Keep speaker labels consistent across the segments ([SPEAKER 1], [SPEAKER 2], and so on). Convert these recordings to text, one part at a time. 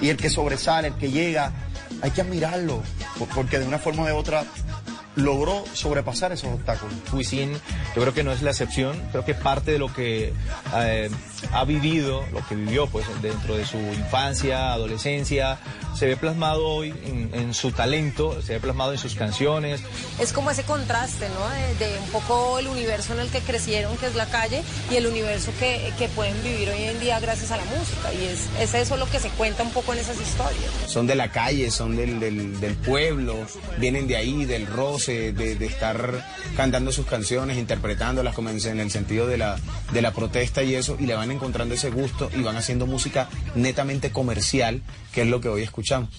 [SPEAKER 1] Y el que sobresale, el que llega, hay que admirarlo, porque de una forma de otra logró sobrepasar esos obstáculos.
[SPEAKER 2] Wisin, yo creo que no es la excepción, creo que parte de lo que eh, ha vivido, lo que vivió pues dentro de su infancia, adolescencia, se ve plasmado hoy en, su talento, se ve plasmado en sus canciones.
[SPEAKER 3] Es como ese contraste, ¿no? De, un poco el universo en el que crecieron, que es la calle, y el universo que, que pueden vivir hoy en día gracias a la música. Y es, es, eso lo que se cuenta un poco en esas historias.
[SPEAKER 4] Son de la calle, son del, del, del pueblo, vienen de ahí, del roce, de, estar cantando sus canciones, interpretándolas como en, el sentido de la, de la protesta y eso, y le van encontrando ese gusto y van haciendo música netamente comercial, que es lo que hoy escuchamos.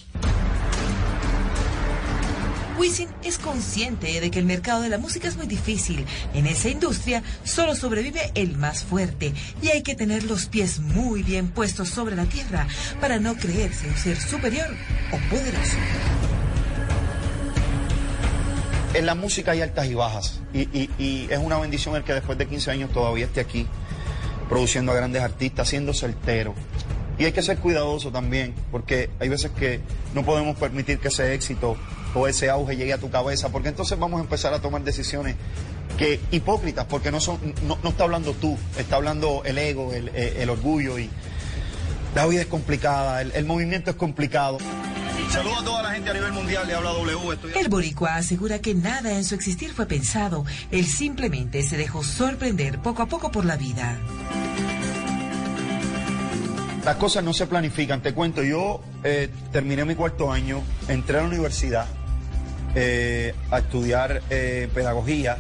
[SPEAKER 5] Wisin es consciente de que el mercado de la música es muy difícil. En esa industria solo sobrevive el más fuerte y hay que tener los pies muy bien puestos sobre la tierra para no creerse un ser superior o poderoso.
[SPEAKER 1] En la música hay altas y bajas y, es una bendición el que después de 15 años todavía esté aquí produciendo a grandes artistas, siendo soltero. Y hay que ser cuidadoso también, porque hay veces que no podemos permitir que ese éxito o ese auge llegue a tu cabeza, porque entonces vamos a empezar a tomar decisiones que hipócritas, porque no son, no, está hablando tú, está hablando el ego, el, eh, orgullo y la vida es complicada, el, movimiento es complicado.
[SPEAKER 6] Saludos a toda la gente a nivel mundial, le habla W.
[SPEAKER 5] El boricua asegura que nada en su existir fue pensado, él simplemente se dejó sorprender poco a poco por la vida.
[SPEAKER 1] Las cosas no se planifican, te cuento, yo eh, terminé mi cuarto año, entré a la universidad eh, a estudiar eh, pedagogía,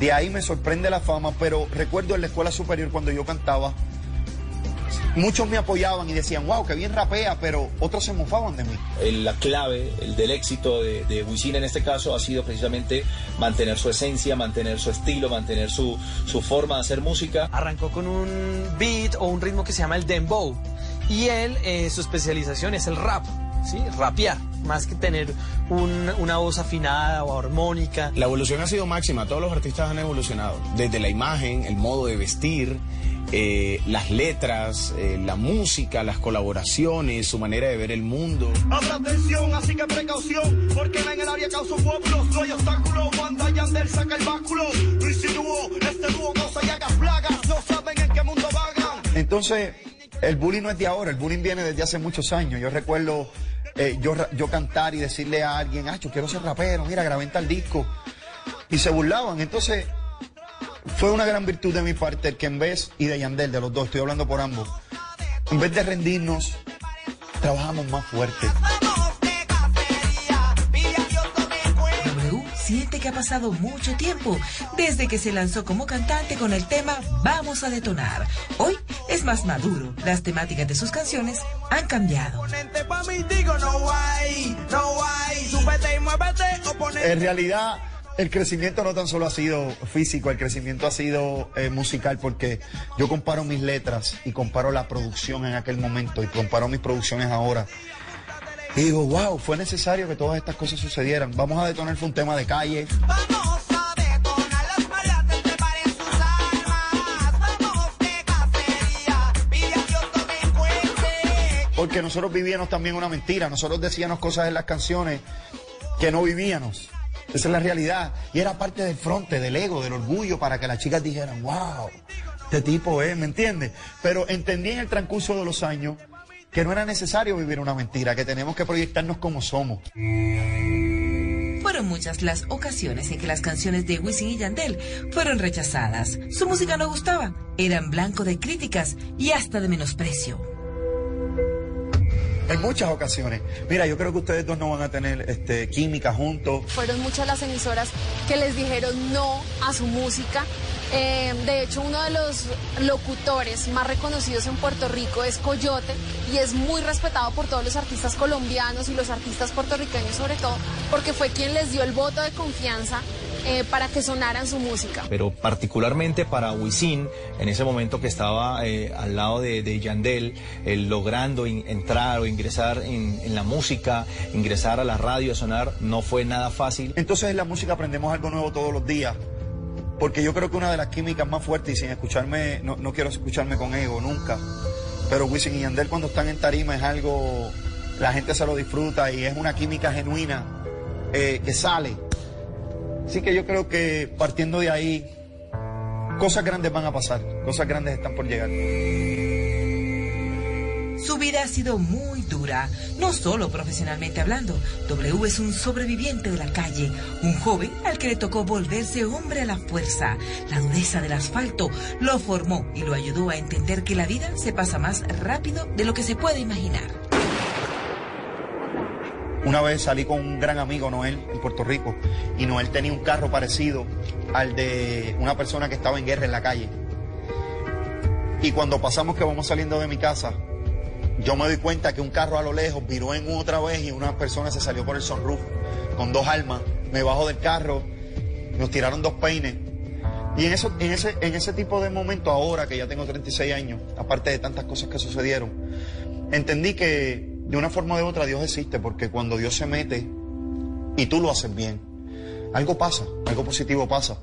[SPEAKER 1] de ahí me sorprende la fama, pero recuerdo en la escuela superior cuando yo cantaba, muchos me apoyaban y decían, wow, que bien rapea, pero otros se mofaban de mí.
[SPEAKER 2] La clave el del éxito de, de Wisin en este caso ha sido precisamente mantener su esencia, mantener su estilo, mantener su, su forma de hacer música.
[SPEAKER 7] Arrancó con un beat o un ritmo que se llama el dembow y él, eh, su especialización es el rap. ¿sí? Rapear, más que tener una voz afinada o armónica.
[SPEAKER 4] La evolución ha sido máxima, todos los artistas han evolucionado, desde la imagen, el modo de vestir, eh, las letras, eh, la música, las colaboraciones, su manera de ver el mundo.
[SPEAKER 6] Atención, así que precaución, porque en el área causa no hay obstáculo, cuando Yandel saca el báculo, insinuó, este dúo no se haga plagas, no saben en qué mundo vagan.
[SPEAKER 1] Entonces, el bullying no es de ahora, el bullying viene desde hace muchos años. Yo recuerdo eh, yo, yo cantar y decirle a alguien, ah, yo quiero ser rapero, mira, grabé tal disco. Y se burlaban. Entonces, fue una gran virtud de mi parte el que en vez, y de Yandel, de los dos, estoy hablando por ambos, en vez de rendirnos, trabajamos más fuerte.
[SPEAKER 5] siente que ha pasado mucho tiempo desde que se lanzó como cantante con el tema Vamos a detonar. Hoy es más maduro. Las temáticas de sus canciones han cambiado.
[SPEAKER 1] En realidad, el crecimiento no tan solo ha sido físico, el crecimiento ha sido eh, musical porque yo comparo mis letras y comparo la producción en aquel momento y comparo mis producciones ahora. Y digo, wow, fue necesario que todas estas cosas sucedieran. Vamos a detonar fue un tema de calle.
[SPEAKER 6] Vamos a detonar las preparen sus armas. Vamos de cacería, pide a Dios.
[SPEAKER 1] Porque nosotros vivíamos también una mentira. Nosotros decíamos cosas en las canciones que no vivíamos. Esa es la realidad. Y era parte del fronte, del ego, del orgullo, para que las chicas dijeran, wow, este tipo es, ¿me entiendes? Pero entendí en el transcurso de los años que no era necesario vivir una mentira, que tenemos que proyectarnos como somos.
[SPEAKER 5] Fueron muchas las ocasiones en que las canciones de Wisin y Yandel fueron rechazadas. Su música no gustaba, eran blanco de críticas y hasta de menosprecio.
[SPEAKER 1] En muchas ocasiones. Mira, yo creo que ustedes dos no van a tener este, química juntos.
[SPEAKER 3] Fueron muchas las emisoras que les dijeron no a su música
[SPEAKER 8] Eh, de hecho, uno de los locutores más reconocidos en Puerto Rico es Coyote y es muy respetado por todos los artistas colombianos y los artistas puertorriqueños sobre todo, porque fue quien les dio el voto de confianza eh, para que sonaran su música.
[SPEAKER 2] Pero particularmente para Wisin, en ese momento que estaba eh, al lado de, de Yandel, eh, logrando in- entrar o ingresar en, en la música, ingresar a la radio, a sonar, no fue nada fácil.
[SPEAKER 1] Entonces en la música aprendemos algo nuevo todos los días. Porque yo creo que una de las químicas más fuertes, y sin escucharme, no, no quiero escucharme con ego nunca, pero Wisin y Yandel cuando están en tarima es algo, la gente se lo disfruta y es una química genuina eh, que sale. Así que yo creo que partiendo de ahí, cosas grandes van a pasar, cosas grandes están por llegar.
[SPEAKER 5] Su vida ha sido muy dura, no solo profesionalmente hablando. W es un sobreviviente de la calle, un joven al que le tocó volverse hombre a la fuerza. La dureza del asfalto lo formó y lo ayudó a entender que la vida se pasa más rápido de lo que se puede imaginar.
[SPEAKER 1] Una vez salí con un gran amigo, Noel, en Puerto Rico, y Noel tenía un carro parecido al de una persona que estaba en guerra en la calle. Y cuando pasamos que vamos saliendo de mi casa, yo me doy cuenta que un carro a lo lejos viró en otra vez y una persona se salió por el sunroof con dos armas. Me bajo del carro, nos tiraron dos peines. Y en, eso, en, ese, en ese tipo de momento, ahora que ya tengo 36 años, aparte de tantas cosas que sucedieron, entendí que de una forma u de otra Dios existe, porque cuando Dios se mete y tú lo haces bien, algo pasa, algo positivo pasa.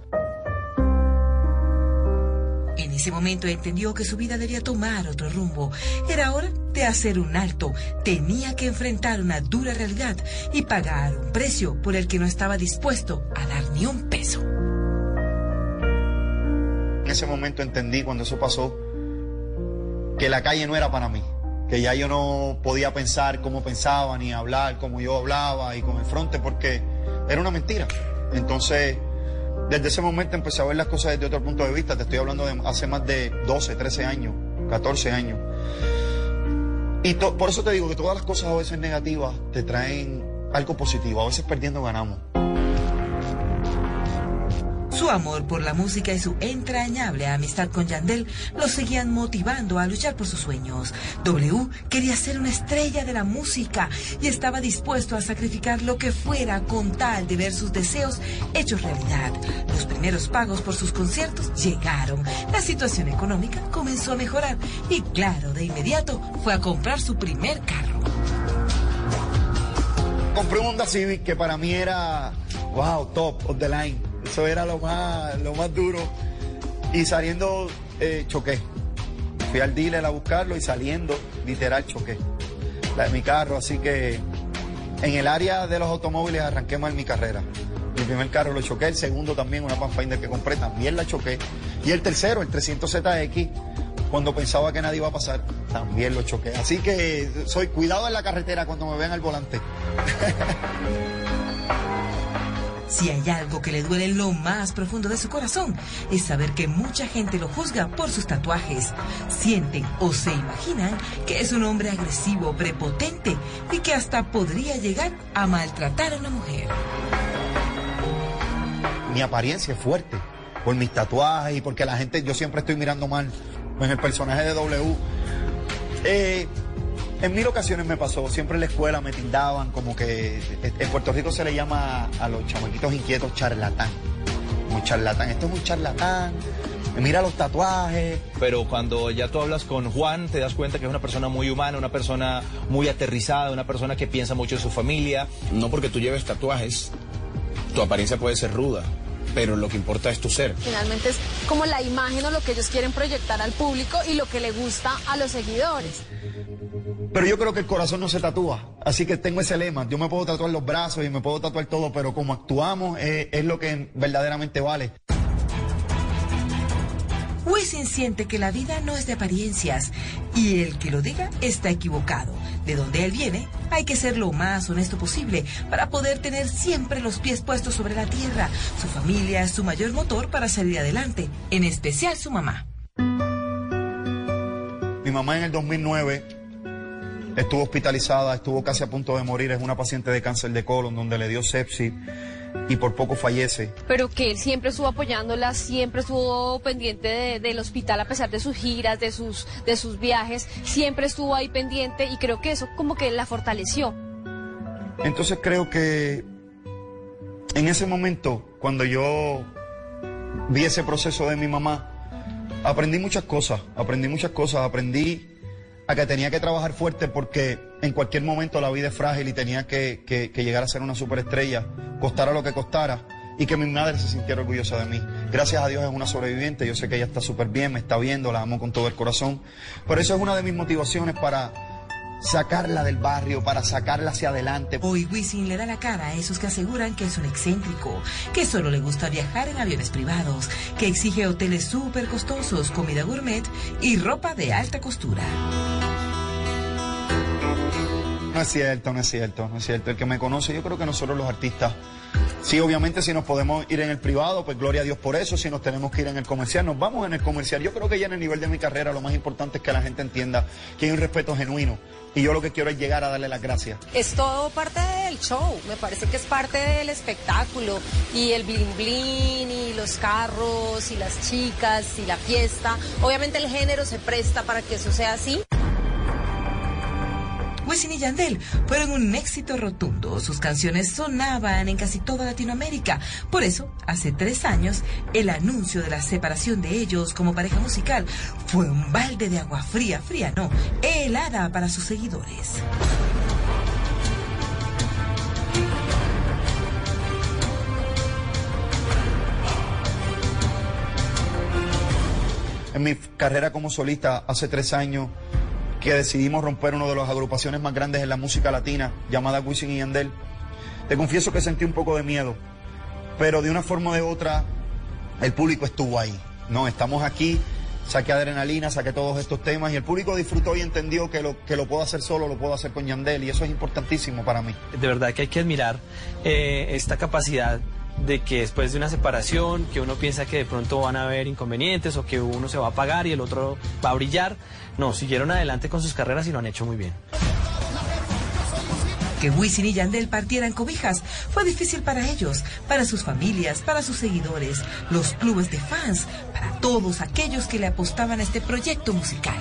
[SPEAKER 5] En ese momento entendió que su vida debía tomar otro rumbo. Era hora de hacer un alto. Tenía que enfrentar una dura realidad y pagar un precio por el que no estaba dispuesto a dar ni un peso.
[SPEAKER 1] En ese momento entendí cuando eso pasó que la calle no era para mí, que ya yo no podía pensar como pensaba, ni hablar como yo hablaba y con el fronte, porque era una mentira. Entonces, desde ese momento empecé a ver las cosas desde otro punto de vista. Te estoy hablando de hace más de 12, 13 años, 14 años. Y por eso te digo que todas las cosas a veces negativas te traen algo positivo. A veces perdiendo ganamos.
[SPEAKER 5] Su amor por la música y su entrañable amistad con Yandel lo seguían motivando a luchar por sus sueños. W quería ser una estrella de la música y estaba dispuesto a sacrificar lo que fuera con tal de ver sus deseos hechos realidad. Los primeros pagos por sus conciertos llegaron. La situación económica comenzó a mejorar y claro, de inmediato fue a comprar su primer carro.
[SPEAKER 1] Compré un Honda Civic que para mí era, wow, top of the line. Eso era lo más, lo más duro. Y saliendo, eh, choqué. Fui al dealer a buscarlo y saliendo, literal, choqué. La de mi carro, así que en el área de los automóviles arranqué mal mi carrera. Mi primer carro lo choqué, el segundo también, una Pathfinder que compré, también la choqué. Y el tercero, el 300ZX, cuando pensaba que nadie iba a pasar, también lo choqué. Así que soy cuidado en la carretera cuando me vean al volante.
[SPEAKER 5] Si hay algo que le duele en lo más profundo de su corazón, es saber que mucha gente lo juzga por sus tatuajes. Sienten o se imaginan que es un hombre agresivo, prepotente y que hasta podría llegar a maltratar a una mujer.
[SPEAKER 1] mi apariencia es fuerte por mis tatuajes y porque la gente, yo siempre estoy mirando mal en el personaje de W. Eh, en mil ocasiones me pasó, siempre en la escuela me tildaban como que en Puerto Rico se le llama a los chamaquitos inquietos charlatán. Como charlatán, esto es un charlatán, mira los tatuajes.
[SPEAKER 2] Pero cuando ya tú hablas con Juan, te das cuenta que es una persona muy humana, una persona muy aterrizada, una persona que piensa mucho en su familia.
[SPEAKER 4] No porque tú lleves tatuajes, tu apariencia puede ser ruda, pero lo que importa es tu ser.
[SPEAKER 8] Finalmente es como la imagen o lo que ellos quieren proyectar al público y lo que le gusta a los seguidores.
[SPEAKER 1] Pero yo creo que el corazón no se tatúa, así que tengo ese lema. Yo me puedo tatuar los brazos y me puedo tatuar todo, pero como actuamos eh, es lo que verdaderamente vale.
[SPEAKER 5] Wisin siente que la vida no es de apariencias y el que lo diga está equivocado. De donde él viene, hay que ser lo más honesto posible para poder tener siempre los pies puestos sobre la tierra. Su familia es su mayor motor para salir adelante, en especial su mamá.
[SPEAKER 1] Mi mamá en el 2009 estuvo hospitalizada, estuvo casi a punto de morir, es una paciente de cáncer de colon donde le dio sepsis. Y por poco fallece.
[SPEAKER 8] Pero que él siempre estuvo apoyándola, siempre estuvo pendiente de- del hospital a pesar de sus giras, de sus, de sus viajes, siempre estuvo ahí pendiente y creo que eso como que la fortaleció.
[SPEAKER 1] Entonces creo que en ese momento, cuando yo vi ese proceso de mi mamá, aprendí muchas cosas, aprendí muchas cosas, aprendí a que tenía que trabajar fuerte porque en cualquier momento la vida es frágil y tenía que, que- llegar a ser una superestrella, costara lo que costara, y que mi madre se sintiera orgullosa de mí. Gracias a Dios es una sobreviviente, yo sé que ella está súper bien, me está viendo, la amo con todo el corazón, pero eso es una de mis motivaciones para sacarla del barrio, para sacarla hacia adelante.
[SPEAKER 5] Hoy Wisin le da la cara a esos que aseguran que es un excéntrico, que solo le gusta viajar en aviones privados, que exige hoteles súper costosos, comida gourmet y ropa de alta costura.
[SPEAKER 1] No es cierto, no es cierto, no es cierto. El que me conoce, yo creo que nosotros los artistas, sí, obviamente si nos podemos ir en el privado, pues gloria a Dios por eso, si nos tenemos que ir en el comercial, nos vamos en el comercial. Yo creo que ya en el nivel de mi carrera lo más importante es que la gente entienda que hay un respeto genuino y yo lo que quiero es llegar a darle las gracias.
[SPEAKER 3] Es todo parte del show, me parece que es parte del espectáculo y el bling bling y los carros y las chicas y la fiesta. Obviamente el género se presta para que eso sea así.
[SPEAKER 5] Wisin y Yandel fueron un éxito rotundo. Sus canciones sonaban en casi toda Latinoamérica. Por eso, hace tres años, el anuncio de la separación de ellos como pareja musical fue un balde de agua fría, fría no, helada para sus seguidores.
[SPEAKER 1] En mi carrera como solista, hace tres años, que decidimos romper una de las agrupaciones más grandes en la música latina, llamada Wisin y Yandel, te confieso que sentí un poco de miedo, pero de una forma de otra, el público estuvo ahí. No, estamos aquí, saqué adrenalina, saqué todos estos temas y el público disfrutó y entendió que lo, que lo puedo hacer solo, lo puedo hacer con Yandel y eso es importantísimo para mí.
[SPEAKER 2] De verdad que hay que admirar eh, esta capacidad de que después de una separación, que uno piensa que de pronto van a haber inconvenientes o que uno se va a apagar y el otro va a brillar. No, siguieron adelante con sus carreras y lo han hecho muy bien.
[SPEAKER 5] Que Wisin y Yandel partieran cobijas fue difícil para ellos, para sus familias, para sus seguidores, los clubes de fans, para todos aquellos que le apostaban a este proyecto musical.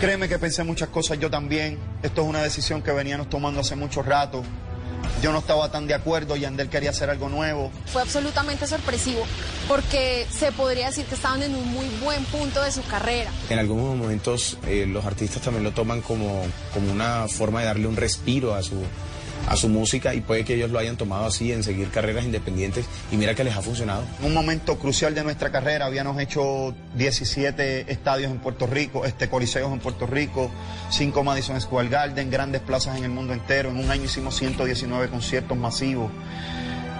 [SPEAKER 1] Créeme que pensé muchas cosas yo también. Esto es una decisión que veníamos tomando hace mucho rato. Yo no estaba tan de acuerdo, Yandel quería hacer algo nuevo.
[SPEAKER 8] Fue absolutamente sorpresivo porque se podría decir que estaban en un muy buen punto de su carrera.
[SPEAKER 4] En algunos momentos eh, los artistas también lo toman como, como una forma de darle un respiro a su, a su música y puede que ellos lo hayan tomado así en seguir carreras independientes y mira que les ha funcionado.
[SPEAKER 1] En un momento crucial de nuestra carrera habíamos hecho 17 estadios en Puerto Rico, este coliseos en Puerto Rico, 5 Madison Square Garden, grandes plazas en el mundo entero. En un año hicimos 119 conciertos masivos,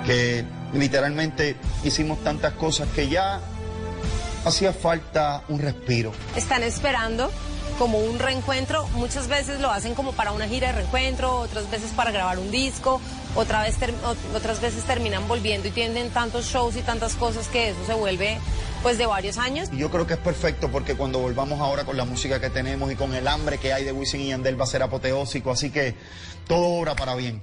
[SPEAKER 1] que literalmente hicimos tantas cosas que ya hacía falta un respiro.
[SPEAKER 3] Están esperando como un reencuentro, muchas veces lo hacen como para una gira de reencuentro, otras veces para grabar un disco, otra vez ter- ot- otras veces terminan volviendo y tienen tantos shows y tantas cosas que eso se vuelve pues de varios años.
[SPEAKER 1] Y yo creo que es perfecto porque cuando volvamos ahora con la música que tenemos y con el hambre que hay de Wisin y Yandel va a ser apoteósico, así que todo obra para bien.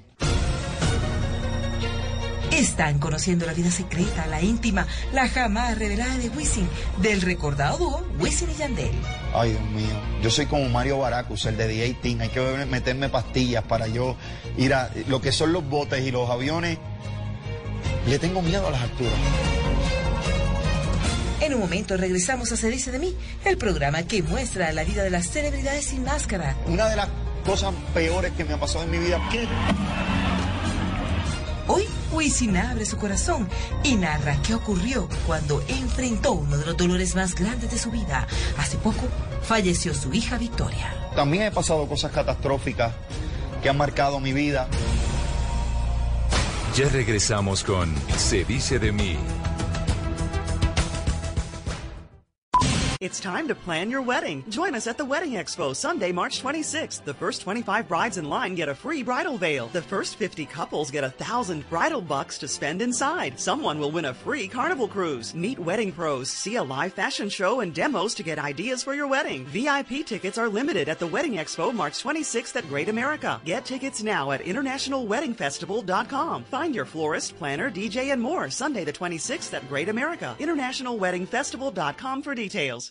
[SPEAKER 5] Están conociendo la vida secreta, la íntima, la jamás revelada de Wisin, del recordado dúo Wisin y Yandel.
[SPEAKER 1] Ay, Dios mío. Yo soy como Mario Baracus, el de The 18. Hay que meterme pastillas para yo ir a lo que son los botes y los aviones. Le tengo miedo a las alturas.
[SPEAKER 5] En un momento regresamos a Se dice de mí, el programa que muestra la vida de las celebridades sin máscara.
[SPEAKER 1] Una de las cosas peores que me ha pasado en mi vida. ¿Qué?
[SPEAKER 5] Hoy Wisin abre su corazón y narra qué ocurrió cuando enfrentó uno de los dolores más grandes de su vida. Hace poco falleció su hija Victoria.
[SPEAKER 1] También he pasado cosas catastróficas que han marcado mi vida.
[SPEAKER 9] Ya regresamos con Se dice de mí.
[SPEAKER 10] It's time to plan your wedding. Join us at the Wedding Expo Sunday, March 26th. The first 25 brides in line get a free bridal veil. The first 50 couples get a thousand bridal bucks to spend inside. Someone will win a free carnival cruise. Meet wedding pros, see a live fashion show and demos to get ideas for your wedding. VIP tickets are limited at the Wedding Expo March 26th at Great America. Get tickets now at internationalweddingfestival.com. Find your florist, planner, DJ, and more Sunday the 26th at Great America. Internationalweddingfestival.com for details.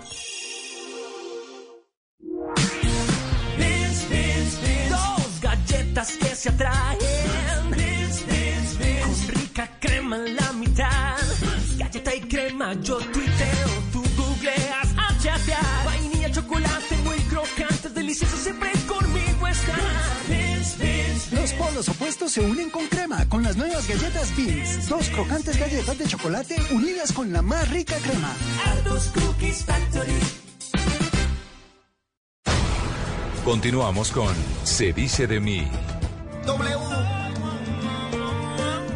[SPEAKER 11] Dos crocantes
[SPEAKER 12] galletas de chocolate unidas con la más rica crema.
[SPEAKER 11] Ardos Cookies Factory.
[SPEAKER 9] Continuamos con Se dice de mí.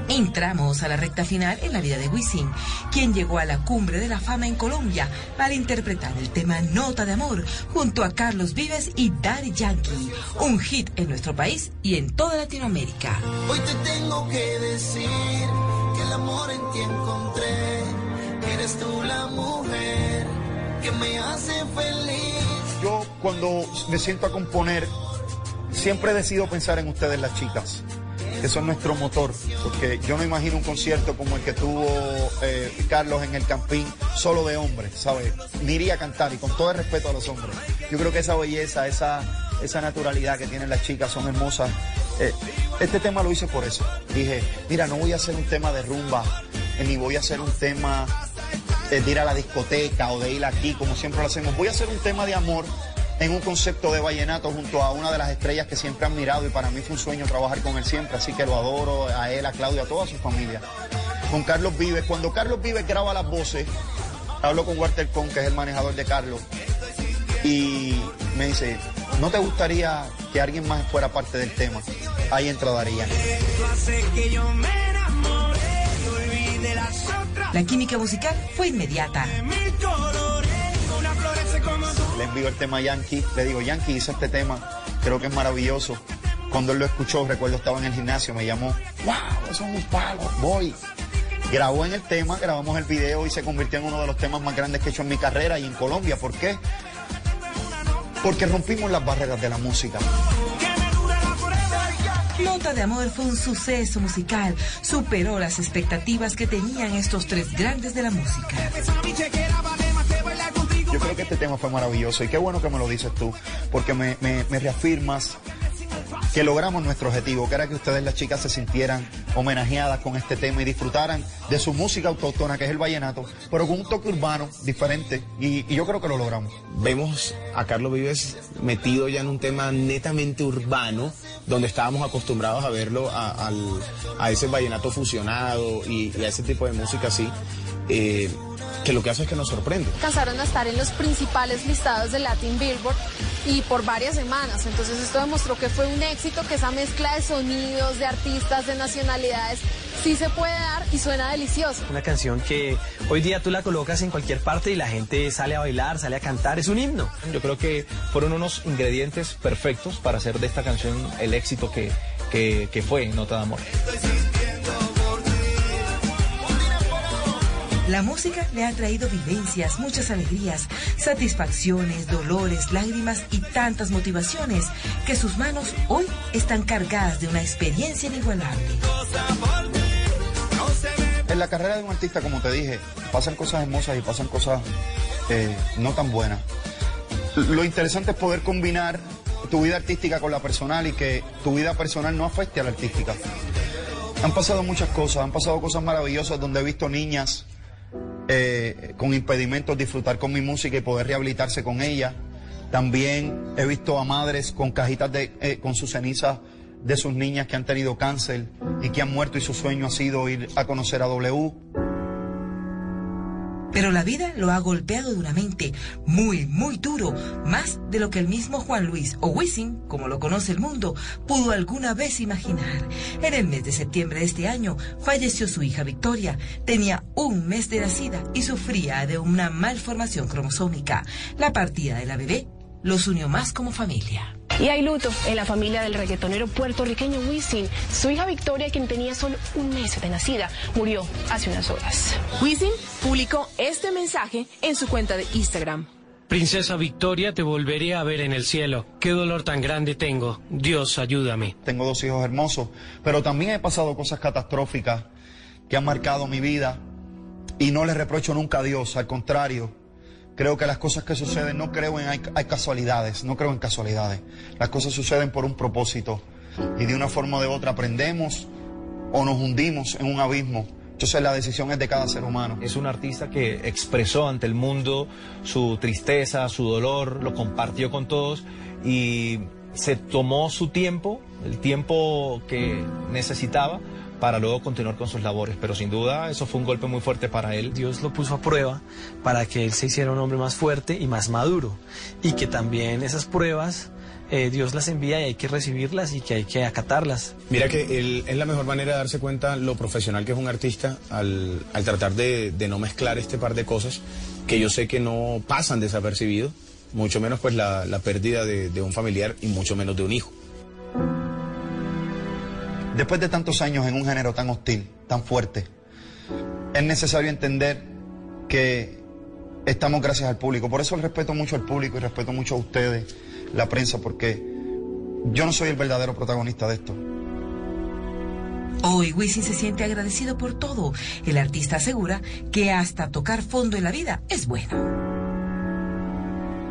[SPEAKER 5] Entramos a la recta final en la vida de Wisin, quien llegó a la cumbre de la fama en Colombia al interpretar el tema Nota de Amor junto a Carlos Vives y Daddy Yankee, un hit en nuestro país y en toda Latinoamérica.
[SPEAKER 13] Hoy te tengo que decir que el amor en ti encontré, eres tú la mujer que me hace feliz.
[SPEAKER 1] Yo cuando me siento a componer, siempre decido pensar en ustedes las chicas. que son nuestro motor, porque yo no imagino un concierto como el que tuvo eh, Carlos en el Campín, solo de hombres, ¿sabes? Ni iría a cantar y con todo el respeto a los hombres. Yo creo que esa belleza, esa, esa naturalidad que tienen las chicas son hermosas. Eh, este tema lo hice por eso. Dije, mira, no voy a hacer un tema de rumba, eh, ni voy a hacer un tema eh, de ir a la discoteca o de ir aquí, como siempre lo hacemos. Voy a hacer un tema de amor en un concepto de vallenato junto a una de las estrellas que siempre han mirado y para mí fue un sueño trabajar con él siempre, así que lo adoro, a él, a Claudia, a toda su familia. Con Carlos Vives, cuando Carlos Vives graba las voces, hablo con Walter Con, que es el manejador de Carlos, y me dice, ¿no te gustaría que alguien más fuera parte del tema? Ahí entra Darían.
[SPEAKER 5] La química musical fue inmediata.
[SPEAKER 1] Le envío el tema a Yankee, le digo, Yankee hizo este tema, creo que es maravilloso. Cuando él lo escuchó, recuerdo estaba en el gimnasio, me llamó, wow, eso es un palo, voy. Grabó en el tema, grabamos el video y se convirtió en uno de los temas más grandes que he hecho en mi carrera y en Colombia. ¿Por qué? Porque rompimos las barreras de la música.
[SPEAKER 5] Nota de Amor fue un suceso musical. Superó las expectativas que tenían estos tres grandes de la música.
[SPEAKER 1] Yo creo que este tema fue maravilloso y qué bueno que me lo dices tú, porque me, me- me reafirmas que logramos nuestro objetivo, que era que ustedes las chicas se sintieran homenajeadas con este tema y disfrutaran de su música autóctona, que es el vallenato, pero con un toque urbano diferente y, yo creo que lo logramos.
[SPEAKER 4] Vemos a Carlos Vives metido ya en un tema netamente urbano, donde estábamos acostumbrados a verlo a, a ese vallenato fusionado y a ese tipo de música así, eh, que lo que hace es que nos sorprende.
[SPEAKER 8] alcanzaron a estar en los principales listados de Latin Billboard y por varias semanas. Entonces esto demostró que fue un éxito, que esa mezcla de sonidos, de artistas, de nacionalidades, sí se puede dar y suena delicioso.
[SPEAKER 14] Una canción que hoy día tú la colocas en cualquier parte y la gente sale a bailar, sale a cantar, es un himno.
[SPEAKER 2] Yo creo que fueron unos ingredientes perfectos para hacer de esta canción el éxito que, que, que fue Nota de Amor.
[SPEAKER 5] La música le ha traído vivencias, muchas alegrías, satisfacciones, dolores, lágrimas y tantas motivaciones que sus manos hoy están cargadas de una experiencia inigualable.
[SPEAKER 1] En la carrera de un artista, como te dije, pasan cosas hermosas y pasan cosas eh, no tan buenas. Lo interesante es poder combinar tu vida artística con la personal y que tu vida personal no afecte a la artística. Han pasado muchas cosas, han pasado cosas maravillosas donde he visto niñas eh, con impedimentos disfrutar con mi música y poder rehabilitarse con ella. También he visto a madres con cajitas de, eh, con sus cenizas de sus niñas que han tenido cáncer y que han muerto y su sueño ha sido ir a conocer a W.
[SPEAKER 5] Pero la vida lo ha golpeado duramente, muy, muy duro, más de lo que el mismo Juan Luis, o Wisin, como lo conoce el mundo, pudo alguna vez imaginar. En el mes de septiembre de este año falleció su hija Victoria. Tenía un mes de nacida y sufría de una malformación cromosómica. La partida de la bebé los unió más como familia.
[SPEAKER 15] Y hay luto en la familia del reggaetonero puertorriqueño Wisin. Su hija Victoria, quien tenía solo un mes de nacida, murió hace unas horas.
[SPEAKER 16] Wisin publicó este mensaje en su cuenta de Instagram.
[SPEAKER 17] Princesa Victoria, te volveré a ver en el cielo. Qué dolor tan grande tengo. Dios, ayúdame.
[SPEAKER 1] Tengo dos hijos hermosos, pero también he pasado cosas catastróficas que han marcado mi vida y no le reprocho nunca a Dios, al contrario. Creo que las cosas que suceden, no creo en hay, hay casualidades, no creo en casualidades. Las cosas suceden por un propósito y de una forma o de otra aprendemos o nos hundimos en un abismo. Entonces la decisión es de cada ser humano.
[SPEAKER 2] Es un artista que expresó ante el mundo su tristeza, su dolor, lo compartió con todos y se tomó su tiempo, el tiempo que necesitaba para luego continuar con sus labores. Pero sin duda eso fue un golpe muy fuerte para él.
[SPEAKER 18] Dios lo puso a prueba para que él se hiciera un hombre más fuerte y más maduro. Y que también esas pruebas eh, Dios las envía y hay que recibirlas y que hay que acatarlas.
[SPEAKER 4] Mira que él, es la mejor manera de darse cuenta lo profesional que es un artista al, al tratar de, de, no mezclar este par de cosas que yo sé que no pasan desapercibido, mucho menos pues la, la pérdida de, de un familiar y mucho menos de un hijo.
[SPEAKER 1] Después de tantos años en un género tan hostil, tan fuerte, es necesario entender que estamos gracias al público. Por eso respeto mucho al público y respeto mucho a ustedes, la prensa, porque yo no soy el verdadero protagonista de esto.
[SPEAKER 5] Hoy Wisin se siente agradecido por todo. El artista asegura que hasta tocar fondo en la vida es bueno.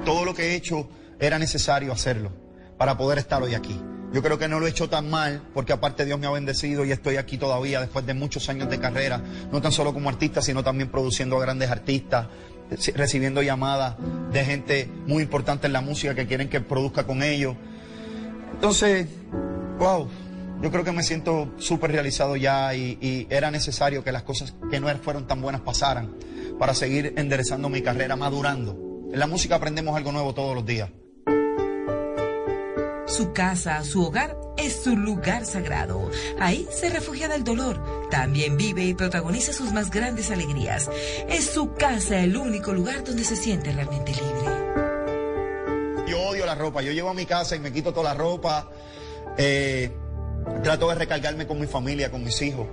[SPEAKER 1] Todo lo que he hecho era necesario hacerlo para poder estar hoy aquí. Yo creo que no lo he hecho tan mal, porque aparte Dios me ha bendecido y estoy aquí todavía después de muchos años de carrera, no tan solo como artista, sino también produciendo a grandes artistas, recibiendo llamadas de gente muy importante en la música que quieren que produzca con ellos. Entonces, wow, yo creo que me siento súper realizado ya y, y, era necesario que las cosas que no fueron tan buenas pasaran para seguir enderezando mi carrera, madurando. En la música aprendemos algo nuevo todos los días.
[SPEAKER 5] Su casa, su hogar, es su lugar sagrado. Ahí se refugia del dolor. También vive y protagoniza sus más grandes alegrías. Es su casa el único lugar donde se siente realmente libre.
[SPEAKER 1] Yo odio la ropa. Yo llevo a mi casa y me quito toda la ropa. Eh, trato de recargarme con mi familia, con mis hijos.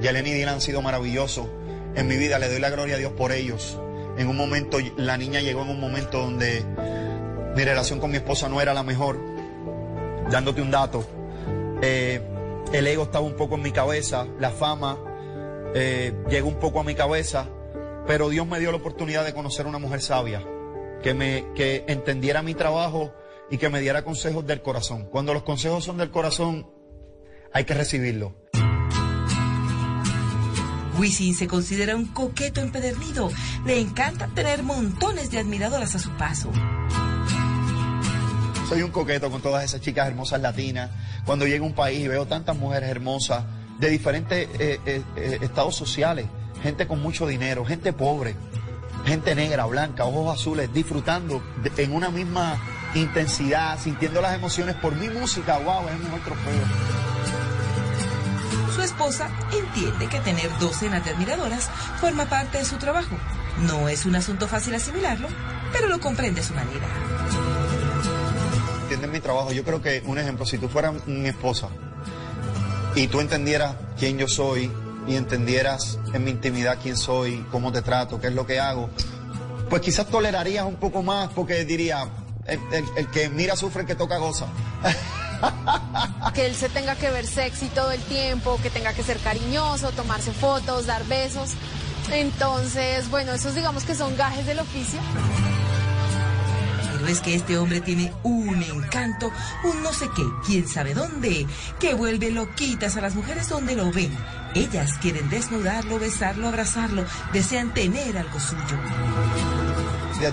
[SPEAKER 1] Yelena y Dylan han sido maravillosos en mi vida. Le doy la gloria a Dios por ellos. En un momento, la niña llegó en un momento donde mi relación con mi esposa no era la mejor dándote un dato, eh, el ego estaba un poco en mi cabeza, la fama eh, llegó un poco a mi cabeza, pero Dios me dio la oportunidad de conocer una mujer sabia, que, me, que entendiera mi trabajo y que me diera consejos del corazón. Cuando los consejos son del corazón, hay que recibirlo.
[SPEAKER 5] Wisin se considera un coqueto empedernido. Le encanta tener montones de admiradoras a su paso.
[SPEAKER 1] Soy un coqueto con todas esas chicas hermosas latinas. Cuando llego a un país y veo tantas mujeres hermosas de diferentes eh, eh, eh, estados sociales, gente con mucho dinero, gente pobre, gente negra, blanca, ojos azules, disfrutando en una misma intensidad, sintiendo las emociones por mi música, wow, es el mejor trofeo.
[SPEAKER 5] Su esposa entiende que tener docenas de admiradoras forma parte de su trabajo. No es un asunto fácil asimilarlo, pero lo comprende a su manera
[SPEAKER 1] mi trabajo. Yo creo que, un ejemplo, si tú fueras mi esposa y tú entendieras quién yo soy y entendieras en mi intimidad quién soy, cómo te trato, qué es lo que hago, pues quizás tolerarías un poco más porque diría, el, el, el que mira sufre, el que toca goza.
[SPEAKER 8] que él se tenga que ver sexy todo el tiempo, que tenga que ser cariñoso, tomarse fotos, dar besos. Entonces, bueno, esos digamos que son gajes del oficio.
[SPEAKER 5] Pero es que este hombre tiene un encanto, un no sé qué, quién sabe dónde, que vuelve loquitas a las mujeres donde lo ven. Ellas quieren desnudarlo, besarlo, abrazarlo, desean tener algo suyo.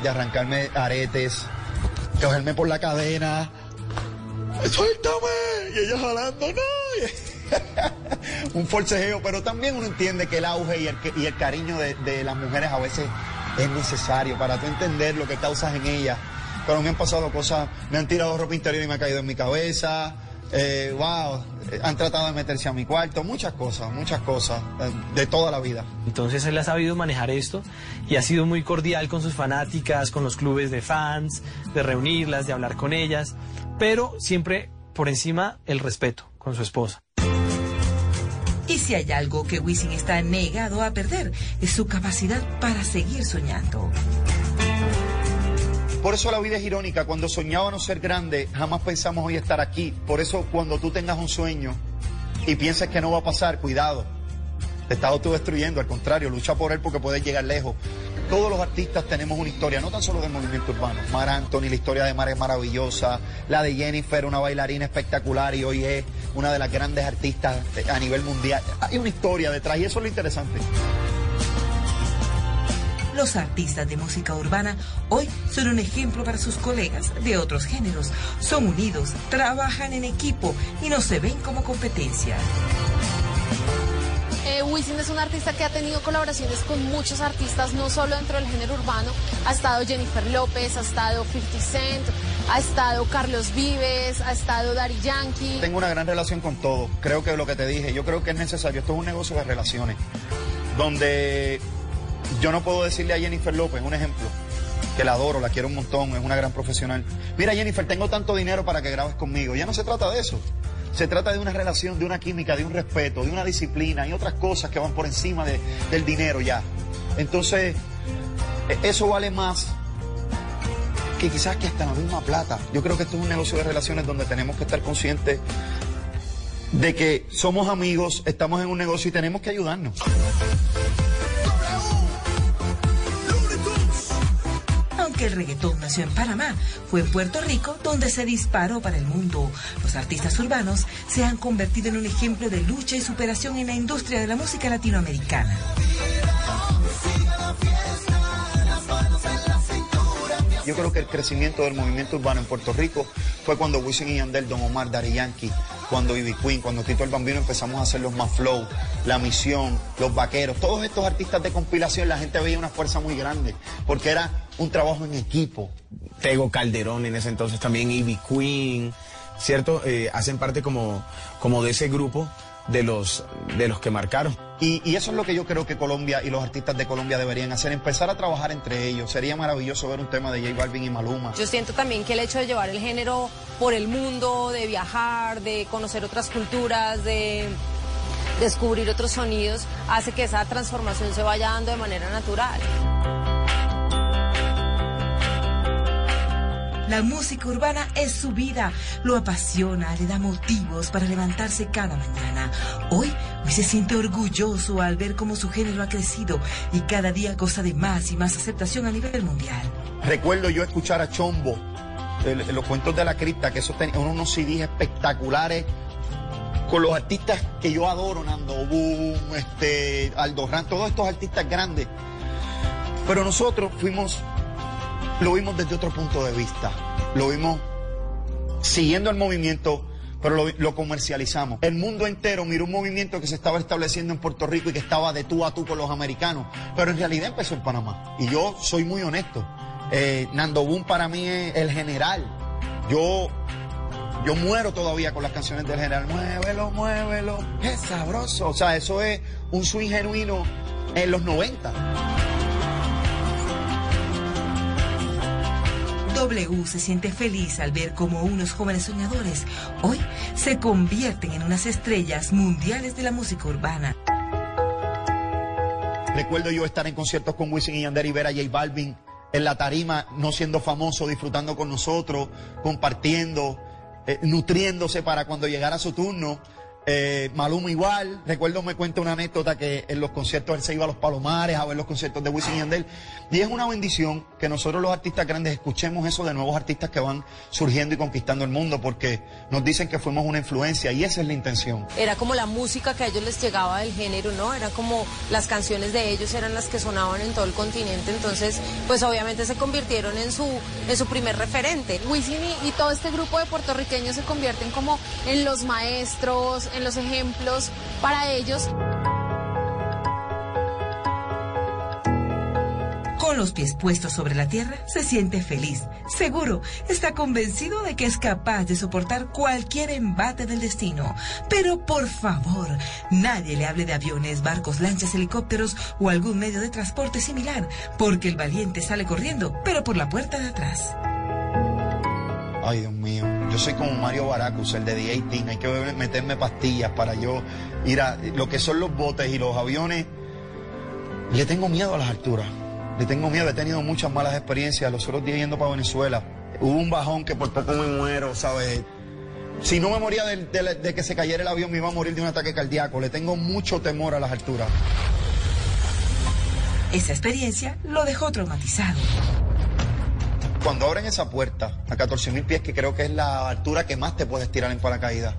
[SPEAKER 1] De arrancarme aretes, cogerme por la cadena. ¡Suéltame! Y ella jalando, ¡no! un forcejeo, pero también uno entiende que el auge y el, cariño de, de, las mujeres a veces es necesario para tú entender lo que causas en ellas. Pero me han pasado cosas, me han tirado ropa interior y me ha caído en mi cabeza. Eh, wow, han tratado de meterse a mi cuarto, muchas cosas, muchas cosas, eh, de toda la vida.
[SPEAKER 2] Entonces él ha sabido manejar esto y ha sido muy cordial con sus fanáticas, con los clubes de fans, de reunirlas, de hablar con ellas, pero siempre por encima el respeto con su esposa.
[SPEAKER 5] Y si hay algo que Wisin está negado a perder, es su capacidad para seguir soñando.
[SPEAKER 1] Por eso la vida es irónica. Cuando soñábamos ser grande, jamás pensamos hoy estar aquí. Por eso cuando tú tengas un sueño y pienses que no va a pasar, cuidado. Te estás autodestruyendo, al contrario, lucha por él porque puedes llegar lejos. Todos los artistas tenemos una historia, no tan solo del movimiento urbano. Mar Anthony, la historia de Mar es maravillosa. La de Jennifer, una bailarina espectacular y hoy es una de las grandes artistas a nivel mundial. Hay una historia detrás y eso es lo interesante.
[SPEAKER 5] Los artistas de música urbana hoy son un ejemplo para sus colegas de otros géneros. Son unidos, trabajan en equipo y no se ven como competencia.
[SPEAKER 8] Eh, Wisin es un artista que ha tenido colaboraciones con muchos artistas, no solo dentro del género urbano. Ha estado Jennifer López, ha estado 50 Cent, ha estado Carlos Vives, ha estado Daddy Yankee.
[SPEAKER 1] Tengo una gran relación con todo. Creo que lo que te dije, yo creo que es necesario. Esto es un negocio de relaciones. Donde yo no puedo decirle a Jennifer López, un ejemplo, que la adoro, la quiero un montón, es una gran profesional. Mira, Jennifer, tengo tanto dinero para que grabes conmigo. Ya no se trata de eso. Se trata de una relación, de una química, de un respeto, de una disciplina y otras cosas que van por encima de, del dinero ya. Entonces, e, eso vale más que quizás que hasta la misma plata. Yo creo que esto es un negocio de relaciones donde tenemos que estar conscientes de que somos amigos, estamos en un negocio y tenemos que ayudarnos.
[SPEAKER 5] El reggaetón nació en Panamá, fue en Puerto Rico donde se disparó para el mundo. Los artistas urbanos se han convertido en un ejemplo de lucha y superación en la industria de la música latinoamericana.
[SPEAKER 1] Yo creo que el crecimiento del movimiento urbano en Puerto Rico fue cuando Wisin y Yandel, Don Omar, Daddy Yankee, cuando Ivy Queen, cuando Tito el Bambino empezamos a hacer los más flow, La Misión, Los Vaqueros, todos estos artistas de compilación, la gente veía una fuerza muy grande, porque era un trabajo en equipo.
[SPEAKER 4] Tego Calderón en ese entonces también, Ivy Queen, ¿cierto? Eh, hacen parte como, como de ese grupo de los, de los que marcaron.
[SPEAKER 1] Y, y, eso es lo que yo creo que Colombia y los artistas de Colombia deberían hacer, empezar a trabajar entre ellos. Sería maravilloso ver un tema de J Balvin y Maluma.
[SPEAKER 3] Yo siento también que el hecho de llevar el género por el mundo, de viajar, de conocer otras culturas, de descubrir otros sonidos, hace que esa transformación se vaya dando de manera natural.
[SPEAKER 5] La música urbana es su vida, lo apasiona, le da motivos para levantarse cada mañana. Hoy, hoy se siente orgulloso al ver cómo su género ha crecido y cada día goza de más y más aceptación a nivel mundial.
[SPEAKER 1] Recuerdo yo escuchar a Chombo, el, los cuentos de la cripta, que esos tenían unos CDs espectaculares con los artistas que yo adoro, Nando Boom, este, Aldo Ran, todos estos artistas grandes. Pero nosotros fuimos lo vimos desde otro punto de vista. Lo vimos siguiendo el movimiento, pero lo, comercializamos. El mundo entero miró un movimiento que se estaba estableciendo en Puerto Rico y que estaba de tú a tú con los americanos, pero en realidad empezó en Panamá. Y yo soy muy honesto. Eh, Nando Boom para mí es el general. Yo, yo muero todavía con las canciones del general. Muévelo, muévelo, es sabroso. O sea, eso es un swing genuino en los 90.
[SPEAKER 5] W se siente feliz al ver cómo unos jóvenes soñadores hoy se convierten en unas estrellas mundiales de la música urbana.
[SPEAKER 1] Recuerdo yo estar en conciertos con Wisin y Yandel y ver a J Balvin en la tarima, no siendo famoso, disfrutando con nosotros, compartiendo, eh, nutriéndose para cuando llegara su turno. Eh, Maluma igual, recuerdo me cuenta una anécdota que en los conciertos él se iba a los Palomares a ver los conciertos de Wisin y Yandel y es una bendición que nosotros los artistas grandes escuchemos eso de nuevos artistas que van surgiendo y conquistando el mundo porque nos dicen que fuimos una influencia y esa es la intención.
[SPEAKER 3] Era como la música que a ellos les llegaba del género, ¿no? Era como las canciones de ellos eran las que sonaban en todo el continente, entonces pues obviamente se convirtieron en su, en su primer referente.
[SPEAKER 8] Wisin y, y todo este grupo de puertorriqueños se convierten como en los maestros, en los ejemplos para ellos.
[SPEAKER 5] Con los pies puestos sobre la tierra, se siente feliz. Seguro, está convencido de que es capaz de soportar cualquier embate del destino. Pero por favor, nadie le hable de aviones, barcos, lanchas, helicópteros o algún medio de transporte similar, porque el valiente sale corriendo, pero por la puerta de atrás.
[SPEAKER 1] Ay, Dios mío. Yo soy como Mario Baracus, el de The 18. Hay que meterme pastillas para yo ir a lo que son los botes y los aviones. Le tengo miedo a las alturas. Le tengo miedo. He tenido muchas malas experiencias. Los otros días yendo para Venezuela. Hubo un bajón que por poco me muero, ¿sabes? Si no me moría de que se cayera el avión, me iba a morir de un ataque cardíaco. Le tengo mucho temor a las alturas.
[SPEAKER 5] Esa experiencia lo dejó traumatizado.
[SPEAKER 1] Cuando abren esa puerta a 14.000 pies, que creo que es la altura que más te puedes tirar en paracaídas,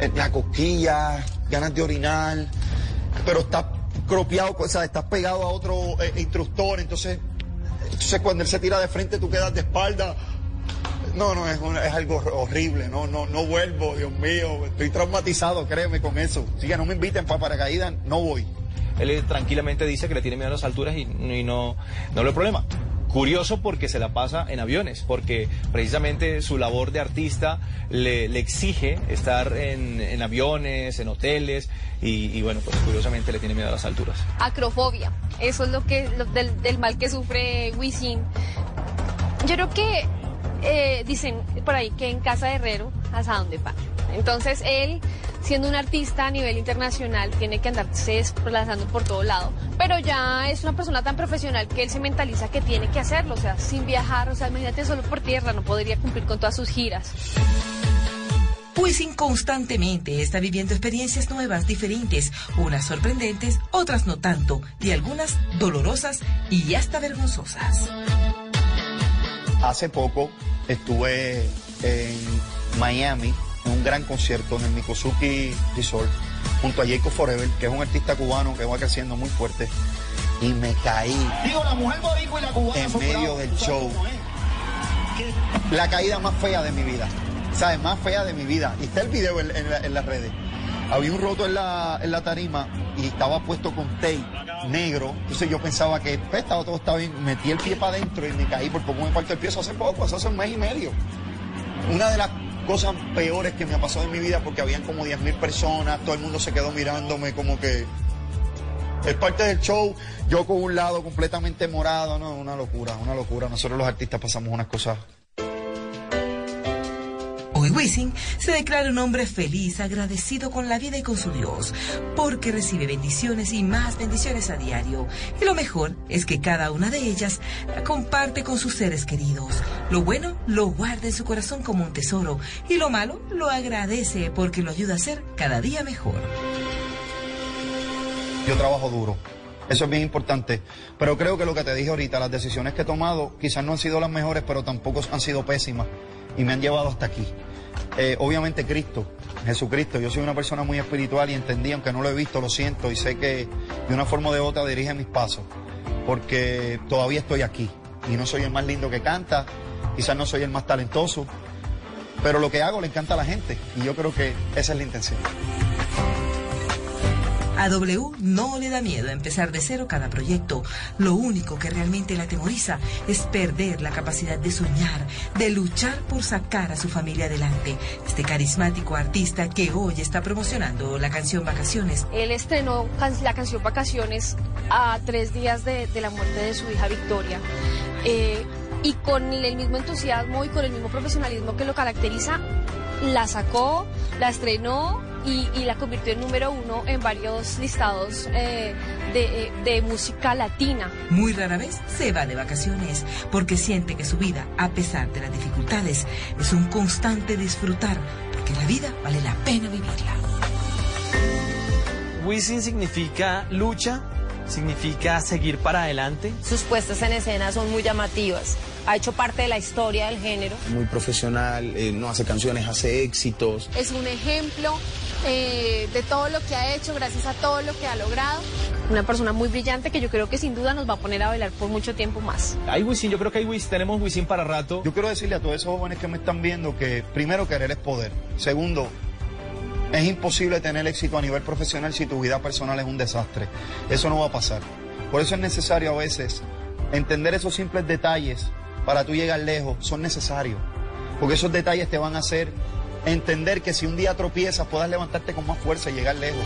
[SPEAKER 1] eh, la cosquilla, ganas de orinar, pero estás cropeado, o sea, estás pegado a otro eh, instructor, entonces, entonces cuando él se tira de frente tú quedas de espalda. No, no, es, algo horrible, no, no, no vuelvo, Dios mío, estoy traumatizado, créeme con eso. Si que no me inviten para paracaídas, no voy.
[SPEAKER 2] Él tranquilamente dice que le tiene miedo a las alturas y, no, no le problema. Curioso porque se la pasa en aviones, porque precisamente su labor de artista le, exige estar en, aviones, en hoteles, y, bueno, pues curiosamente le tiene miedo a las alturas.
[SPEAKER 8] Acrofobia, eso es lo que del, mal que sufre Wisin. Yo creo que eh, dicen por ahí que en casa de herrero hasta donde pan. Entonces él, siendo un artista a nivel internacional, tiene que andarse desplazando por todo lado. Pero ya es una persona tan profesional que él se mentaliza que tiene que hacerlo, o sea, sin viajar, o sea, imagínate solo por tierra, no podría cumplir con todas sus giras.
[SPEAKER 5] Wisin constantemente está viviendo experiencias nuevas, diferentes, unas sorprendentes, otras no tanto, y algunas dolorosas y hasta vergonzosas.
[SPEAKER 1] Hace poco estuve en Miami un gran concierto en el Mikosuki Resort junto a Jacob Forever, que es un artista cubano que va creciendo muy fuerte, y me caí
[SPEAKER 19] Digo, la mujer boricua y la cubana
[SPEAKER 1] en medio del show. La caída más fea de mi vida, ¿sabes? Más fea de mi vida. Y está el video en, en la- en las redes. Había un roto en la, en la tarima y estaba puesto con tape negro. Entonces yo pensaba que pues, estaba, todo estaba bien. Metí el pie para adentro y me caí por poco me parto el pie. Eso hace poco, eso hace un mes y medio. Una de las cosas peores que me ha pasado en mi vida porque habían como 10 mil personas, todo el mundo se quedó mirándome como que es parte del show, yo con un lado completamente morado, no, una locura, una locura. Nosotros los artistas pasamos unas cosas
[SPEAKER 5] Hoy Wisin se declara un hombre feliz, agradecido con la vida y con su Dios, porque recibe bendiciones y más bendiciones a diario. Y lo mejor es que cada una de ellas la comparte con sus seres queridos. Lo bueno lo guarda en su corazón como un tesoro y lo malo lo agradece porque lo ayuda a ser cada día mejor.
[SPEAKER 1] Yo trabajo duro. Eso es bien importante. Pero creo que lo que te dije ahorita, las decisiones que he tomado quizás no han sido las mejores, pero tampoco han sido pésimas. Y me han llevado hasta aquí. Eh, obviamente Cristo, Jesucristo. Yo soy una persona muy espiritual y entendí, aunque no lo he visto, lo siento y sé que de una forma o de otra dirige mis pasos. Porque todavía estoy aquí. Y no soy el más lindo que canta, quizás no soy el más talentoso. Pero lo que hago le encanta a la gente. Y yo creo que esa es la intención.
[SPEAKER 5] A W no le da miedo empezar de cero cada proyecto. Lo único que realmente la atemoriza es perder la capacidad de soñar, de luchar por sacar a su familia adelante. Este carismático artista que hoy está promocionando la canción Vacaciones
[SPEAKER 8] Él estrenó la canción Vacaciones a tres días de, de la muerte de su hija Victoria. Eh, y con el mismo entusiasmo y con el mismo profesionalismo que lo caracteriza, la sacó, la estrenó y, y la convirtió en número uno en varios listados eh, de, de música latina.
[SPEAKER 5] muy rara vez se va de vacaciones porque siente que su vida, a pesar de las dificultades, es un constante disfrutar porque la vida vale la pena vivirla.
[SPEAKER 2] Wisin significa lucha, significa seguir para adelante.
[SPEAKER 3] Sus puestas en escena son muy llamativas. Ha hecho parte de la historia del género.
[SPEAKER 4] Muy profesional, eh, no hace canciones, hace éxitos.
[SPEAKER 8] Es un ejemplo eh, de todo lo que ha hecho, gracias a todo lo que ha logrado.
[SPEAKER 20] Una persona muy brillante que yo creo que sin duda nos va a poner a bailar por mucho tiempo más.
[SPEAKER 21] Hay Wisin, yo creo que hay Wisin, tenemos Wisin para rato.
[SPEAKER 1] Yo quiero decirle a todos esos jóvenes que me están viendo que primero querer es poder. Segundo, es imposible tener éxito a nivel profesional si tu vida personal es un desastre. Eso no va a pasar. Por eso es necesario a veces entender esos simples detalles para tú llegar lejos. Son necesarios. Porque esos detalles te van a hacer entender que si un día tropiezas puedas levantarte con más fuerza y llegar lejos.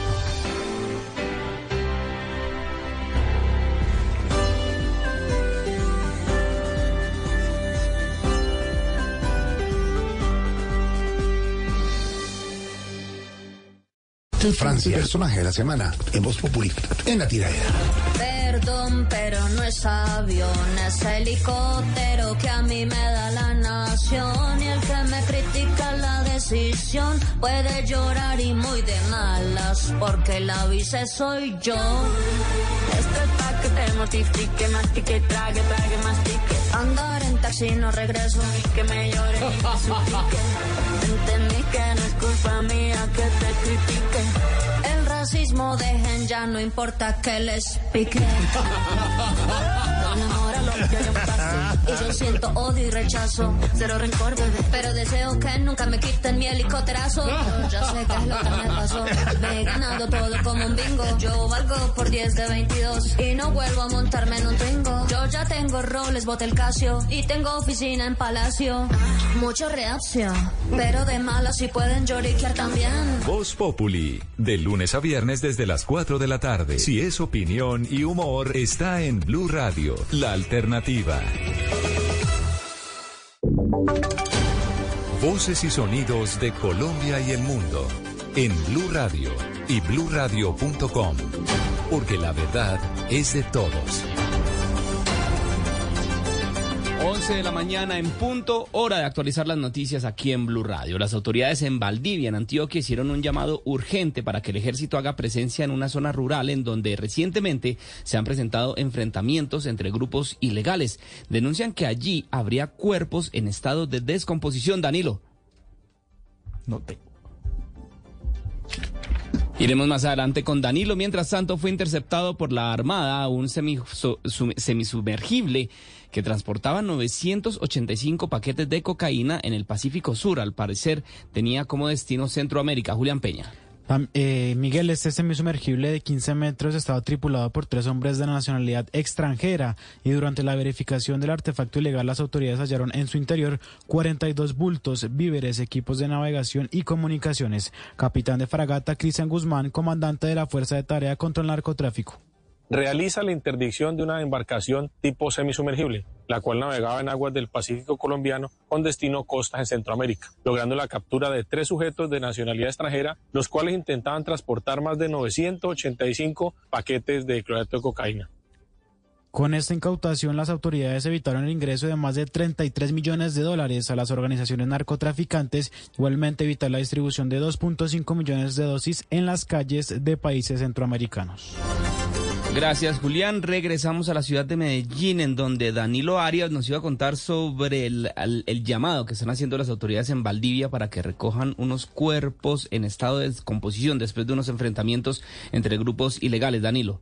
[SPEAKER 22] Francia, personaje de la semana en Voz Populi, en la tiradera.
[SPEAKER 23] Perdón, pero no es avión, es helicóptero que a mí me da la nación. Y el que me critica la decisión puede llorar y muy de malas, porque la vice soy yo. Esto es pa' que te mortifique, mastique, trague, trague, mastique. Andar en taxi no regreso, que me llore ni me suplique. Entendí que no es culpa mía que te critique. Racismo dejen ya, no importa que les pique. Enamora lo que yo paso. Y yo siento odio y rechazo. Cero rencor, bebé. Pero deseo que nunca me quiten mi helicópterazo. Yo ya sé qué es lo que me pasó. Me he ganado todo como un bingo. Yo valgo por 10 de 22. Y no vuelvo a montarme en un Twingo. Yo ya tengo roles, bote el Casio. Y tengo oficina en Palacio. Mucha reacción. Pero de malas si pueden lloriquear también.
[SPEAKER 9] Voz Populi, de lunes a viernes desde las 4 de la tarde. Si es opinión y humor, está en Blue Radio, la alternativa. Voces y sonidos de Colombia y el mundo en Blue Radio y bluradio.com, porque la verdad es de todos.
[SPEAKER 24] 11 de la mañana en punto, hora de actualizar las noticias aquí en Blue Radio. Las autoridades en Valdivia, en Antioquia, hicieron un llamado urgente para que el ejército haga presencia en una zona rural en donde recientemente se han presentado enfrentamientos entre grupos ilegales. Denuncian que allí habría cuerpos en estado de descomposición. Danilo.
[SPEAKER 21] No te.
[SPEAKER 24] Iremos más adelante con Danilo. Mientras tanto, fue interceptado por la Armada un semi- su- su- semisumergible que transportaba 985 paquetes de cocaína en el Pacífico Sur. Al parecer, tenía como destino Centroamérica. Julián Peña.
[SPEAKER 25] Eh, Miguel, este semisumergible de 15 metros estaba tripulado por tres hombres de nacionalidad extranjera y durante la verificación del artefacto ilegal las autoridades hallaron en su interior 42 bultos, víveres, equipos de navegación y comunicaciones. Capitán de fragata Cristian Guzmán, comandante de la Fuerza de Tarea contra el Narcotráfico.
[SPEAKER 26] Realiza la interdicción de una embarcación tipo semisumergible, la cual navegaba en aguas del Pacífico colombiano con destino costas en Centroamérica, logrando la captura de tres sujetos de nacionalidad extranjera, los cuales intentaban transportar más de 985 paquetes de cloreto de cocaína.
[SPEAKER 25] Con esta incautación, las autoridades evitaron el ingreso de más de 33 millones de dólares a las organizaciones narcotraficantes, igualmente evitar la distribución de 2.5 millones de dosis en las calles de países centroamericanos.
[SPEAKER 24] Gracias, Julián. Regresamos a la ciudad de Medellín, en donde Danilo Arias nos iba a contar sobre el, el- llamado que están haciendo las autoridades en Valdivia para que recojan unos cuerpos en estado de descomposición después de unos enfrentamientos entre grupos ilegales. Danilo.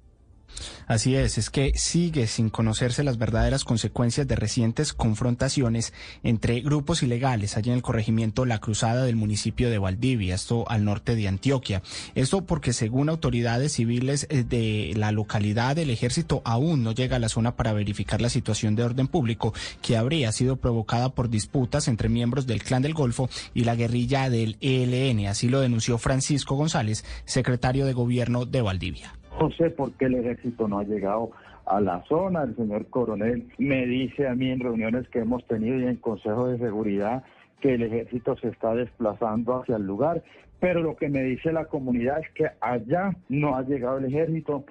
[SPEAKER 27] Así es, es que sigue sin conocerse las verdaderas consecuencias de recientes confrontaciones entre grupos ilegales allá en el corregimiento La Cruzada del municipio de Valdivia, esto al norte de Antioquia. Esto porque según autoridades civiles eh, de la localidad, el ejército aún no llega a la zona para verificar la situación de orden público que habría sido provocada por disputas entre miembros del Clan del Golfo y la guerrilla del ELN. Así lo denunció Francisco González, secretario de gobierno de Valdivia.
[SPEAKER 28] No sé por qué el ejército no ha llegado a la zona. El señor coronel me dice a mí en reuniones que hemos tenido y en Consejo de Seguridad que el ejército se está desplazando hacia el lugar, pero lo que me dice la comunidad es que allá no ha llegado el ejército.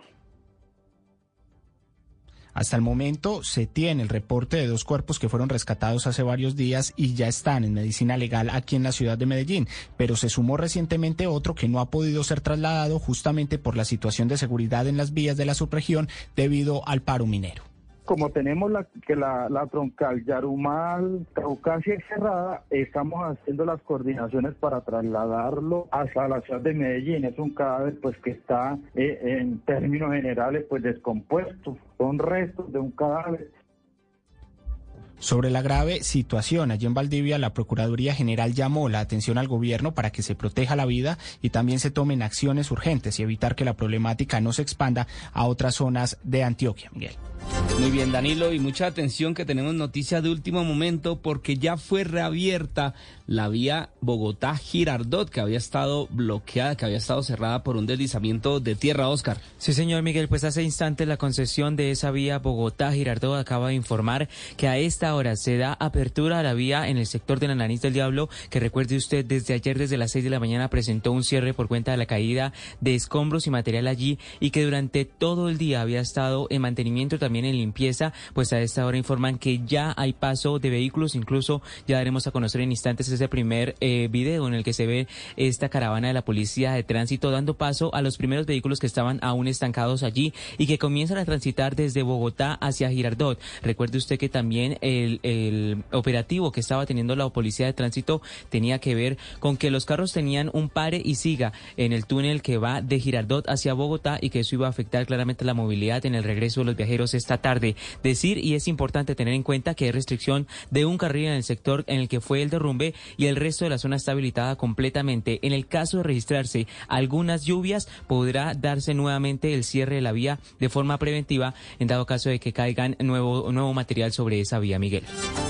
[SPEAKER 27] Hasta el momento se tiene el reporte de dos cuerpos que fueron rescatados hace varios días y ya están en medicina legal aquí en la ciudad de Medellín, pero se sumó recientemente otro que no ha podido ser trasladado justamente por la situación de seguridad en las vías de la subregión debido al paro minero
[SPEAKER 28] como tenemos la, que la, troncal Yarumal, Caucasia es cerrada, estamos haciendo las coordinaciones para trasladarlo hasta la ciudad de Medellín. Es un cadáver pues que está eh, en términos generales pues descompuesto. Son restos de un cadáver
[SPEAKER 27] sobre la grave situación allí en Valdivia, la Procuraduría General llamó la atención al gobierno para que se proteja la vida y también se tomen acciones urgentes y evitar que la problemática no se expanda a otras zonas de Antioquia, Miguel.
[SPEAKER 24] Muy bien, Danilo, y mucha atención que tenemos noticia de último momento porque ya fue reabierta la vía Bogotá-Girardot, que había estado bloqueada, que había estado cerrada por un deslizamiento de tierra, Oscar.
[SPEAKER 29] Sí, señor Miguel, pues hace instantes la concesión de esa vía Bogotá-Girardot acaba de informar que a esta hora se da apertura a la vía en el sector de la Nariz del Diablo, que recuerde usted, desde ayer, desde las 6 de la mañana, presentó un cierre por cuenta de la caída de escombros y material allí y que durante todo el día había estado en mantenimiento también en limpieza, pues a esta hora informan que ya hay paso de vehículos, incluso ya daremos a conocer en instantes ese primer eh, video en el que se ve esta caravana de la policía de tránsito dando paso a los primeros vehículos que estaban aún estancados allí y que comienzan a transitar desde Bogotá hacia Girardot. Recuerde usted que también el, el operativo que estaba teniendo la policía de tránsito tenía que ver con que los carros tenían un pare y siga en el túnel que va de Girardot hacia Bogotá y que eso iba a afectar claramente la movilidad en el regreso de los viajeros esta tarde. Decir, y es importante tener en cuenta que hay restricción de un carril en el sector en el que fue el derrumbe y el resto de la zona está habilitada completamente. En el caso de registrarse algunas lluvias, podrá darse nuevamente el cierre de la vía de forma preventiva en dado caso de que caigan nuevo, nuevo material sobre esa vía, Miguel.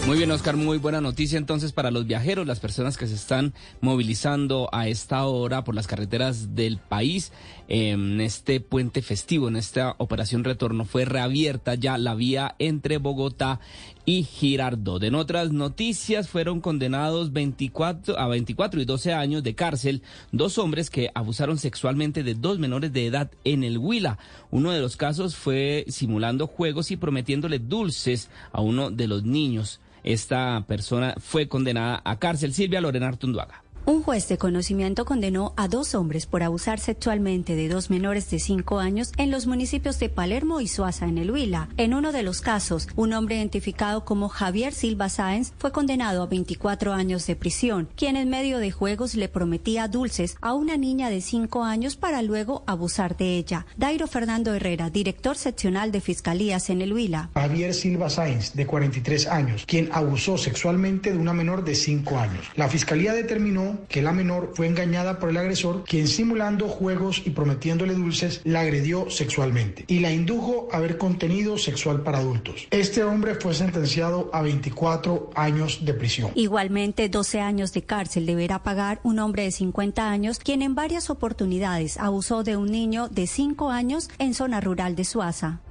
[SPEAKER 24] Muy bien, Oscar, muy buena noticia entonces para los viajeros, las personas que se están movilizando a esta hora por las carreteras del país en este puente festivo, en esta operación retorno. Fue reabierta ya la vía entre Bogotá y Girardot. En otras noticias fueron condenados 24 a 24 y 12 años de cárcel dos hombres que abusaron sexualmente de dos menores de edad en el Huila. Uno de los casos fue simulando juegos y prometiéndole dulces a uno de los niños. Esta persona fue condenada a cárcel. Silvia Lorena Artunduaga.
[SPEAKER 30] Un juez de conocimiento condenó a dos hombres por abusar sexualmente de dos menores de cinco años en los municipios de Palermo y Suaza, en el Huila. En uno de los casos, un hombre identificado como Javier Silva Sáenz fue condenado a 24 años de prisión, quien en medio de juegos le prometía dulces a una niña de cinco años para luego abusar de ella. Dairo Fernando Herrera, director seccional de Fiscalías en el Huila.
[SPEAKER 31] Javier Silva Sáenz, de 43 años, quien abusó sexualmente de una menor de cinco años. La Fiscalía determinó que la menor fue engañada por el agresor, quien simulando juegos y prometiéndole dulces la agredió sexualmente y la indujo a ver contenido sexual para adultos. Este hombre fue sentenciado a 24 años de prisión.
[SPEAKER 30] Igualmente, 12 años de cárcel deberá pagar un hombre de 50 años, quien en varias oportunidades abusó de un niño de 5 años en zona rural de Suaza.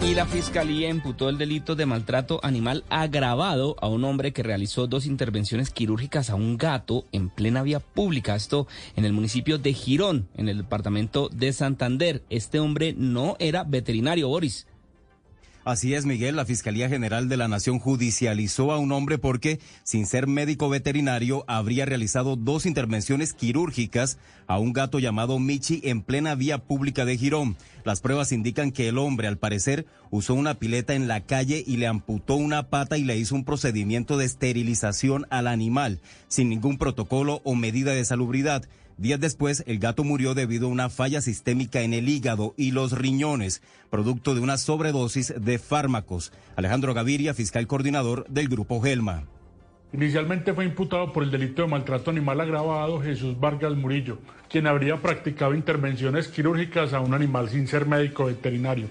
[SPEAKER 24] Y la fiscalía imputó el delito de maltrato animal agravado a un hombre que realizó dos intervenciones quirúrgicas a un gato en plena vía pública. Esto en el municipio de Girón, en el departamento de Santander. Este hombre no era veterinario, Boris.
[SPEAKER 32] Así es, Miguel. La Fiscalía General de la Nación judicializó a un hombre porque, sin ser médico veterinario, habría realizado dos intervenciones quirúrgicas a un gato llamado Michi en plena vía pública de Girón. Las pruebas indican que el hombre, al parecer, usó una pileta en la calle y le amputó una pata y le hizo un procedimiento de esterilización al animal, sin ningún protocolo o medida de salubridad. Días después, el gato murió debido a una falla sistémica en el hígado y los riñones, producto de una sobredosis de fármacos. Alejandro Gaviria, fiscal coordinador del Grupo Gelma.
[SPEAKER 33] Inicialmente fue imputado por el delito de maltrato animal agravado Jesús Vargas Murillo, quien habría practicado intervenciones quirúrgicas a un animal sin ser médico veterinario.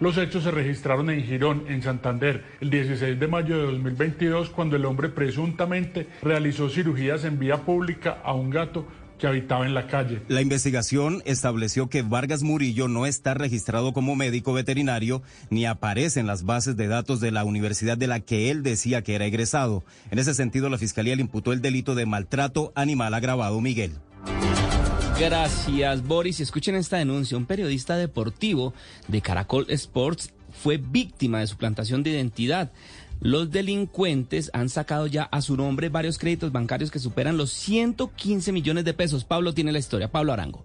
[SPEAKER 33] Los hechos se registraron en Girón, en Santander, el 16 de mayo de 2022, cuando el hombre presuntamente realizó cirugías en vía pública a un gato que habitaba en la calle.
[SPEAKER 32] La investigación estableció que Vargas Murillo no está registrado como médico veterinario ni aparece en las bases de datos de la universidad de la que él decía que era egresado. En ese sentido, la fiscalía le imputó el delito de maltrato animal agravado, Miguel.
[SPEAKER 24] Gracias, Boris. Escuchen esta denuncia. Un periodista deportivo de Caracol Sports fue víctima de suplantación de identidad. Los delincuentes han sacado ya a su nombre varios créditos bancarios que superan los 115 millones de pesos. Pablo tiene la historia. Pablo Arango.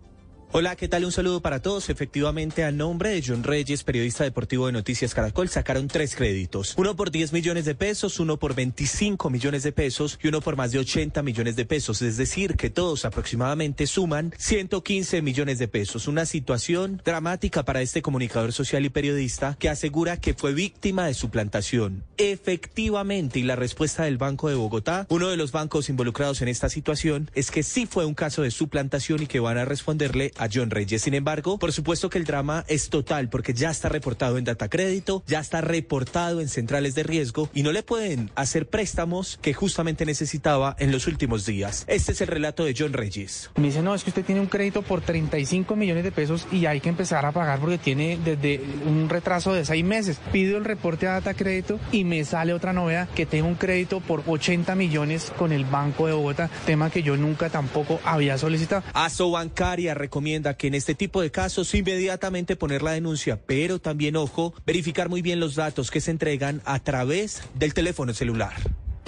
[SPEAKER 34] Hola, ¿qué tal? Un saludo para todos. Efectivamente, a nombre de John Reyes, periodista deportivo de Noticias Caracol, sacaron tres créditos. Uno por 10 millones de pesos, uno por 25 millones de pesos y uno por más de 80 millones de pesos. Es decir, que todos aproximadamente suman 115 millones de pesos. Una situación dramática para este comunicador social y periodista que asegura que fue víctima de suplantación. Efectivamente, y la respuesta del Banco de Bogotá, uno de los bancos involucrados en esta situación, es que sí fue un caso de suplantación y que van a responderle a John Reyes. Sin embargo, por supuesto que el drama es total porque ya está reportado en Data Crédito, ya está reportado en centrales de riesgo y no le pueden hacer préstamos que justamente necesitaba en los últimos días. Este es el relato de John Reyes.
[SPEAKER 35] Me dice, no, es que usted tiene un crédito por 35 millones de pesos y hay que empezar a pagar porque tiene desde un retraso de seis meses. Pido el reporte a Data Crédito y me sale otra novedad que tengo un crédito por 80 millones con el Banco de Bogotá, tema que yo nunca tampoco había solicitado.
[SPEAKER 34] ASO Bancaria recomienda que en este tipo de casos inmediatamente poner la denuncia, pero también, ojo, verificar muy bien los datos que se entregan a través del teléfono celular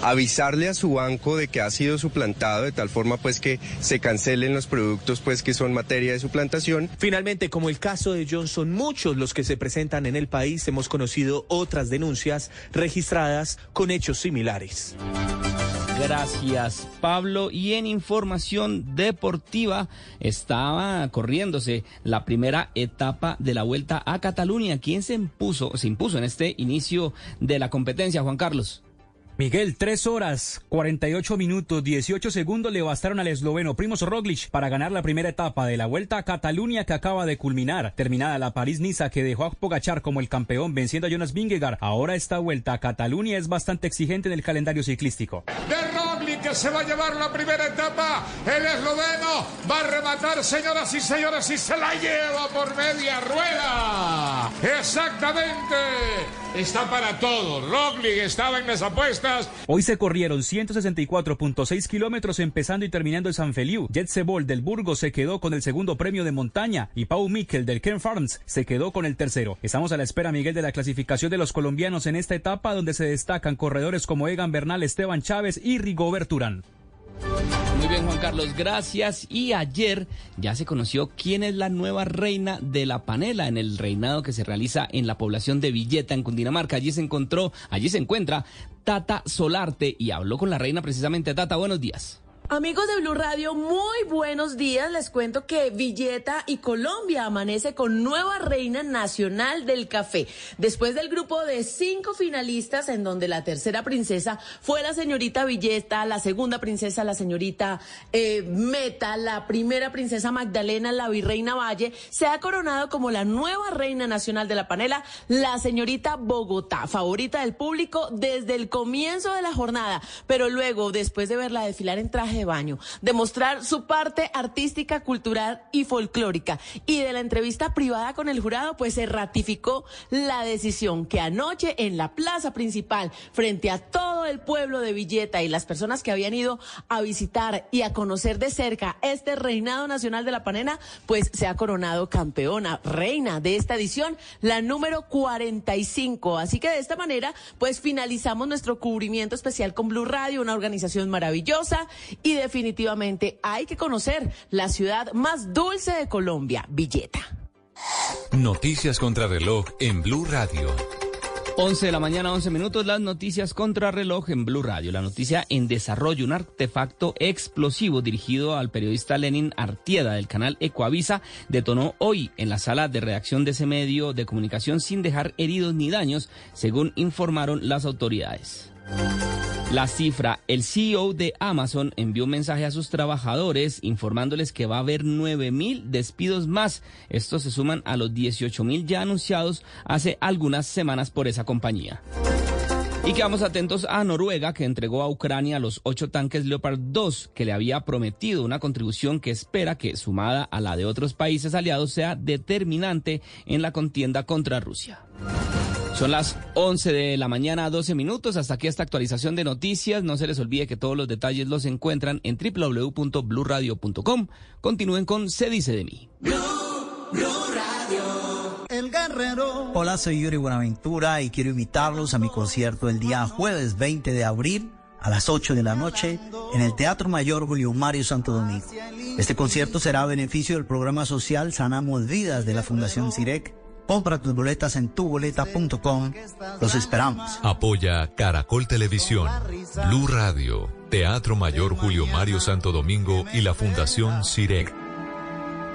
[SPEAKER 31] avisarle a su banco de que ha sido suplantado de tal forma pues que se cancelen los productos pues que son materia de suplantación.
[SPEAKER 34] Finalmente, como el caso de Johnson, muchos los que se presentan en el país hemos conocido otras denuncias registradas con hechos similares.
[SPEAKER 24] Gracias, Pablo. Y en información deportiva estaba corriéndose la primera etapa de la vuelta a Cataluña. ¿Quién se impuso, se impuso en este inicio de la competencia, Juan Carlos?
[SPEAKER 33] Miguel, 3 horas, 48 minutos, 18 segundos le bastaron al esloveno Primos Roglic para ganar la primera etapa de la Vuelta a Cataluña que acaba de culminar. Terminada la París-Niza que dejó a Pogachar como el campeón venciendo a Jonas Vingegaard, ahora esta Vuelta a Cataluña es bastante exigente en el calendario ciclístico.
[SPEAKER 36] De Roglic se va a llevar la primera etapa, el esloveno va a rematar, señoras y señores, y se la lleva por media rueda. Exactamente. Está para todo. Roglic estaba en las apuestas.
[SPEAKER 33] Hoy se corrieron 164.6 kilómetros empezando y terminando en San Feliu. Jet Sebol del Burgos se quedó con el segundo premio de montaña y Pau Mikel del Ken Farms se quedó con el tercero. Estamos a la espera, Miguel, de la clasificación de los colombianos en esta etapa donde se destacan corredores como Egan Bernal, Esteban Chávez y Rigobert
[SPEAKER 24] Muy bien, Juan Carlos, gracias. Y ayer ya se conoció quién es la nueva reina de la panela en el reinado que se realiza en la población de Villeta, en Cundinamarca. Allí se encontró, allí se encuentra Tata Solarte y habló con la reina precisamente. Tata, buenos días.
[SPEAKER 37] Amigos de Blue Radio, muy buenos días. Les cuento que Villeta y Colombia amanece con nueva reina nacional del café. Después del grupo de cinco finalistas, en donde la tercera princesa fue la señorita Villeta, la segunda princesa la señorita eh, Meta, la primera princesa Magdalena, la virreina Valle, se ha coronado como la nueva reina nacional de la panela, la señorita Bogotá, favorita del público desde el comienzo de la jornada. Pero luego, después de verla desfilar en traje de baño, demostrar su parte artística, cultural y folclórica. Y de la entrevista privada con el jurado, pues se ratificó la decisión que anoche en la plaza principal, frente a todo el pueblo de Villeta y las personas que habían ido a visitar y a conocer de cerca este reinado nacional de la panena, pues se ha coronado campeona, reina de esta edición, la número 45. Así que de esta manera, pues finalizamos nuestro cubrimiento especial con Blue Radio, una organización maravillosa y definitivamente hay que conocer la ciudad más dulce de Colombia, Villeta.
[SPEAKER 9] Noticias contra reloj en Blue Radio.
[SPEAKER 24] 11 de la mañana, 11 minutos, las noticias contra reloj en Blue Radio. La noticia en desarrollo, un artefacto explosivo dirigido al periodista Lenin Artieda del canal Ecoavisa detonó hoy en la sala de redacción de ese medio de comunicación sin dejar heridos ni daños, según informaron las autoridades. La cifra, el CEO de Amazon envió un mensaje a sus trabajadores informándoles que va a haber 9 mil despidos más. Estos se suman a los 18 mil ya anunciados hace algunas semanas por esa compañía. Y quedamos atentos a Noruega, que entregó a Ucrania los ocho tanques Leopard 2, que le había prometido una contribución que espera que, sumada a la de otros países aliados, sea determinante en la contienda contra Rusia. Son las 11 de la mañana, 12 minutos. Hasta aquí esta actualización de noticias. No se les olvide que todos los detalles los encuentran en www.bluradio.com. Continúen con Se dice de mí.
[SPEAKER 38] Blue, Blue Radio.
[SPEAKER 39] El Guerrero. Hola, soy Yuri Buenaventura y quiero invitarlos a mi concierto el día jueves 20 de abril a las 8 de la noche en el Teatro Mayor Julio Mario Santo Domingo. Este concierto será a beneficio del programa social Sanamos Vidas de la Fundación CIREC. Compra tus boletas en tuboleta.com. Los esperamos.
[SPEAKER 9] Apoya Caracol Televisión, Blue Radio, Teatro Mayor Julio Mario Santo Domingo y la Fundación CIREC.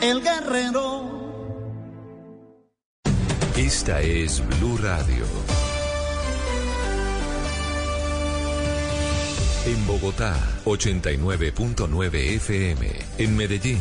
[SPEAKER 39] El Guerrero.
[SPEAKER 9] Esta es Blue Radio. En Bogotá, 89.9 FM. En Medellín,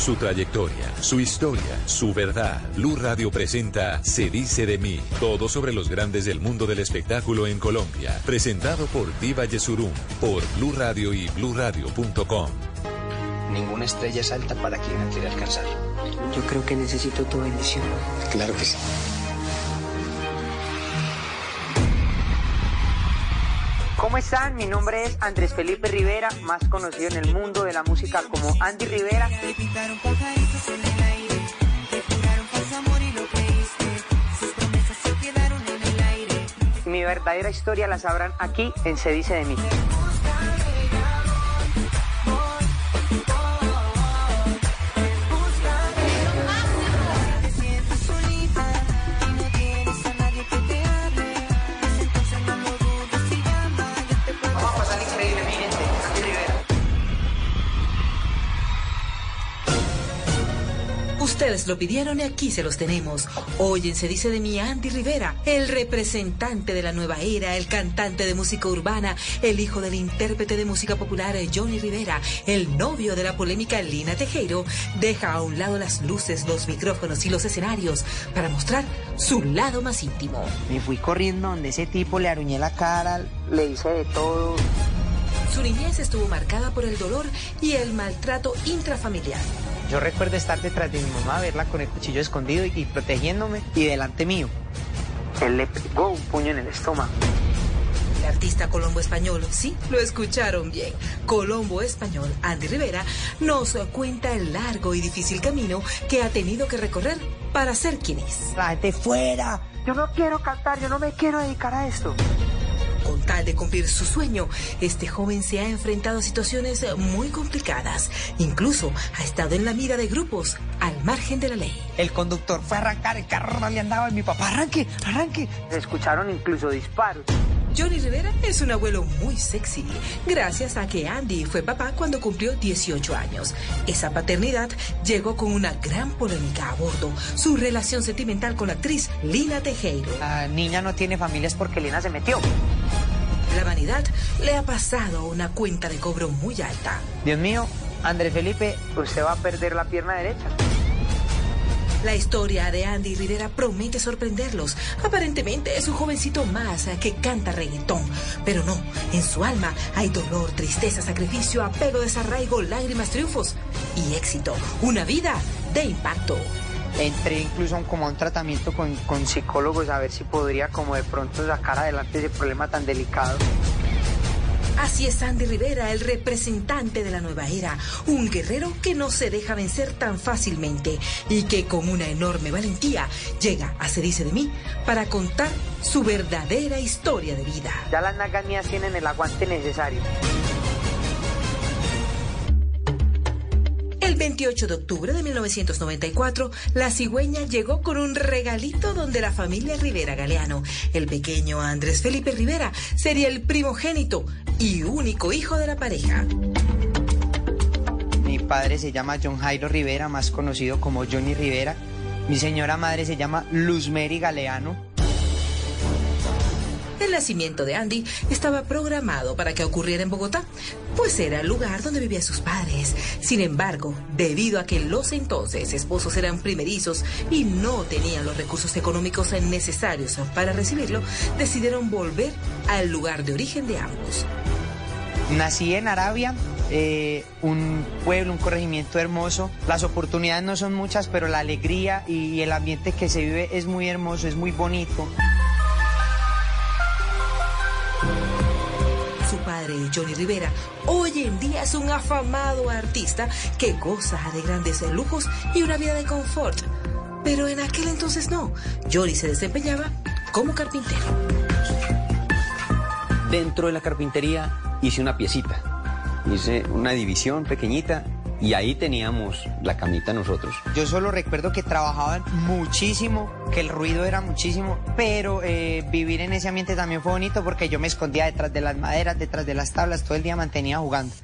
[SPEAKER 9] Su trayectoria, su historia, su verdad. Blue Radio presenta Se dice de mí. Todo sobre los grandes del mundo del espectáculo en Colombia. Presentado por Diva Yesurum, por Blue Radio y BlueRadio.com.
[SPEAKER 40] Ninguna estrella es alta para quien la quiere alcanzar.
[SPEAKER 41] Yo creo que necesito tu bendición.
[SPEAKER 40] Claro que sí.
[SPEAKER 42] ¿Cómo están? Mi nombre es Andrés Felipe Rivera, más conocido en el mundo de la música como Andy Rivera. Mi verdadera historia la sabrán aquí en Se dice de mí.
[SPEAKER 5] Ustedes lo pidieron y aquí se los tenemos. Hoy en Se dice de mí Andy Rivera, el representante de la nueva era, el cantante de música urbana, el hijo del intérprete de música popular Johnny Rivera, el novio de la polémica Lina Tejero, deja a un lado las luces, los micrófonos y los escenarios para mostrar su lado más íntimo.
[SPEAKER 42] Me fui corriendo donde ese tipo le aruñé la cara, le hice de todo.
[SPEAKER 5] Su niñez estuvo marcada por el dolor y el maltrato intrafamiliar.
[SPEAKER 42] Yo recuerdo estar detrás de mi mamá, verla con el cuchillo escondido y, y protegiéndome y delante mío. Él le pegó un puño en el estómago.
[SPEAKER 5] El artista Colombo Español, sí, lo escucharon bien. Colombo Español, Andy Rivera, nos cuenta el largo y difícil camino que ha tenido que recorrer para ser quien es.
[SPEAKER 42] La gente fuera. Yo no quiero cantar, yo no me quiero dedicar a esto.
[SPEAKER 5] Con tal de cumplir su sueño, este joven se ha enfrentado a situaciones muy complicadas. Incluso ha estado en la mira de grupos al margen de la ley.
[SPEAKER 42] El conductor fue a arrancar el carro donde andaba y mi papá, arranque, arranque. Se escucharon incluso disparos.
[SPEAKER 5] Johnny Rivera es un abuelo muy sexy, gracias a que Andy fue papá cuando cumplió 18 años. Esa paternidad llegó con una gran polémica a bordo, su relación sentimental con la actriz Lina Tejero.
[SPEAKER 42] La niña no tiene familias porque Lina se metió.
[SPEAKER 5] La vanidad le ha pasado una cuenta de cobro muy alta.
[SPEAKER 42] Dios mío, Andrés Felipe, usted va a perder la pierna derecha.
[SPEAKER 5] La historia de Andy Rivera promete sorprenderlos. Aparentemente es un jovencito más que canta reggaetón. Pero no, en su alma hay dolor, tristeza, sacrificio, apego, desarraigo, lágrimas, triunfos y éxito. Una vida de impacto.
[SPEAKER 42] Entré incluso como a un tratamiento con, con psicólogos a ver si podría como de pronto sacar adelante ese problema tan delicado.
[SPEAKER 5] Así es Andy Rivera, el representante de la nueva era, un guerrero que no se deja vencer tan fácilmente y que con una enorme valentía llega a Se dice de mí para contar su verdadera historia de vida.
[SPEAKER 42] Ya las nalgas mías tienen el aguante necesario.
[SPEAKER 5] El 28 de octubre de 1994, la cigüeña llegó con un regalito donde la familia Rivera Galeano, el pequeño Andrés Felipe Rivera, sería el primogénito y único hijo de la pareja.
[SPEAKER 42] Mi padre se llama John Jairo Rivera, más conocido como Johnny Rivera. Mi señora madre se llama Luz Mary Galeano.
[SPEAKER 5] El nacimiento de Andy estaba programado para que ocurriera en Bogotá, pues era el lugar donde vivían sus padres. Sin embargo, debido a que los entonces esposos eran primerizos y no tenían los recursos económicos necesarios para recibirlo, decidieron volver al lugar de origen de ambos.
[SPEAKER 42] Nací en Arabia, eh, un pueblo, un corregimiento hermoso. Las oportunidades no son muchas, pero la alegría y el ambiente que se vive es muy hermoso, es muy bonito.
[SPEAKER 5] Padre, Johnny Rivera, hoy en día es un afamado artista que goza de grandes lujos y una vida de confort. Pero en aquel entonces no. Johnny se desempeñaba como carpintero.
[SPEAKER 40] Dentro de la carpintería hice una piecita. Hice una división pequeñita y ahí teníamos la camita nosotros.
[SPEAKER 42] Yo solo recuerdo que trabajaban muchísimo, que el ruido era muchísimo, pero eh, vivir en ese ambiente también fue bonito porque yo me escondía detrás de las maderas, detrás de las tablas, todo el día mantenía jugando.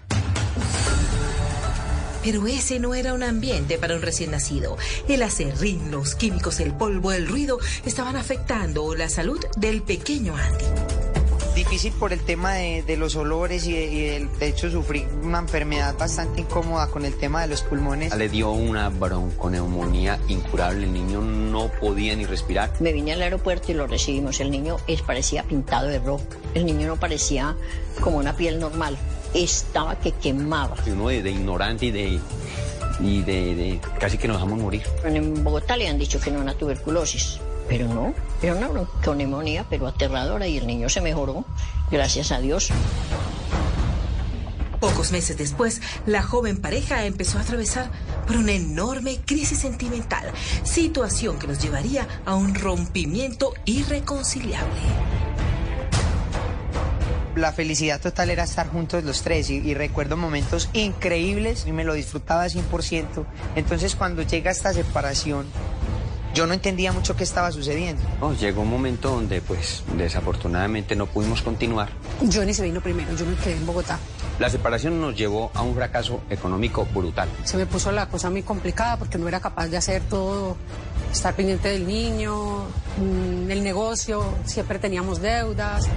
[SPEAKER 5] Pero ese no era un ambiente para un recién nacido. El acerrín, los químicos, el polvo, el ruido estaban afectando la salud del pequeño Andy
[SPEAKER 42] difícil por el tema de, los olores y, de, de, hecho sufrí una enfermedad bastante incómoda con el tema de los pulmones.
[SPEAKER 40] Le dio una bronconeumonía incurable, el niño no podía ni respirar.
[SPEAKER 43] Me vine al aeropuerto y lo recibimos, el niño es, parecía pintado de rojo, el niño no parecía como una piel normal, estaba que quemaba.
[SPEAKER 40] Uno de, de ignorante y de y de, casi que nos dejamos morir.
[SPEAKER 43] En Bogotá le han dicho que no era tuberculosis. Pero no, era una bronconeumonía, pero aterradora y el niño se mejoró, gracias a Dios.
[SPEAKER 5] Pocos meses después, la joven pareja empezó a atravesar por una enorme crisis sentimental, situación que los llevaría a un rompimiento irreconciliable.
[SPEAKER 42] La felicidad total era estar juntos los tres y, y recuerdo momentos increíbles y me lo disfrutaba 100%. Entonces cuando llega esta separación, yo no entendía mucho qué estaba sucediendo.
[SPEAKER 40] llegó un momento donde, pues, desafortunadamente no pudimos continuar.
[SPEAKER 44] Johnny se vino primero, yo me quedé en Bogotá.
[SPEAKER 40] La separación nos llevó a un fracaso económico brutal.
[SPEAKER 44] Se me puso la cosa muy complicada porque no era capaz de hacer todo, estar pendiente del niño, mm, el negocio, siempre teníamos deudas.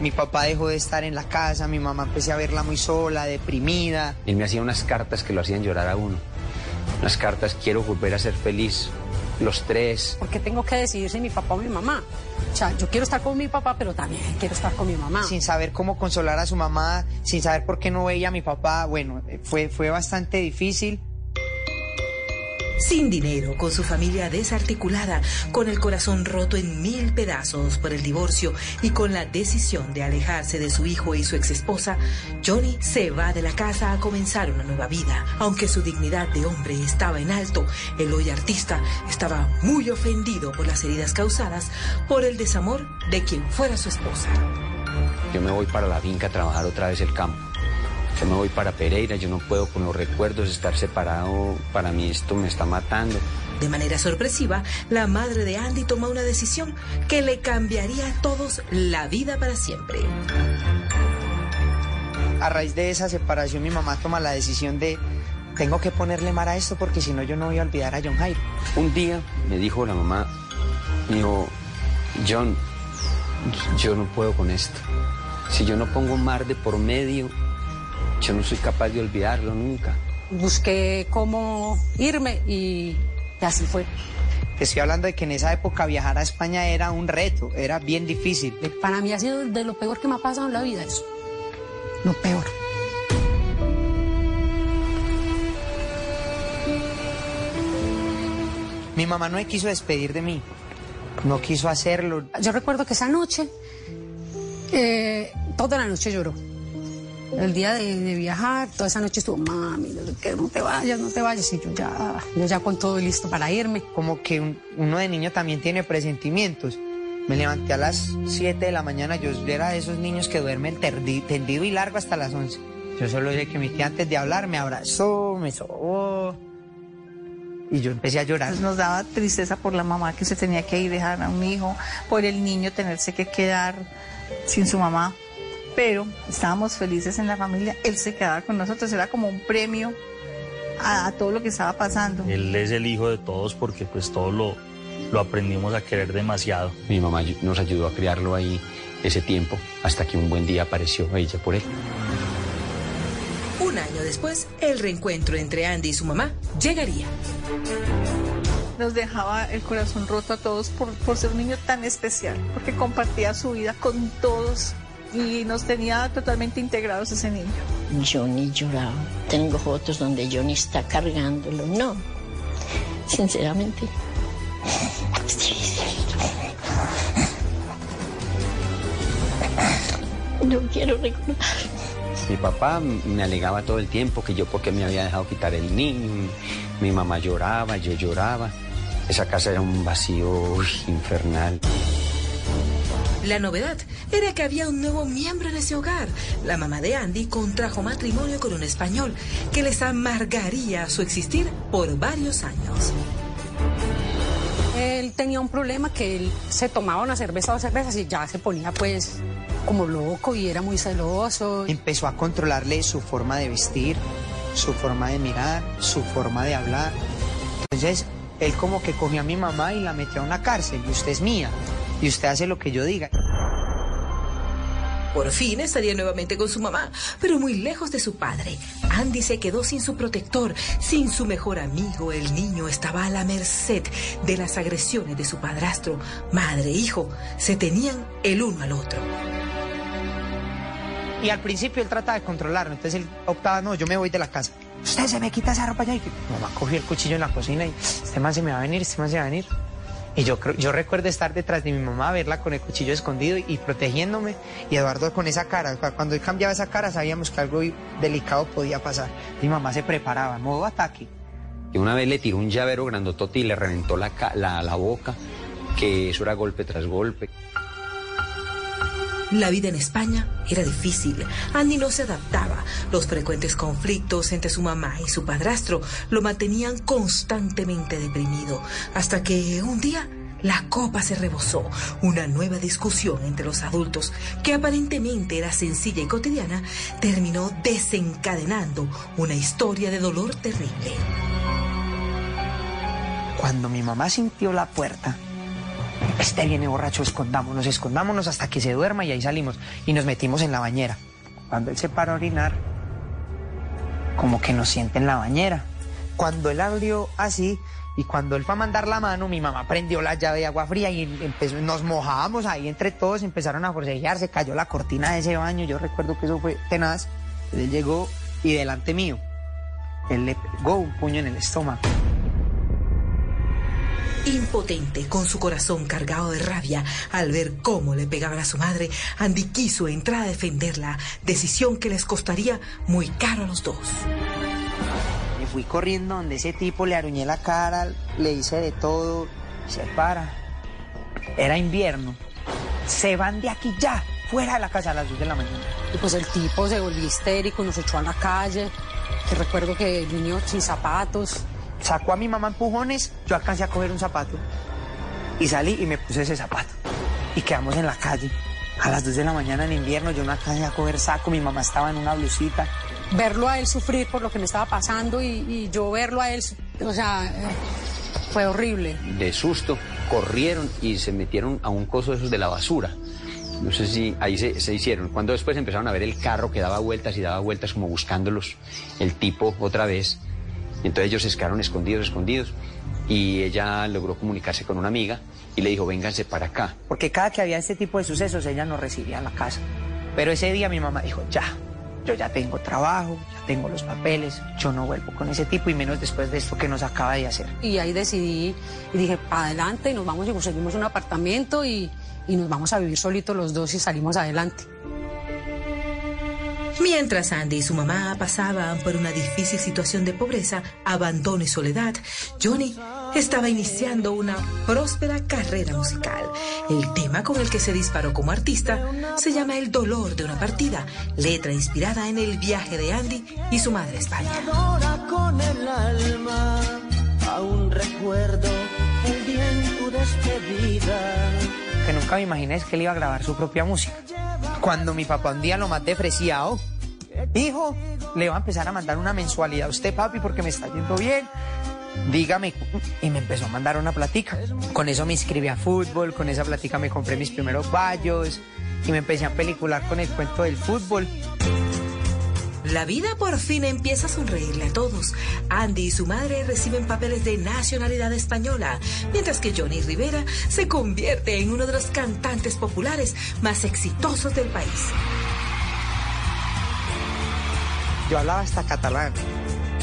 [SPEAKER 42] Mi papá dejó de estar en la casa, mi mamá empecé a verla muy sola, deprimida.
[SPEAKER 40] Él me hacía unas cartas que lo hacían llorar a uno las cartas, quiero volver a ser feliz, los tres.
[SPEAKER 44] ¿Por qué tengo que decidir si mi papá o mi mamá? O sea, yo quiero estar con mi papá, pero también quiero estar con mi mamá.
[SPEAKER 42] Sin saber cómo consolar a su mamá, sin saber por qué no veía a mi papá, bueno, fue, fue bastante difícil
[SPEAKER 5] sin dinero, con su familia desarticulada, con el corazón roto en mil pedazos por el divorcio y con la decisión de alejarse de su hijo y su exesposa, Johnny se va de la casa a comenzar una nueva vida. Aunque su dignidad de hombre estaba en alto, el hoy artista estaba muy ofendido por las heridas causadas por el desamor de quien fuera su esposa.
[SPEAKER 40] Yo me voy para la finca a trabajar otra vez el campo yo me voy para Pereira, yo no puedo con los recuerdos estar separado, para mí esto me está matando.
[SPEAKER 5] De manera sorpresiva, la madre de Andy toma una decisión que le cambiaría a todos la vida para siempre.
[SPEAKER 42] A raíz de esa separación, mi mamá toma la decisión de tengo que ponerle mar a esto porque si no yo no voy a olvidar a John Jairo.
[SPEAKER 40] Un día me dijo la mamá, me dijo, John, yo no puedo con esto. Si yo no pongo mar de por medio, yo no soy capaz de olvidarlo nunca.
[SPEAKER 44] Busqué cómo irme y así fue.
[SPEAKER 42] Te estoy hablando de que en esa época viajar a España era un reto, era bien difícil.
[SPEAKER 44] Para mí ha sido de lo peor que me ha pasado en la vida eso. Lo peor.
[SPEAKER 42] Mi mamá no me quiso despedir de mí. No quiso hacerlo.
[SPEAKER 44] Yo recuerdo que esa noche, eh, toda la noche lloró el día de, viajar, toda esa noche estuvo, mami, que no te vayas, no te vayas. Y yo ya, yo ya con todo listo para irme.
[SPEAKER 42] Como que uno de niño también tiene presentimientos. Me levanté a las 7 de la mañana, yo era de esos niños que duermen tendido y largo hasta las 11. Yo solo sé que mi tía antes de hablar me abrazó, me sobó. Y yo empecé a llorar.
[SPEAKER 45] Nos daba tristeza por la mamá que se tenía que ir dejar a un hijo, por el niño tenerse que quedar sin su mamá. Pero estábamos felices en la familia. Él se quedaba con nosotros, era como un premio a, a todo lo que estaba pasando.
[SPEAKER 46] Él es el hijo de todos porque pues todos lo, lo aprendimos a querer demasiado.
[SPEAKER 40] Mi mamá nos ayudó a criarlo ahí ese tiempo hasta que un buen día apareció ella por él.
[SPEAKER 5] Un año después, el reencuentro entre Andy y su mamá llegaría.
[SPEAKER 45] Nos dejaba el corazón roto a todos por, por ser un niño tan especial, porque compartía su vida con todos y nos tenía totalmente integrados ese niño.
[SPEAKER 43] Johnny lloraba. Tengo fotos donde Johnny está cargándolo. No, sinceramente. No quiero recordar.
[SPEAKER 40] Mi papá me alegaba todo el tiempo que yo porque me había dejado quitar el niño. Mi mamá lloraba, yo lloraba. Esa casa era un vacío uy, infernal.
[SPEAKER 5] La novedad era que había un nuevo miembro en ese hogar. La mamá de Andy contrajo matrimonio con un español que les amargaría su existir por varios años.
[SPEAKER 44] Él tenía un problema que él se tomaba una cerveza o dos cervezas y ya se ponía pues como loco y era muy celoso.
[SPEAKER 42] Empezó a controlarle su forma de vestir, su forma de mirar, su forma de hablar. Entonces, él como que cogió a mi mamá y la metió a una cárcel y usted es mía y usted hace lo que yo diga.
[SPEAKER 5] Por fin estaría nuevamente con su mamá, pero muy lejos de su padre. Andy se quedó sin su protector, sin su mejor amigo. El niño estaba a la merced de las agresiones de su padrastro. Madre e hijo se tenían el uno al otro.
[SPEAKER 42] Y al principio él trataba de controlarlo, entonces él optaba, no, yo me voy de la casa. Usted se me quita esa ropa ya. Y mamá cogió el cuchillo en la cocina y este man se me va a venir, este man se va a venir. Y yo, yo recuerdo estar detrás de mi mamá, verla con el cuchillo escondido y, protegiéndome. Y Eduardo con esa cara. Cu- Cuando él cambiaba esa cara sabíamos que algo delicado podía pasar. Mi mamá se preparaba, modo ataque.
[SPEAKER 40] Y una vez le tiró un llavero grandotote y le reventó la, la, la boca, que eso era golpe tras golpe.
[SPEAKER 5] La vida en España era difícil. Andy no se adaptaba. Los frecuentes conflictos entre su mamá y su padrastro lo mantenían constantemente deprimido. Hasta que un día la copa se rebosó. Una nueva discusión entre los adultos, que aparentemente era sencilla y cotidiana, terminó desencadenando una historia de dolor terrible.
[SPEAKER 42] Cuando mi mamá sintió la puerta, este viene borracho, escondámonos, escondámonos hasta que se duerma y ahí salimos. Y nos metimos en la bañera. Cuando él se paró a orinar, como que nos siente en la bañera. Cuando él abrió así y cuando él fue a mandar la mano, mi mamá prendió la llave de agua fría y empezó, nos mojábamos ahí entre todos, empezaron a forcejear, se cayó la cortina de ese baño. Yo recuerdo que eso fue tenaz. Él llegó y delante mío, él le pegó un puño en el estómago.
[SPEAKER 5] Impotente, con su corazón cargado de rabia al ver cómo le pegaban a su madre, Andy quiso entrar a defenderla, decisión que les costaría muy caro a los dos.
[SPEAKER 42] Me fui corriendo donde ese tipo le aruñé la cara, le hice de todo, se para. Era invierno. Se van de aquí ya, fuera de la casa a las 2 de la mañana.
[SPEAKER 44] Y pues el tipo se volvió histérico, nos echó a la calle. Que recuerdo que el niño sin zapatos.
[SPEAKER 42] Sacó a mi mamá empujones, yo alcancé a coger un zapato. Y salí y me puse ese zapato. Y quedamos en la calle. A las 2 de la mañana en invierno yo no alcancé a coger saco, mi mamá estaba en una blusita.
[SPEAKER 44] Verlo a él sufrir por lo que me estaba pasando y, y yo verlo a él, o sea, eh, fue horrible.
[SPEAKER 40] De susto, corrieron y se metieron a un coso de esos de la basura. No sé si ahí se, se hicieron. Cuando después empezaron a ver el carro que daba vueltas y daba vueltas como buscándolos, el tipo otra vez. Entonces ellos se quedaron escondidos, escondidos. Y ella logró comunicarse con una amiga y le dijo, vénganse para acá.
[SPEAKER 42] Porque cada que había este tipo de sucesos, ella nos recibía en la casa. Pero ese día mi mamá dijo, ya, yo ya tengo trabajo, ya tengo los papeles, yo no vuelvo con ese tipo y menos después de esto que nos acaba de hacer.
[SPEAKER 44] Y ahí decidí y dije, para adelante, nos vamos y conseguimos un apartamento y, y nos vamos a vivir solitos los dos y salimos adelante.
[SPEAKER 5] Mientras Andy y su mamá pasaban por una difícil situación de pobreza, abandono y soledad, Johnny estaba iniciando una próspera carrera musical. El tema con el que se disparó como artista se llama El dolor de una partida, letra inspirada en el viaje de Andy y su madre a España.
[SPEAKER 47] con el alma, recuerdo el tu despedida.
[SPEAKER 42] Que nunca me imaginé es que él iba a grabar su propia música. Cuando mi papá un día lo maté, ofrecía, oh, hijo, le va a empezar a mandar una mensualidad a usted, papi, porque me está yendo bien. Dígame. Y me empezó a mandar una platica. Con eso me inscribí a fútbol, con esa platica me compré mis primeros vallos y me empecé a pelicular con el cuento del fútbol.
[SPEAKER 5] La vida por fin empieza a sonreírle a todos. Andy y su madre reciben papeles de nacionalidad española, mientras que Johnny Rivera se convierte en uno de los cantantes populares más exitosos del país.
[SPEAKER 42] Yo hablaba hasta catalán.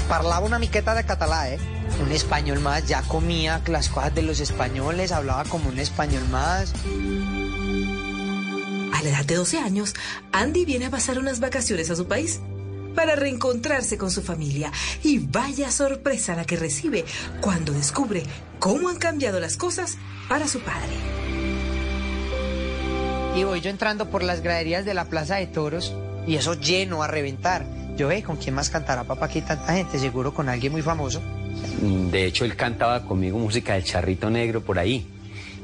[SPEAKER 42] Parlaba una miqueta de catalán, ¿eh? Un español más, ya comía las cosas de los españoles, hablaba como un español más.
[SPEAKER 5] A la edad de 12 años, Andy viene a pasar unas vacaciones a su país para reencontrarse con su familia. Y vaya sorpresa la que recibe cuando descubre cómo han cambiado las cosas para su padre.
[SPEAKER 42] Y voy yo entrando por las graderías de la Plaza de Toros y eso lleno a reventar. Yo, ve, ¿con quién más cantará papá aquí tanta gente? Seguro con alguien muy famoso.
[SPEAKER 40] De hecho, él cantaba conmigo música del Charrito Negro por ahí,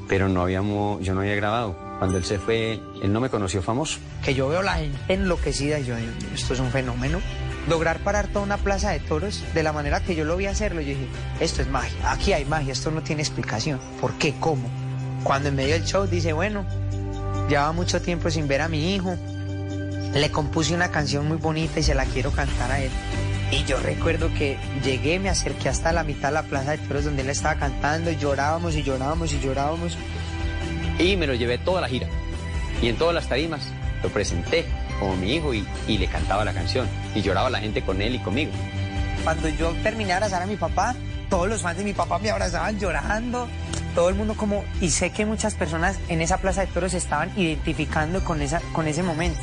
[SPEAKER 40] pero no habíamos, yo no había grabado. Cuando él se fue, él no me conoció famoso.
[SPEAKER 42] Que yo veo la gente enloquecida y yo, esto es un fenómeno. Lograr parar toda una plaza de toros de la manera que yo lo vi hacerlo, yo dije, esto es magia, aquí hay magia, esto no tiene explicación. ¿Por qué? ¿Cómo? Cuando en medio del show dice, bueno, llevaba mucho tiempo sin ver a mi hijo, le compuse una canción muy bonita y se la quiero cantar a él. Y yo recuerdo que llegué, me acerqué hasta la mitad de la plaza de toros donde él estaba cantando y llorábamos y llorábamos y llorábamos.
[SPEAKER 40] Y me lo llevé toda la gira. Y en todas las tarimas lo presenté como mi hijo y, y le cantaba la canción. Y lloraba la gente con él y conmigo.
[SPEAKER 42] Cuando yo terminé de abrazar a mi papá, todos los fans de mi papá me abrazaban llorando. Todo el mundo como... Y sé que muchas personas en esa plaza de toros estaban identificando con, esa, con ese momento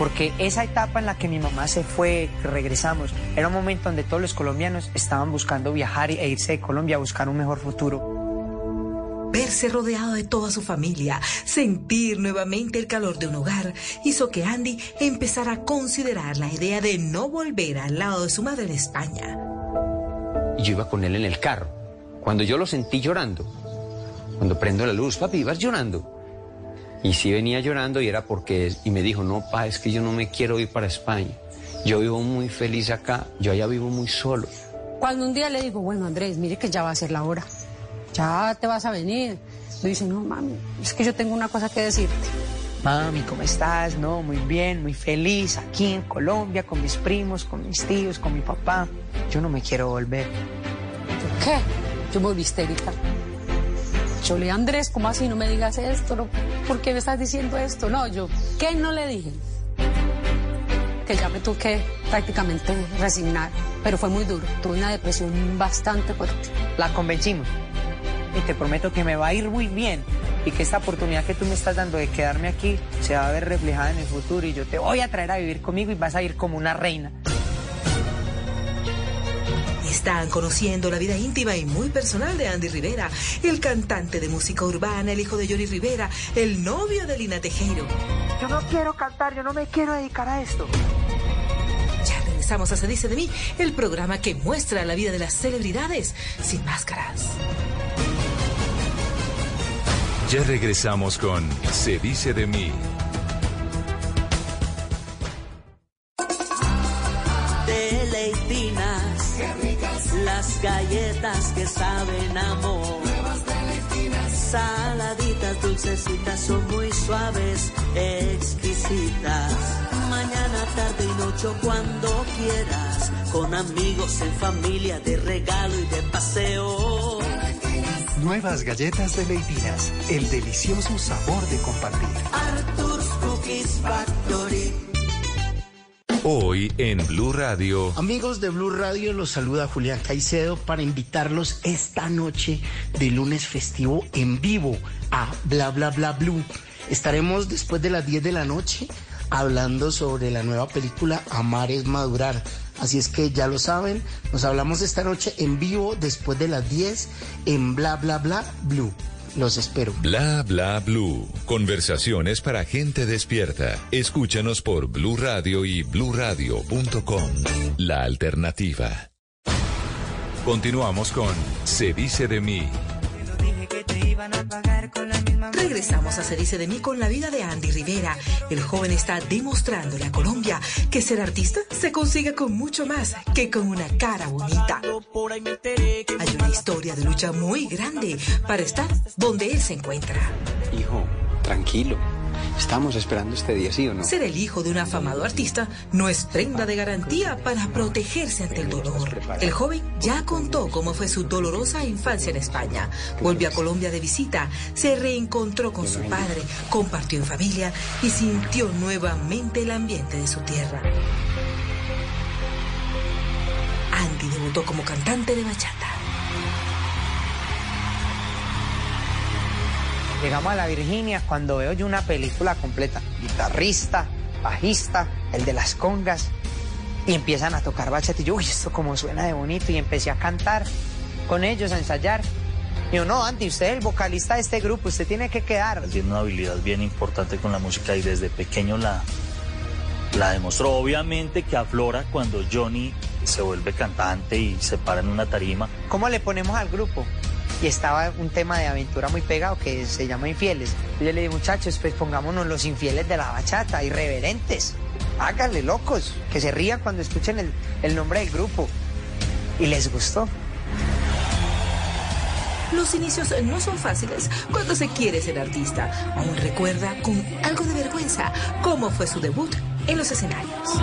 [SPEAKER 42] porque esa etapa en la que mi mamá se fue, regresamos, era un momento donde todos los colombianos estaban buscando viajar e irse de Colombia a buscar un mejor futuro.
[SPEAKER 5] Verse rodeado de toda su familia, sentir nuevamente el calor de un hogar, hizo que Andy empezara a considerar la idea de no volver al lado de su madre en España.
[SPEAKER 40] Y yo iba con él en el carro. Cuando yo lo sentí llorando, cuando prendo la luz, papi, ibas llorando. Y sí venía llorando y era porque, y me dijo, no, pa, es que yo no me quiero ir para España. Yo vivo muy feliz acá, yo allá vivo muy solo.
[SPEAKER 44] Cuando un día le digo, bueno, Andrés, mire que ya va a ser la hora, ya te vas a venir. Me dice, no, mami, es que yo tengo una cosa que decirte.
[SPEAKER 42] Mami, ¿cómo estás? No, muy bien, muy feliz aquí en Colombia, con mis primos, con mis tíos, con mi papá. Yo no me quiero volver.
[SPEAKER 44] ¿Por qué? Yo me volví histérica. Yo le Andrés, ¿cómo así? No me digas esto. No, ¿Por qué me estás diciendo esto? No, yo, ¿qué no le dije? Que ya me tuve que prácticamente resignar, pero fue muy duro. Tuve una depresión bastante fuerte.
[SPEAKER 42] La convencimos. Y te prometo que me va a ir muy bien y que esta oportunidad que tú me estás dando de quedarme aquí se va a ver reflejada en el futuro y yo te voy a traer a vivir conmigo y vas a ir como una reina.
[SPEAKER 5] Están conociendo la vida íntima y muy personal de Andy Rivera, el cantante de música urbana, el hijo de Johnny Rivera, el novio de Lina Tejero.
[SPEAKER 42] Yo no quiero cantar, yo no me quiero dedicar a esto.
[SPEAKER 5] Ya regresamos a Se dice de mí, el programa que muestra la vida de las celebridades sin máscaras.
[SPEAKER 9] Ya regresamos con Se dice de mí.
[SPEAKER 47] Deleitinas, las galletas que saben amor. Saladitas, dulcecitas, son muy suaves, exquisitas. Mañana, tarde y noche, cuando quieras. Con amigos, en familia, de regalo y de paseo.
[SPEAKER 48] Nuevas galletas de Leitinas, el delicioso sabor de compartir.
[SPEAKER 47] Arthur's Cookies Factory.
[SPEAKER 9] Hoy en Blue Radio.
[SPEAKER 49] Amigos de Blue Radio, los saluda Julián Caicedo para invitarlos esta noche de lunes festivo en vivo a Bla Bla Bla Blue. Estaremos después de las 10 de la noche hablando sobre la nueva película Amar es Madurar. Así es que ya lo saben, nos hablamos esta noche en vivo después de las 10 en Bla Bla Bla Blue. Los espero.
[SPEAKER 9] Bla bla blue. Conversaciones para gente despierta. Escúchanos por Blue Radio y bluradio.com. La alternativa. Continuamos con Se dice de mí.
[SPEAKER 5] Regresamos a Se dice de mí con la vida de Andy Rivera. El joven está demostrándole a Colombia que ser artista se consigue con mucho más que con una cara bonita. Hay una historia de lucha muy grande para estar donde él se encuentra.
[SPEAKER 40] Hijo, tranquilo. Estamos esperando este día, ¿sí o no?
[SPEAKER 5] Ser el hijo de un afamado artista no es prenda de garantía para protegerse ante el dolor. El joven ya contó cómo fue su dolorosa infancia en España. Volvió a Colombia de visita, se reencontró con su padre, compartió en familia y sintió nuevamente el ambiente de su tierra. Andy debutó como cantante de bachata.
[SPEAKER 42] Llegamos a la Virginia cuando veo yo una película completa. Guitarrista, bajista, el de las congas. Y empiezan a tocar bachata. Y yo, uy, esto como suena de bonito. Y empecé a cantar con ellos, a ensayar. Y yo, no, Andy, usted es el vocalista de este grupo, usted tiene que quedar.
[SPEAKER 46] Tiene una habilidad bien importante con la música y desde pequeño la, la demostró. Obviamente que aflora cuando Johnny se vuelve cantante y se para en una tarima.
[SPEAKER 42] ¿Cómo le ponemos al grupo? Y estaba un tema de aventura muy pegado que se llama Infieles. Y yo le dije, muchachos, pues pongámonos los infieles de la bachata, irreverentes. Háganle locos, que se rían cuando escuchen el, el nombre del grupo. Y les gustó.
[SPEAKER 5] Los inicios no son fáciles cuando se quiere ser artista. Aún recuerda con algo de vergüenza cómo fue su debut en los escenarios.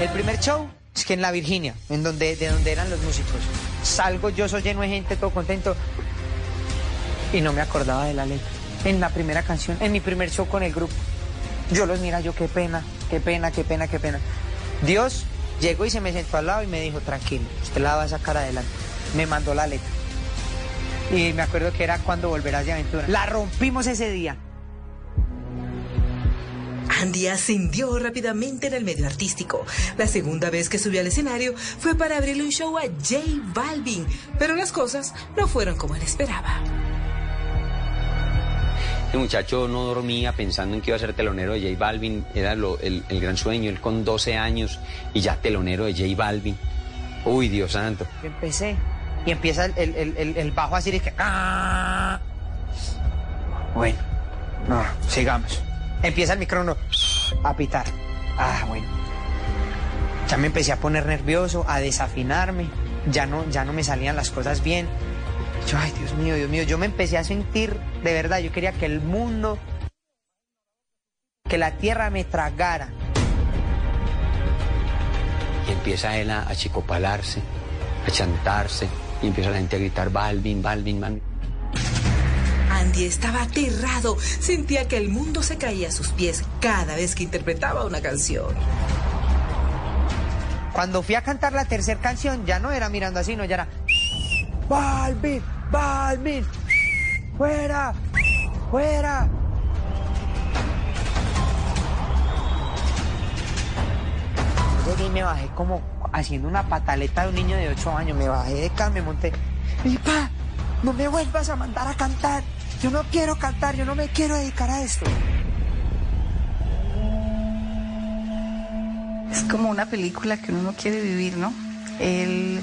[SPEAKER 42] El primer show es que en la Virginia, en donde, de donde eran los músicos. Salgo, yo soy lleno de gente, todo contento. Y no me acordaba de la letra. En la primera canción, en mi primer show con el grupo. Yo los mira, yo qué pena, qué pena, qué pena, qué pena. Dios llegó y se me sentó al lado y me dijo, tranquilo, usted la va a sacar adelante. Me mandó la letra. Y me acuerdo que era cuando volverás de aventura. La rompimos ese día.
[SPEAKER 5] Andy ascendió rápidamente en el medio artístico. La segunda vez que subió al escenario fue para abrirle un show a J Balvin, pero las cosas no fueron como él esperaba.
[SPEAKER 40] Este muchacho no dormía pensando en que iba a ser telonero de J Balvin, era lo- el, el gran sueño, él con 12 años y ya telonero de J Balvin. Uy, Dios santo.
[SPEAKER 42] Yo empecé y empieza el, el- el- el- el bajo así de que... ¡ah! Bueno, no, sigamos. Empieza el micrófono a pitar. Ah, bueno. Ya me empecé a poner nervioso, a desafinarme. Ya no, ya no me salían las cosas bien. Yo, ay, Dios mío, Dios mío. Yo me empecé a sentir, de verdad, yo quería que el mundo, que la tierra me tragara.
[SPEAKER 40] Y empieza él a achicopalarse, a chantarse, y empieza la gente a gritar Balvin, Balvin, Balvin.
[SPEAKER 5] Andy estaba aterrado, sentía que el mundo se caía a sus pies cada vez que interpretaba una canción.
[SPEAKER 42] Cuando fui a cantar la tercera canción, ya no era mirando así, no, ya era. Balvin, Balvin, fuera, fuera. Y me bajé como haciendo una pataleta de un niño de 8 años. Me bajé de acá, me monté. Y pa, no me vuelvas a mandar a cantar. Yo no quiero cantar, yo no me quiero dedicar a esto.
[SPEAKER 45] Es como una película que uno no quiere vivir, ¿no? Él,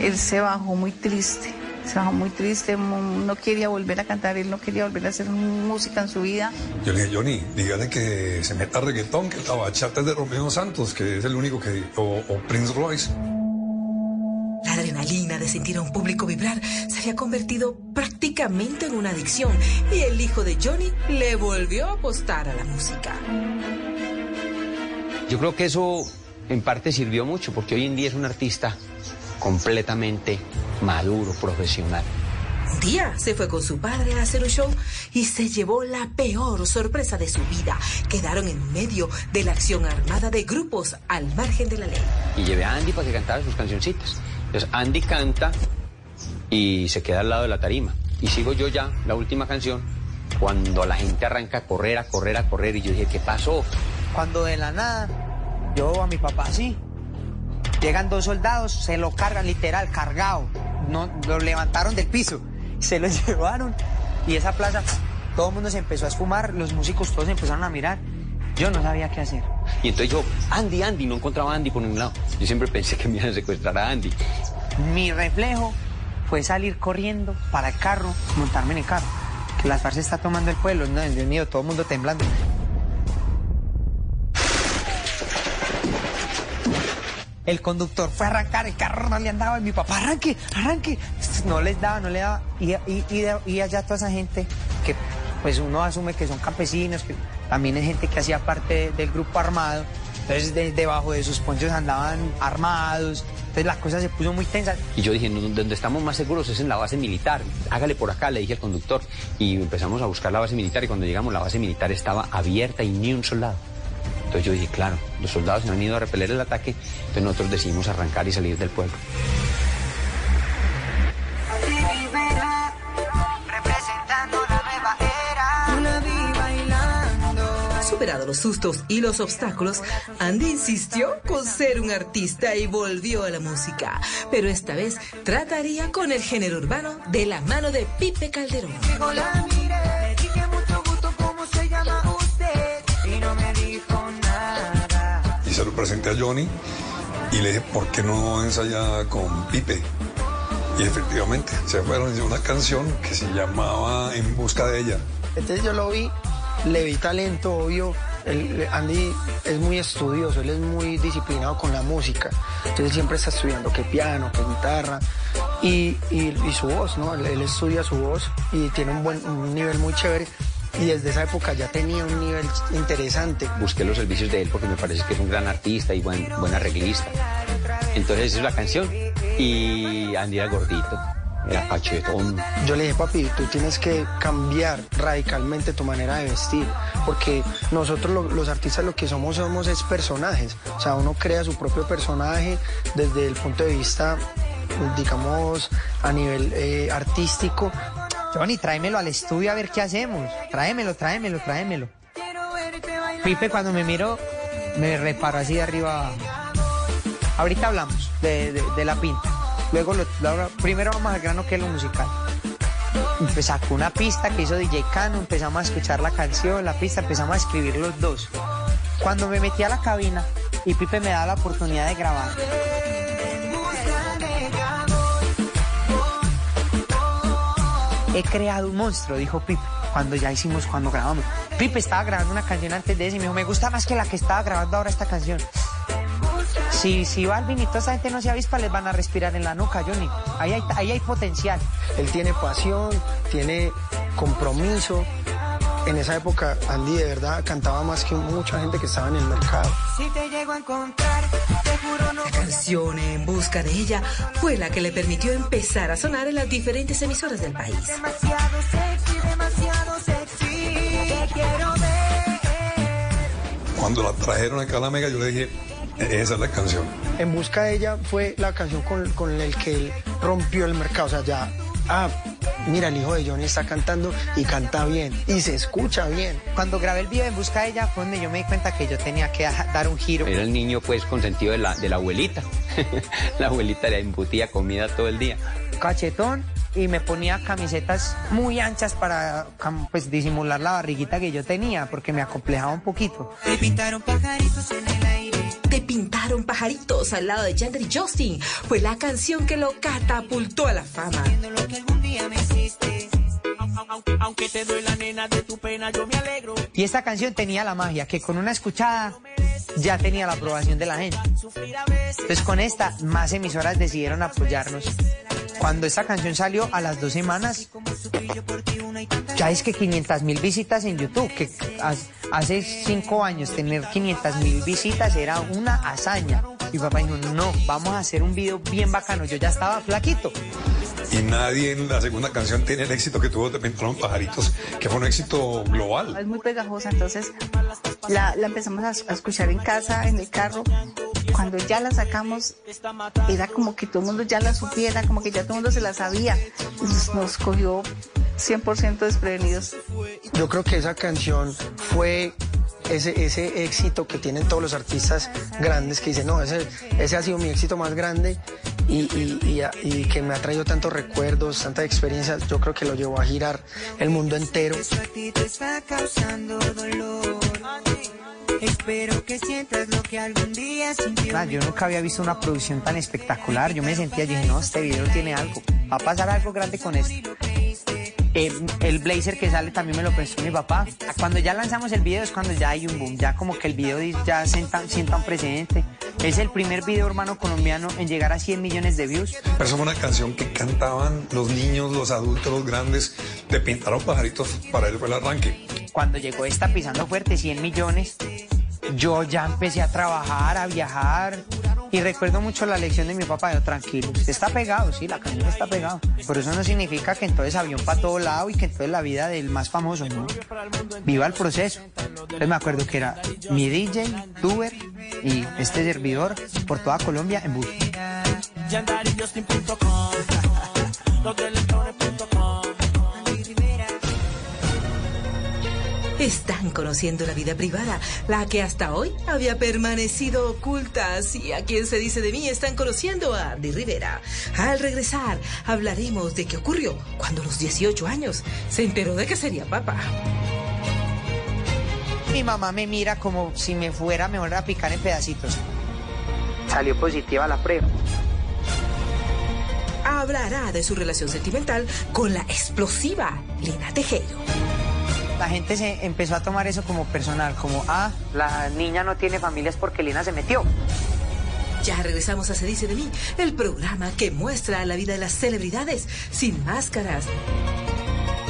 [SPEAKER 45] él se bajó muy triste, se bajó muy triste, no quería volver a cantar, él no quería volver a hacer música en su vida.
[SPEAKER 50] Yo le dije, Johnny, dígale que se meta reggaetón, que la bachata es de Romeo Santos, que es el único que... o, o Prince Royce.
[SPEAKER 5] De sentir a un público vibrar se había convertido prácticamente en una adicción y el hijo de Johnny le volvió a apostar a la música.
[SPEAKER 40] Yo creo que eso en parte sirvió mucho porque hoy en día es un artista completamente maduro, profesional.
[SPEAKER 5] Un día se fue con su padre a hacer un show y se llevó la peor sorpresa de su vida. Quedaron en medio de la acción armada de grupos al margen de la ley.
[SPEAKER 40] Y llevé a Andy para que cantara sus cancioncitas. Entonces Andy canta y se queda al lado de la tarima. Y sigo yo ya, la última canción, cuando la gente arranca a correr, a correr, a correr. Y yo dije, ¿qué pasó?
[SPEAKER 42] Cuando de la nada Yo a mi papá sí. Llegan dos soldados, se lo cargan literal, cargado. No, lo levantaron del piso, se lo llevaron y esa plaza, todo el mundo se empezó a esfumar, los músicos todos empezaron a mirar. Yo no sabía qué hacer.
[SPEAKER 40] Y entonces yo, Andy, Andy, no encontraba a Andy por ningún lado. Yo siempre pensé que me iban a secuestrar a Andy.
[SPEAKER 42] Mi reflejo fue salir corriendo para el carro, montarme en el carro. Que la farsa está tomando el pueblo, no, Dios mío, todo el mundo temblando. El conductor fue a arrancar, el carro no le andaba, y mi papá, arranque, arranque. No les daba, no le daba. Y, allá toda esa gente que pues uno asume que son campesinos, también es gente que hacía parte del grupo armado. Entonces de- debajo de sus ponchos andaban armados. Entonces la cosa se puso muy tensa.
[SPEAKER 40] Y yo dije, "No, donde estamos más seguros es en la base militar. Hágale por acá, le dije al conductor. Y empezamos a buscar la base militar y cuando llegamos la base militar estaba abierta y ni un soldado. Entonces yo dije, claro, los soldados se han ido a repeler el ataque, entonces nosotros decidimos arrancar y salir del pueblo.
[SPEAKER 5] Superado los sustos y los obstáculos, Andy insistió con ser un artista y volvió a la música. Pero esta vez trataría con el género urbano de la mano de Pipe Calderón.
[SPEAKER 47] Hola, mire, le dije mucho gusto, ¿cómo se llama usted? Y no me dijo nada.
[SPEAKER 50] Y se lo presenté a Johnny y le dije, ¿por qué no ensaya con Pipe? Y efectivamente, se fueron y una canción que se llamaba En busca de ella.
[SPEAKER 49] Entonces yo lo vi, le vi talento, obvio. El- Andy es muy estudioso, él es muy disciplinado con la música. Entonces siempre está estudiando que piano, que guitarra y, y- y su voz, ¿no? Él, él estudia su voz y tiene un buen un nivel muy chévere. Y desde esa época ya tenía un nivel interesante.
[SPEAKER 40] Busqué los servicios de él porque me parece que es un gran artista y buen, buen arreglista. Entonces es la canción. Y Andy era gordito, era pachetón.
[SPEAKER 49] Yo le dije, papi, tú tienes que cambiar radicalmente tu manera de vestir, porque nosotros lo- los artistas lo que somos somos es personajes, o sea, uno crea su propio personaje desde el punto de vista, digamos, a nivel eh, artístico.
[SPEAKER 42] Johnny, tráemelo al estudio a ver qué hacemos. Tráemelo, tráemelo, tráemelo. Pipe cuando me miró, me reparó así de arriba abajo. Ahorita hablamos de, de- de la pinta. Luego, lo- lo- primero vamos al grano que es lo musical. Pues sacó una pista que hizo DJ Cano, empezamos a escuchar la canción, la pista, empezamos a escribir los dos. Cuando me metí a la cabina y Pipe me da la oportunidad de grabar, he creado un monstruo, dijo Pipe, cuando ya hicimos, cuando grabamos. Pipe estaba grabando una canción antes de eso y me dijo, me gusta más que la que estaba grabando ahora esta canción. Si, si Balvin y toda esa gente no se avispa, les van a respirar en la nuca, Johnny. Ahí hay, ahí hay potencial.
[SPEAKER 49] Él tiene pasión, tiene compromiso. En esa época Andy de verdad cantaba más que mucha gente que estaba en el mercado.
[SPEAKER 47] Si te llego a encontrar, te juro no
[SPEAKER 5] La canción En Busca de ella fue la que le permitió empezar a sonar en las diferentes emisoras del país.
[SPEAKER 47] demasiado sexy, demasiado sexy. Te quiero ver.
[SPEAKER 50] Cuando la trajeron acá a la Mega, yo le dije, esa es la canción.
[SPEAKER 49] En busca de ella fue la canción con, con el que él rompió el mercado. O sea, ya, ah, mira, el hijo de Johnny está cantando y canta bien y se escucha bien.
[SPEAKER 42] Cuando grabé el video en busca de ella fue donde yo me di cuenta que yo tenía que da- dar un giro.
[SPEAKER 40] Era el niño pues consentido de la, de la abuelita. la abuelita le embutía comida todo el día.
[SPEAKER 42] Cachetón y me ponía camisetas muy anchas para pues disimular la barriguita que yo tenía porque me acomplejaba un poquito.
[SPEAKER 47] Te pintaron pajaritos en el aire.
[SPEAKER 5] Te pintaron pajaritos al lado de Yandri Justin. Fue la canción que lo catapultó a la fama.
[SPEAKER 47] Lo que algún día me hiciste. Aunque, aunque te doy la nena de tu pena, yo me alegro.
[SPEAKER 42] Y esta canción tenía la magia que con una escuchada ya tenía la aprobación de la gente. Entonces con esta más emisoras decidieron apoyarnos. Cuando esta canción salió a las dos semanas, ya es que 500 mil visitas en YouTube, que hace cinco años tener 500 mil visitas era una hazaña. Mi papá dijo, no, vamos a hacer un video bien bacano. Yo ya estaba flaquito.
[SPEAKER 50] Y nadie en la segunda canción tiene el éxito que tuvo de Pintaron Pajaritos, que fue un éxito global.
[SPEAKER 45] Es muy pegajosa, entonces la, la empezamos a, a escuchar en casa, en el carro. Cuando ya la sacamos, era como que todo el mundo ya la supiera, como que ya todo el mundo se la sabía. Nos, nos cogió 100% desprevenidos.
[SPEAKER 49] Yo creo que esa canción fue ese, ese éxito que tienen todos los artistas grandes que dicen, no, ese, ese ha sido mi éxito más grande y, y- y- y que me ha traído tantos recuerdos, tantas experiencias, yo creo que lo llevó a girar el mundo entero.
[SPEAKER 51] Espero que sientas lo que algún día sintió.
[SPEAKER 42] Yo nunca había visto una producción tan espectacular. Yo me sentía, yo dije, no, este video tiene algo. Va a pasar algo grande con esto. Eh, el blazer que sale también me lo prestó mi papá. Cuando ya lanzamos el video es cuando ya hay un boom, ya como que el video ya sienta, sienta un precedente. Es el primer video hermano colombiano en llegar a 100 millones de views.
[SPEAKER 50] Pero es una canción que cantaban los niños, los adultos, los grandes. De pintaron pajaritos, para él fue el arranque.
[SPEAKER 42] Cuando llegó esta pisando fuerte, 100 millones, yo ya empecé a trabajar, a viajar. Y recuerdo mucho la lección de mi papá, de tranquilo, usted está pegado, sí, la canción está pegado. Pero eso no significa que entonces avión para todo lado y que entonces la vida del más famoso, ¿no? Viva el proceso. Entonces me acuerdo que era mi DJ, Tuber y este servidor por toda Colombia en bus.
[SPEAKER 5] Están conociendo la vida privada, la que hasta hoy había permanecido oculta. Así a quien se dice de mí, están conociendo a Andy Rivera. Al regresar, hablaremos de qué ocurrió cuando a los 18 años se enteró de que sería papá.
[SPEAKER 42] Mi mamá me mira como si me fuera mejor a picar en pedacitos. Salió positiva la prueba.
[SPEAKER 5] Hablará de su relación sentimental con la explosiva Lina Tejero.
[SPEAKER 42] La gente se empezó a tomar eso como personal, como, ah, la niña no tiene familias porque Lina se metió.
[SPEAKER 5] Ya regresamos a Se dice de mí, el programa que muestra la vida de las celebridades sin máscaras.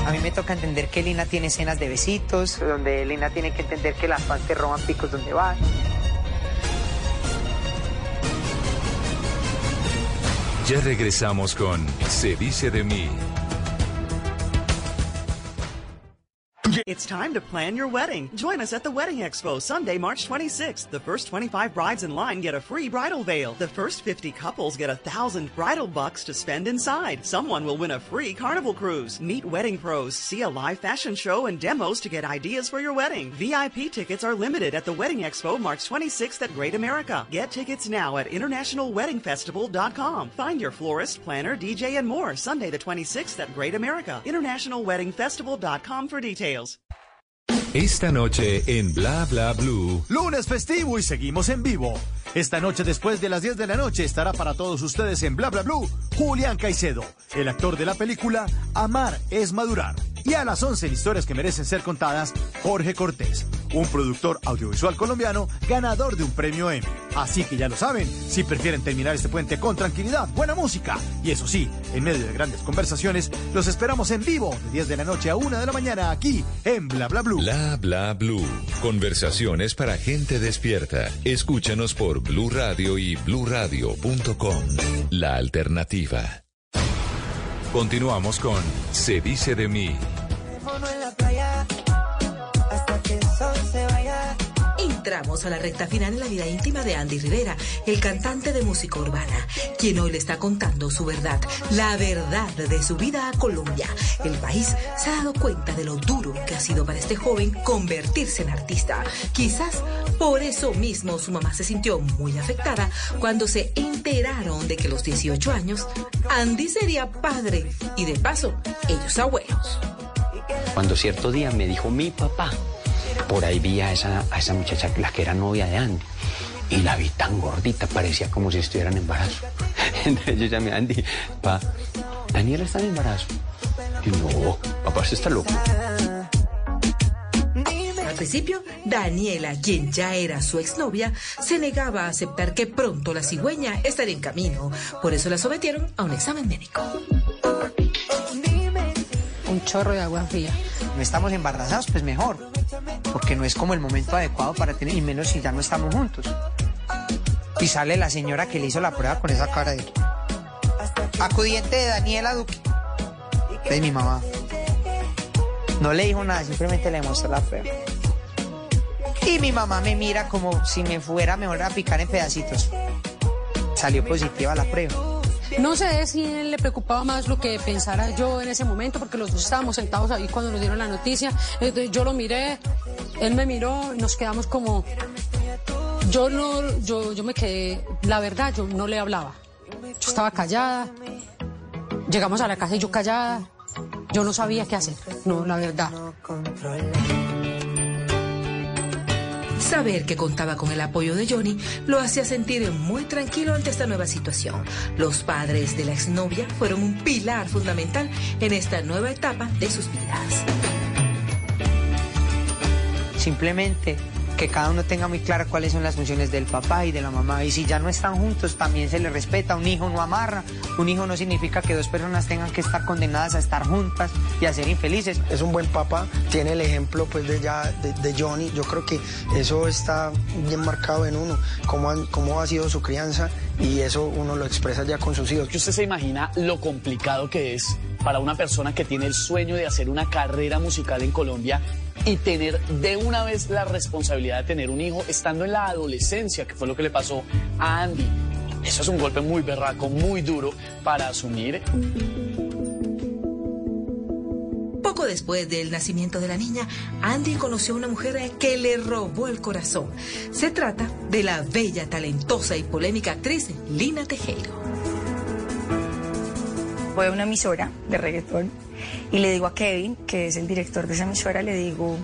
[SPEAKER 42] A mí me toca entender que Lina tiene escenas de besitos, donde Lina tiene que entender que las fans te roban picos donde van.
[SPEAKER 9] Ya regresamos con Se dice de mí.
[SPEAKER 10] It's time to plan your wedding. Join us at the Wedding Expo Sunday, March 26th. The first 25 brides in line get a free bridal veil. The first 50 couples get a thousand bridal bucks to spend inside. Someone will win a free carnival cruise. Meet wedding pros, see a live fashion show and demos to get ideas for your wedding. VIP tickets are limited at the Wedding Expo March 26th at Great America. Get tickets now at internationalweddingfestival.com. Find your florist, planner, DJ, and more Sunday the 26th at Great America. Internationalweddingfestival.com for details.
[SPEAKER 9] Esta noche en Bla Bla Blue.
[SPEAKER 52] Lunes festivo y seguimos en vivo. Esta noche después de las 10 de la noche estará para todos ustedes en Bla Bla Blue Julián Caicedo, el actor de la película Amar es madurar. Y a las 11 en historias que merecen ser contadas, Jorge Cortés, un productor audiovisual colombiano ganador de un premio Emmy. Así que ya lo saben, si prefieren terminar este puente con tranquilidad, buena música y eso sí, en medio de grandes conversaciones, los esperamos en vivo de 10 de la noche a 1 de la mañana aquí en Bla Bla Blue.
[SPEAKER 9] Bla Bla Blue. Conversaciones para gente despierta. Escúchanos por Blue Radio y bluradio.com. La alternativa. Continuamos con Se dice de mí.
[SPEAKER 5] Entramos a la recta final en la vida íntima de Andy Rivera, el cantante de música urbana, quien hoy le está contando su verdad, la verdad de su vida a Colombia. El país se ha dado cuenta de lo duro que ha sido para este joven convertirse en artista. Quizás por eso mismo su mamá se sintió muy afectada cuando se enteraron de que a los 18 años Andy sería padre y de paso ellos abuelos.
[SPEAKER 40] Cuando cierto día me dijo mi papá, por ahí vi a esa, a esa muchacha, la que era novia de Andy, y la vi tan gordita, parecía como si estuviera en embarazo. Entonces yo llamé a Andy, pa, Daniela está en embarazo. Y yo, no, papá, usted está loco.
[SPEAKER 5] Al principio, Daniela, quien ya era su exnovia, se negaba a aceptar que pronto la cigüeña estaría en camino. Por eso la sometieron a un examen médico.
[SPEAKER 44] Un chorro de agua fría.
[SPEAKER 42] No estamos embarazados, pues mejor. Porque no es como el momento adecuado para tener, y menos si ya no estamos juntos. Y sale la señora que le hizo la prueba con esa cara de. Acudiente de Daniela Duque. Es mi mamá. No le dijo nada, simplemente le mostró la prueba. Y mi mamá me mira como si me fuera mejor a picar en pedacitos. Salió positiva la prueba.
[SPEAKER 44] No sé si él le preocupaba más lo que pensara yo en ese momento, porque los dos estábamos sentados ahí cuando nos dieron la noticia. Entonces yo lo miré, Él me miró nos quedamos como... Yo no, yo, yo me quedé, la verdad, yo no le hablaba. Yo estaba callada. Llegamos a la casa y yo callada. Yo no sabía qué hacer, no, la verdad.
[SPEAKER 5] Saber que contaba con el apoyo de Johnny lo hacía sentir muy tranquilo ante esta nueva situación. Los padres de la exnovia fueron un pilar fundamental en esta nueva etapa de sus vidas.
[SPEAKER 42] Simplemente que cada uno tenga muy claro cuáles son las funciones del papá y de la mamá. Y si ya no están juntos, también se les respeta. Un hijo no amarra. Un hijo no significa que dos personas tengan que estar condenadas a estar juntas y a ser infelices.
[SPEAKER 49] Es un buen papá, tiene el ejemplo pues de ya de, de Johnny. Yo creo que eso está bien marcado en uno, cómo, han- cómo ha sido su crianza y eso uno lo expresa ya con sus hijos.
[SPEAKER 53] que usted se imagina lo complicado que es para una persona que tiene el sueño de hacer una carrera musical en Colombia y tener de una vez la responsabilidad de tener un hijo estando en la adolescencia, que fue lo que le pasó a Andy. Eso es un golpe muy berraco, muy duro para asumir.
[SPEAKER 5] Poco después del nacimiento de la niña, Andy conoció a una mujer que le robó el corazón. Se trata de la bella, talentosa y polémica actriz Lina Tejero.
[SPEAKER 54] voy a una emisora de reggaetón y le digo a Kevin, que es el director de esa emisora, le digo,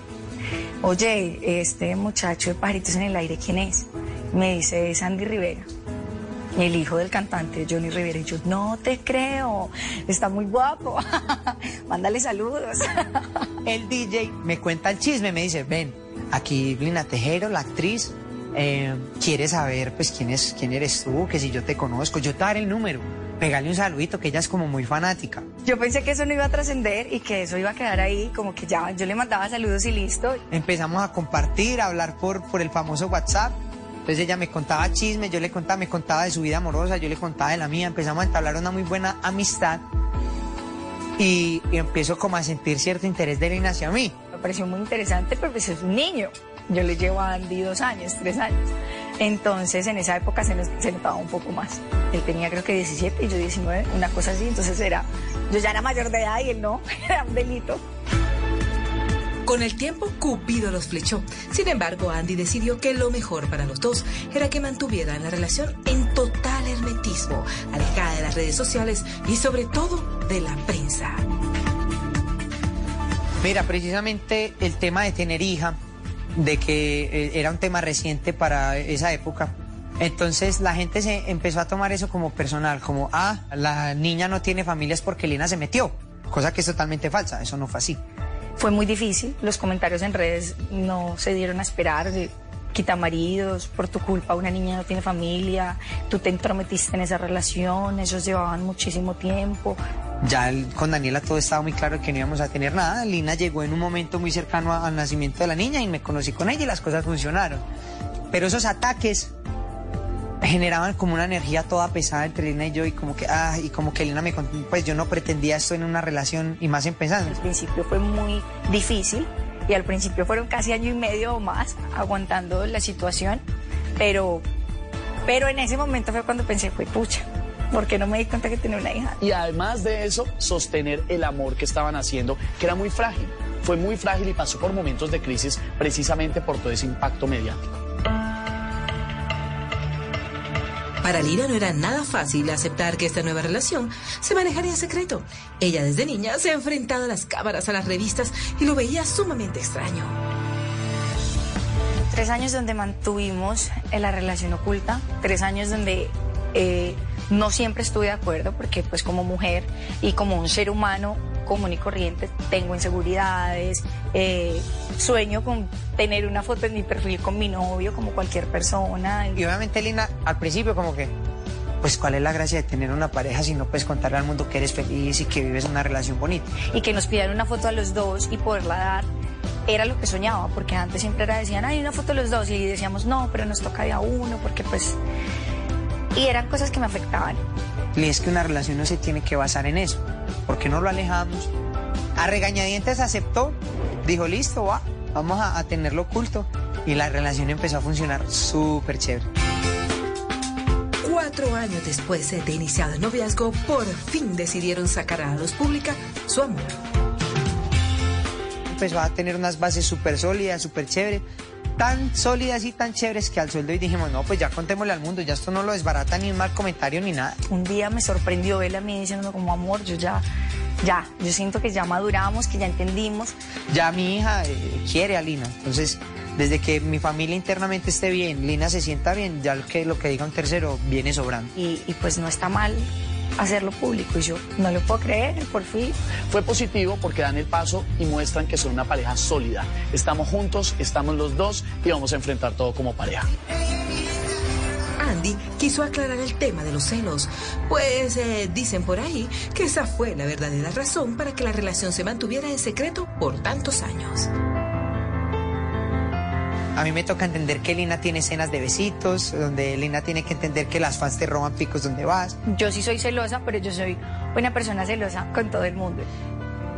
[SPEAKER 54] oye, este muchacho de pajaritos en el aire, ¿quién es? Me dice, es Andy Rivera, el hijo del cantante Johnny Rivera. Y yo, no te creo, está muy guapo, mándale saludos.
[SPEAKER 42] El DJ me cuenta el chisme, me dice, ven, aquí Lina Tejero, la actriz, eh, quiere saber pues quién es, quién eres tú, que si yo te conozco, yo te daré el número, pégale un saludito, que ella es como muy fanática.
[SPEAKER 54] Yo pensé que eso no iba a trascender y que eso iba a quedar ahí, como que ya, yo le mandaba saludos y listo.
[SPEAKER 42] Empezamos a compartir, a hablar por, por el famoso WhatsApp. Entonces ella me contaba chismes, yo le contaba, me contaba de su vida amorosa, yo le contaba de la mía, empezamos a entablar una muy buena amistad y, y empiezo como a sentir cierto interés de Lina hacia mí.
[SPEAKER 54] Me pareció muy interesante, pero pues es un niño. Yo le llevo a Andy dos años, tres años. Entonces en esa época se, nos- se notaba un poco más. Él tenía creo que 17 y yo 19, una cosa así. Entonces era, yo ya era mayor de edad y él no, era un delito.
[SPEAKER 5] Con el tiempo, Cupido los flechó. Sin embargo, Andy decidió que lo mejor para los dos era que mantuvieran la relación en total hermetismo, alejada de las redes sociales y sobre todo de la prensa.
[SPEAKER 42] Mira, precisamente el tema de tener hija, de que eh, era un tema reciente para esa época. Entonces la gente se empezó a tomar eso como personal, como, ah, la niña no tiene familias porque Lina se metió, cosa que es totalmente falsa, eso no fue así.
[SPEAKER 54] Fue muy difícil, los comentarios en redes no se dieron a esperar, quita maridos, por tu culpa una niña no tiene familia, tú te entrometiste en esa relación, ellos llevaban muchísimo tiempo.
[SPEAKER 42] Ya el- con Daniela todo estaba muy claro que no íbamos a tener nada. Lina llegó en un momento muy cercano a- al nacimiento de la niña y me conocí con ella y las cosas funcionaron. Pero esos ataques generaban como una energía toda pesada entre Lina y yo y como que, ah, y como que Lina me contó, pues yo no pretendía esto en una relación y más empezando.
[SPEAKER 54] Al principio fue muy difícil y al principio fueron casi año y medio o más aguantando la situación, pero, pero en ese momento fue cuando pensé, fue pucha, porque no me di cuenta que tenía una hija.
[SPEAKER 53] Y además de eso, sostener el amor que estaban haciendo, que era muy frágil. Fue muy frágil y pasó por momentos de crisis precisamente por todo ese impacto mediático.
[SPEAKER 5] Para Lina no era nada fácil aceptar que esta nueva relación se manejaría en secreto. Ella desde niña se ha enfrentado a las cámaras, a las revistas y lo veía sumamente extraño.
[SPEAKER 54] Tres años donde mantuvimos eh, la relación oculta, tres años donde eh, no siempre estuve de acuerdo porque pues como mujer y como un ser humano común y corriente tengo inseguridades, eh, sueño con tener una foto en mi perfil con mi novio como cualquier persona.
[SPEAKER 42] Y obviamente Lina al principio como que, pues cuál es la gracia de tener una pareja si no puedes contarle al mundo que eres feliz y que vives una relación bonita.
[SPEAKER 54] y que nos pidieran una foto a los dos y poderla dar era lo que soñaba, porque antes siempre era decían, hay una foto los dos y decíamos, no, pero nos toca de a uno, porque pues... Y eran cosas que me afectaban.
[SPEAKER 42] Y es que una relación no se tiene que basar en eso. ¿Por qué no lo alejamos? A regañadientes aceptó, dijo, listo, va, vamos a, a tenerlo oculto. Y la relación empezó a funcionar súper chévere.
[SPEAKER 5] Cuatro años después de iniciado el noviazgo, por fin decidieron sacar a la luz pública su amor.
[SPEAKER 42] empezó a tener unas bases súper sólidas, súper chéveres, tan sólidas y tan chéveres que al sueldo y dijimos, no, pues ya contémosle al mundo, ya esto no lo desbarata ni un mal comentario ni nada.
[SPEAKER 54] Un día me sorprendió él a mí diciéndome como amor, yo ya, ya, yo siento que ya maduramos, que ya entendimos.
[SPEAKER 42] Ya mi hija eh, quiere a Lina, entonces desde que mi familia internamente esté bien, Lina se sienta bien, ya lo que, lo que diga un tercero viene sobrando.
[SPEAKER 54] Y, y pues no está mal hacerlo público y yo no lo puedo creer, por fin.
[SPEAKER 53] Fue positivo porque dan el paso y muestran que son una pareja sólida. Estamos juntos, estamos los dos y vamos a enfrentar todo como pareja.
[SPEAKER 5] Andy quiso aclarar el tema de los celos, pues eh, dicen por ahí que esa fue la verdadera razón para que la relación se mantuviera en secreto por tantos años.
[SPEAKER 42] A mí me toca entender que Lina tiene escenas de besitos, donde Lina tiene que entender que las fans te roban picos donde vas.
[SPEAKER 54] Yo sí soy celosa, pero yo soy una persona celosa con todo el mundo.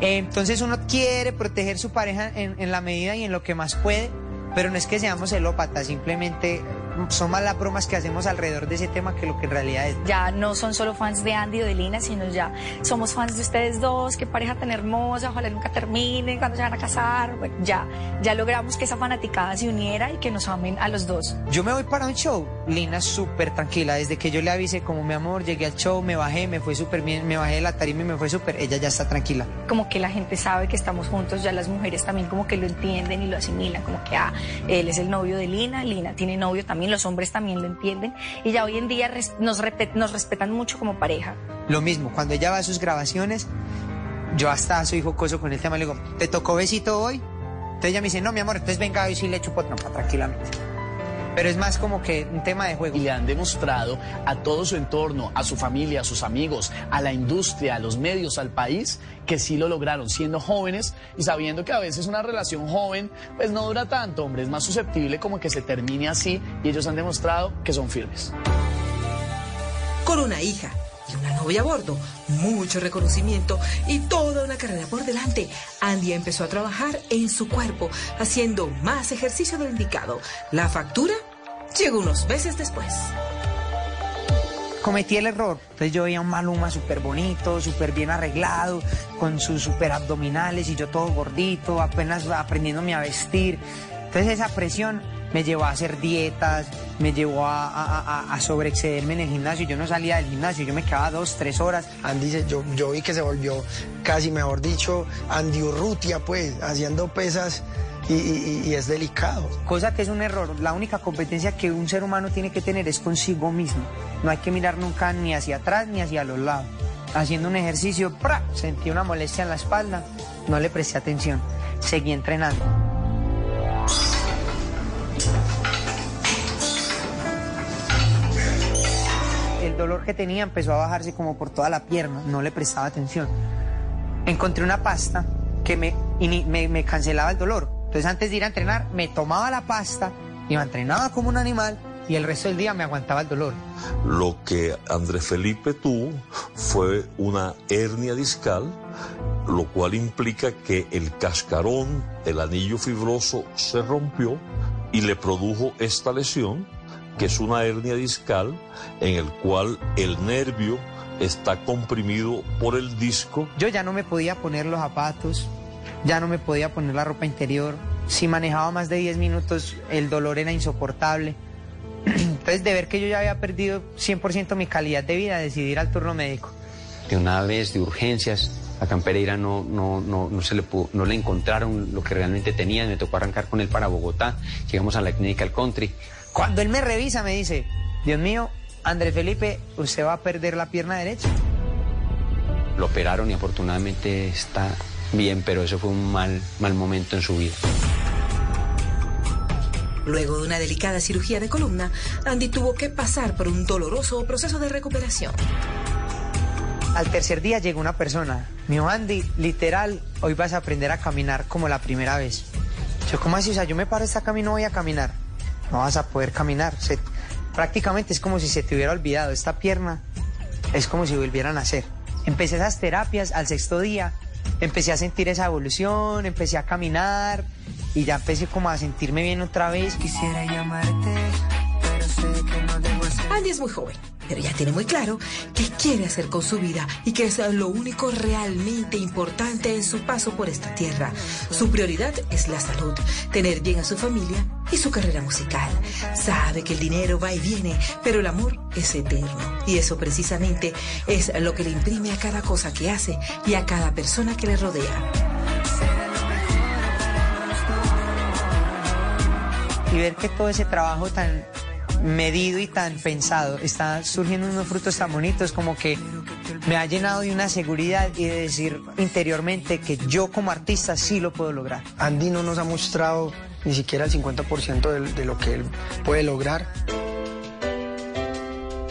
[SPEAKER 42] Entonces uno quiere proteger su pareja en, en la medida y en lo que más puede, pero no es que seamos celópatas, simplemente son más las bromas que hacemos alrededor de ese tema que lo que en realidad es.
[SPEAKER 54] Ya no son solo fans de Andy o de Lina, sino ya somos fans de ustedes dos, qué pareja tan hermosa, ojalá nunca terminen, cuando se van a casar. Bueno, ya, ya logramos que esa fanaticada se uniera y que nos amen a los dos.
[SPEAKER 42] Yo me voy para un show, Lina súper tranquila, desde que yo le avisé como mi amor, llegué al show, me bajé, me fue súper bien, me bajé de la tarima y me fue súper, ella ya está tranquila.
[SPEAKER 54] Como que la gente sabe que estamos juntos, ya las mujeres también como que lo entienden y lo asimilan, como que, ah, él es el novio de Lina, Lina tiene novio también, los hombres también lo entienden y ya hoy en día nos respetan mucho como pareja.
[SPEAKER 42] Lo mismo, cuando ella va a sus grabaciones, yo hasta soy jocoso con el tema, le digo, ¿te tocó besito hoy? Entonces ella me dice, no, mi amor, entonces venga, hoy sí le chupo trompa tranquilamente. Pero es más como que un tema de juego.
[SPEAKER 53] Y le han demostrado a todo su entorno, a su familia, a sus amigos, a la industria, a los medios, al país, que sí lo lograron siendo jóvenes y sabiendo que a veces una relación joven pues no dura tanto, hombre, es más susceptible como que se termine así y ellos han demostrado que son firmes.
[SPEAKER 5] Con una hija una novia a bordo, mucho reconocimiento y toda una carrera por delante, Andy empezó a trabajar en su cuerpo, haciendo más ejercicio del indicado. La factura llegó unos meses después.
[SPEAKER 42] Cometí el error. Entonces yo veía un Maluma súper bonito, súper bien arreglado, con sus súper abdominales y yo todo gordito, apenas aprendiéndome a vestir. Entonces esa presión me llevó a hacer dietas, me llevó a, a, a- a sobreexcederme en el gimnasio. Yo no salía del gimnasio, yo me quedaba dos, tres horas.
[SPEAKER 49] Andy, yo, yo vi que se volvió casi, mejor dicho, Andy Urrutia, pues, haciendo pesas y, y- y es delicado.
[SPEAKER 42] Cosa que es un error. La única competencia que un ser humano tiene que tener es consigo mismo. No hay que mirar nunca ni hacia atrás ni hacia los lados. Haciendo un ejercicio, ¡pra! sentí una molestia en la espalda, no le presté atención. Seguí entrenando. Dolor que tenía empezó a bajarse como por toda la pierna, no le prestaba atención. Encontré una pasta que me, me, me cancelaba el dolor. Entonces antes de ir a entrenar, me tomaba la pasta y me entrenaba como un animal y el resto del día me aguantaba el dolor.
[SPEAKER 55] Lo que Andrés Felipe tuvo fue una hernia discal, lo cual implica que el cascarón, el anillo fibroso, se rompió y le produjo esta lesión, que es una hernia discal en el cual el nervio está comprimido por el disco.
[SPEAKER 42] Yo ya no me podía poner los zapatos, ya no me podía poner la ropa interior. Si manejaba más de 10 minutos, el dolor era insoportable. Entonces, de ver que yo ya había perdido 100% mi calidad de vida, decidí ir al turno médico.
[SPEAKER 40] De una vez de urgencias, a Campereira no, no, no, no, se le pudo- no le encontraron lo que realmente tenía, me tocó arrancar con él para Bogotá, llegamos a la clínica El Country.
[SPEAKER 42] Cuando él me revisa, me dice, Dios mío, Andrés Felipe, usted va a perder la pierna derecha.
[SPEAKER 40] Lo operaron y afortunadamente está bien, pero eso fue un mal, mal momento en su vida.
[SPEAKER 5] Luego de una delicada cirugía de columna, Andy tuvo que pasar por un doloroso proceso de recuperación.
[SPEAKER 42] Al tercer día llegó una persona. Me dijo, Andy, literal, hoy vas a aprender a caminar como la primera vez. Yo, ¿cómo así? O sea, yo me paro esta camino, voy a caminar. No vas a poder caminar. Prácticamente es como si se te hubiera olvidado. Esta pierna es como si volvieran a nacer. Empecé esas terapias al sexto día. Empecé a sentir esa evolución, empecé a caminar y ya empecé como a sentirme bien otra vez.
[SPEAKER 51] Quisiera llamarte, pero sé que no debo hacer.
[SPEAKER 5] Andy es muy joven, pero ya tiene muy claro qué quiere hacer con su vida y que es lo único realmente importante en su paso por esta tierra. Su prioridad es la salud, tener bien a su familia y su carrera musical. Sabe que el dinero va y viene, pero el amor es eterno. Y eso precisamente es lo que le imprime a cada cosa que hace y a cada persona que le rodea.
[SPEAKER 42] y ver que todo ese trabajo tan medido y tan pensado está surgiendo unos frutos tan bonitos como que me ha llenado de una seguridad y de decir interiormente que yo como artista sí lo puedo lograr.
[SPEAKER 49] Andy no nos ha mostrado ni siquiera el 50% de, de lo que él puede lograr.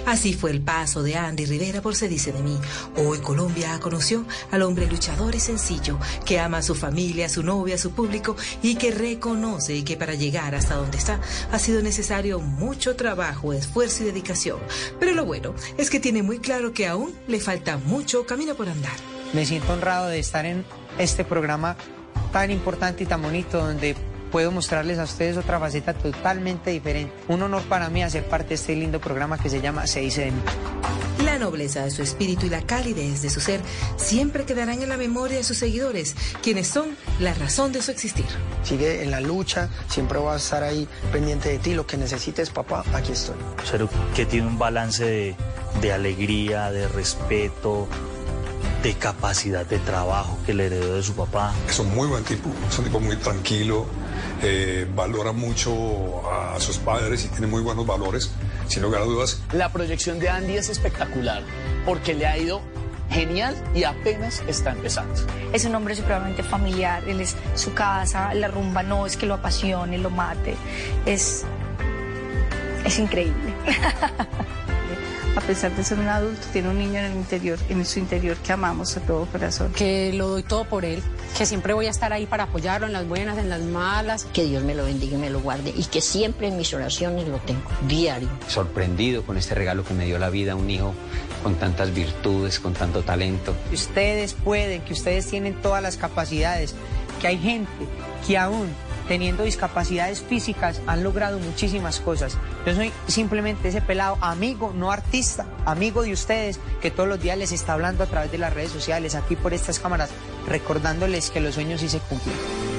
[SPEAKER 5] Así fue el paso de Andy Rivera por Se dice de mí. Hoy Colombia conoció al hombre luchador y sencillo, que ama a su familia, a su novia, a su público y que reconoce que para llegar hasta donde está ha sido necesario mucho trabajo, esfuerzo y dedicación. Pero lo bueno es que tiene muy claro que aún le falta mucho camino por andar.
[SPEAKER 42] Me siento honrado de estar en este programa tan importante y tan bonito donde puedo mostrarles a ustedes otra faceta totalmente diferente. Un honor para mí hacer parte de este lindo programa que se llama Se dice de mí.
[SPEAKER 5] La nobleza de su espíritu y la calidez de su ser siempre quedarán en la memoria de sus seguidores, quienes son la razón de su existir.
[SPEAKER 49] Sigue en la lucha, siempre voy a estar ahí pendiente de ti, lo que necesites, papá, aquí estoy.
[SPEAKER 46] Pero que tiene un balance de, de alegría, de respeto, de capacidad de trabajo que le heredó de su papá.
[SPEAKER 50] Es un muy buen tipo, es un tipo muy tranquilo, eh, valora mucho a sus padres y tiene muy buenos valores, sin lugar a dudas.
[SPEAKER 53] La proyección de Andy es espectacular porque le ha ido genial y apenas está empezando.
[SPEAKER 54] Es un hombre supremamente familiar, él es su casa, la rumba no es que lo apasione, lo mate, es, es increíble.
[SPEAKER 45] a pesar de ser un adulto, tiene un niño en el interior, en su interior que amamos a todo corazón.
[SPEAKER 44] Que lo doy todo por él, que siempre voy a estar ahí para apoyarlo en las buenas, en las malas.
[SPEAKER 43] Que Dios me lo bendiga y me lo guarde y que siempre en mis oraciones lo tengo, diario.
[SPEAKER 40] Sorprendido con este regalo que me dio la vida, un hijo con tantas virtudes, con tanto talento.
[SPEAKER 42] Ustedes pueden, que ustedes tienen todas las capacidades, que hay gente que aún teniendo discapacidades físicas han logrado muchísimas cosas. Yo soy simplemente ese pelado, amigo, no artista, amigo de ustedes, que todos los días les está hablando a través de las redes sociales, aquí por estas cámaras, recordándoles que los sueños sí se cumplen.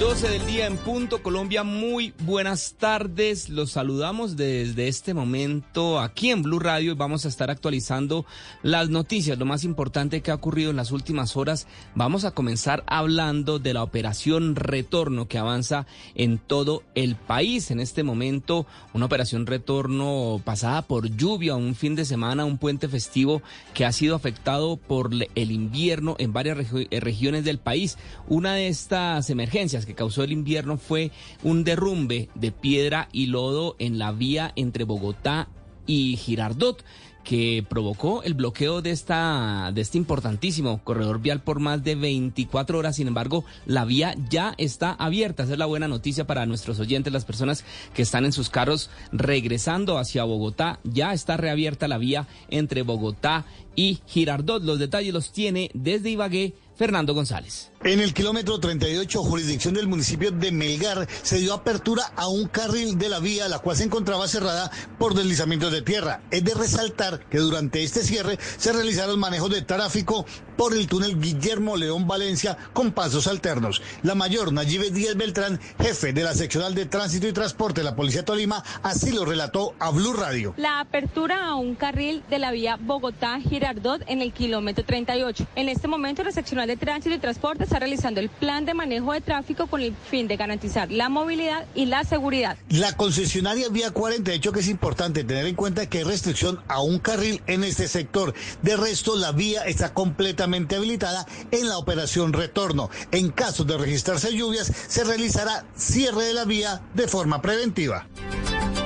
[SPEAKER 24] 12 del día en punto, Colombia, muy buenas tardes. Los saludamos desde este momento aquí en Blue Radio y vamos a estar actualizando las noticias, lo más importante que ha ocurrido en las últimas horas. Vamos a comenzar hablando de la operación Retorno que avanza en todo el país. En este momento, una operación Retorno pasada por lluvia, un fin de semana, un puente festivo que ha sido afectado por el invierno en varias regiones del país. Una de estas emergencias que causó el invierno fue un derrumbe de piedra y lodo en la vía entre Bogotá y Girardot que provocó el bloqueo de esta de este importantísimo corredor vial por más de 24 horas. Sin embargo, la vía ya está abierta. Esa es la buena noticia para nuestros oyentes, las personas que están en sus carros regresando hacia Bogotá. Ya está reabierta la vía entre Bogotá y Girardot. Los detalles los tiene desde Ibagué Fernando González.
[SPEAKER 56] En el kilómetro 38, jurisdicción del municipio de Melgar, se dio apertura a un carril de la vía, la cual se encontraba cerrada por deslizamientos de tierra. Es de resaltar que durante este cierre se realizaron manejos de tráfico por el túnel Guillermo León Valencia con pasos alternos. La mayor Nayibe Díaz Beltrán, jefe de la seccional de tránsito y transporte de la Policía Tolima, así lo relató a Blue Radio.
[SPEAKER 57] La apertura a un carril de la vía Bogotá-Girardot en el kilómetro 38. En este momento la seccional de tránsito y transporte está realizando el plan de manejo de tráfico con el fin de garantizar la movilidad y la seguridad.
[SPEAKER 56] La concesionaria Vía 40 ha dicho que es importante tener en cuenta que hay restricción a un carril en este sector. De resto, la vía está completamente habilitada en la operación retorno. En caso de registrarse lluvias, se realizará cierre de la vía de forma preventiva.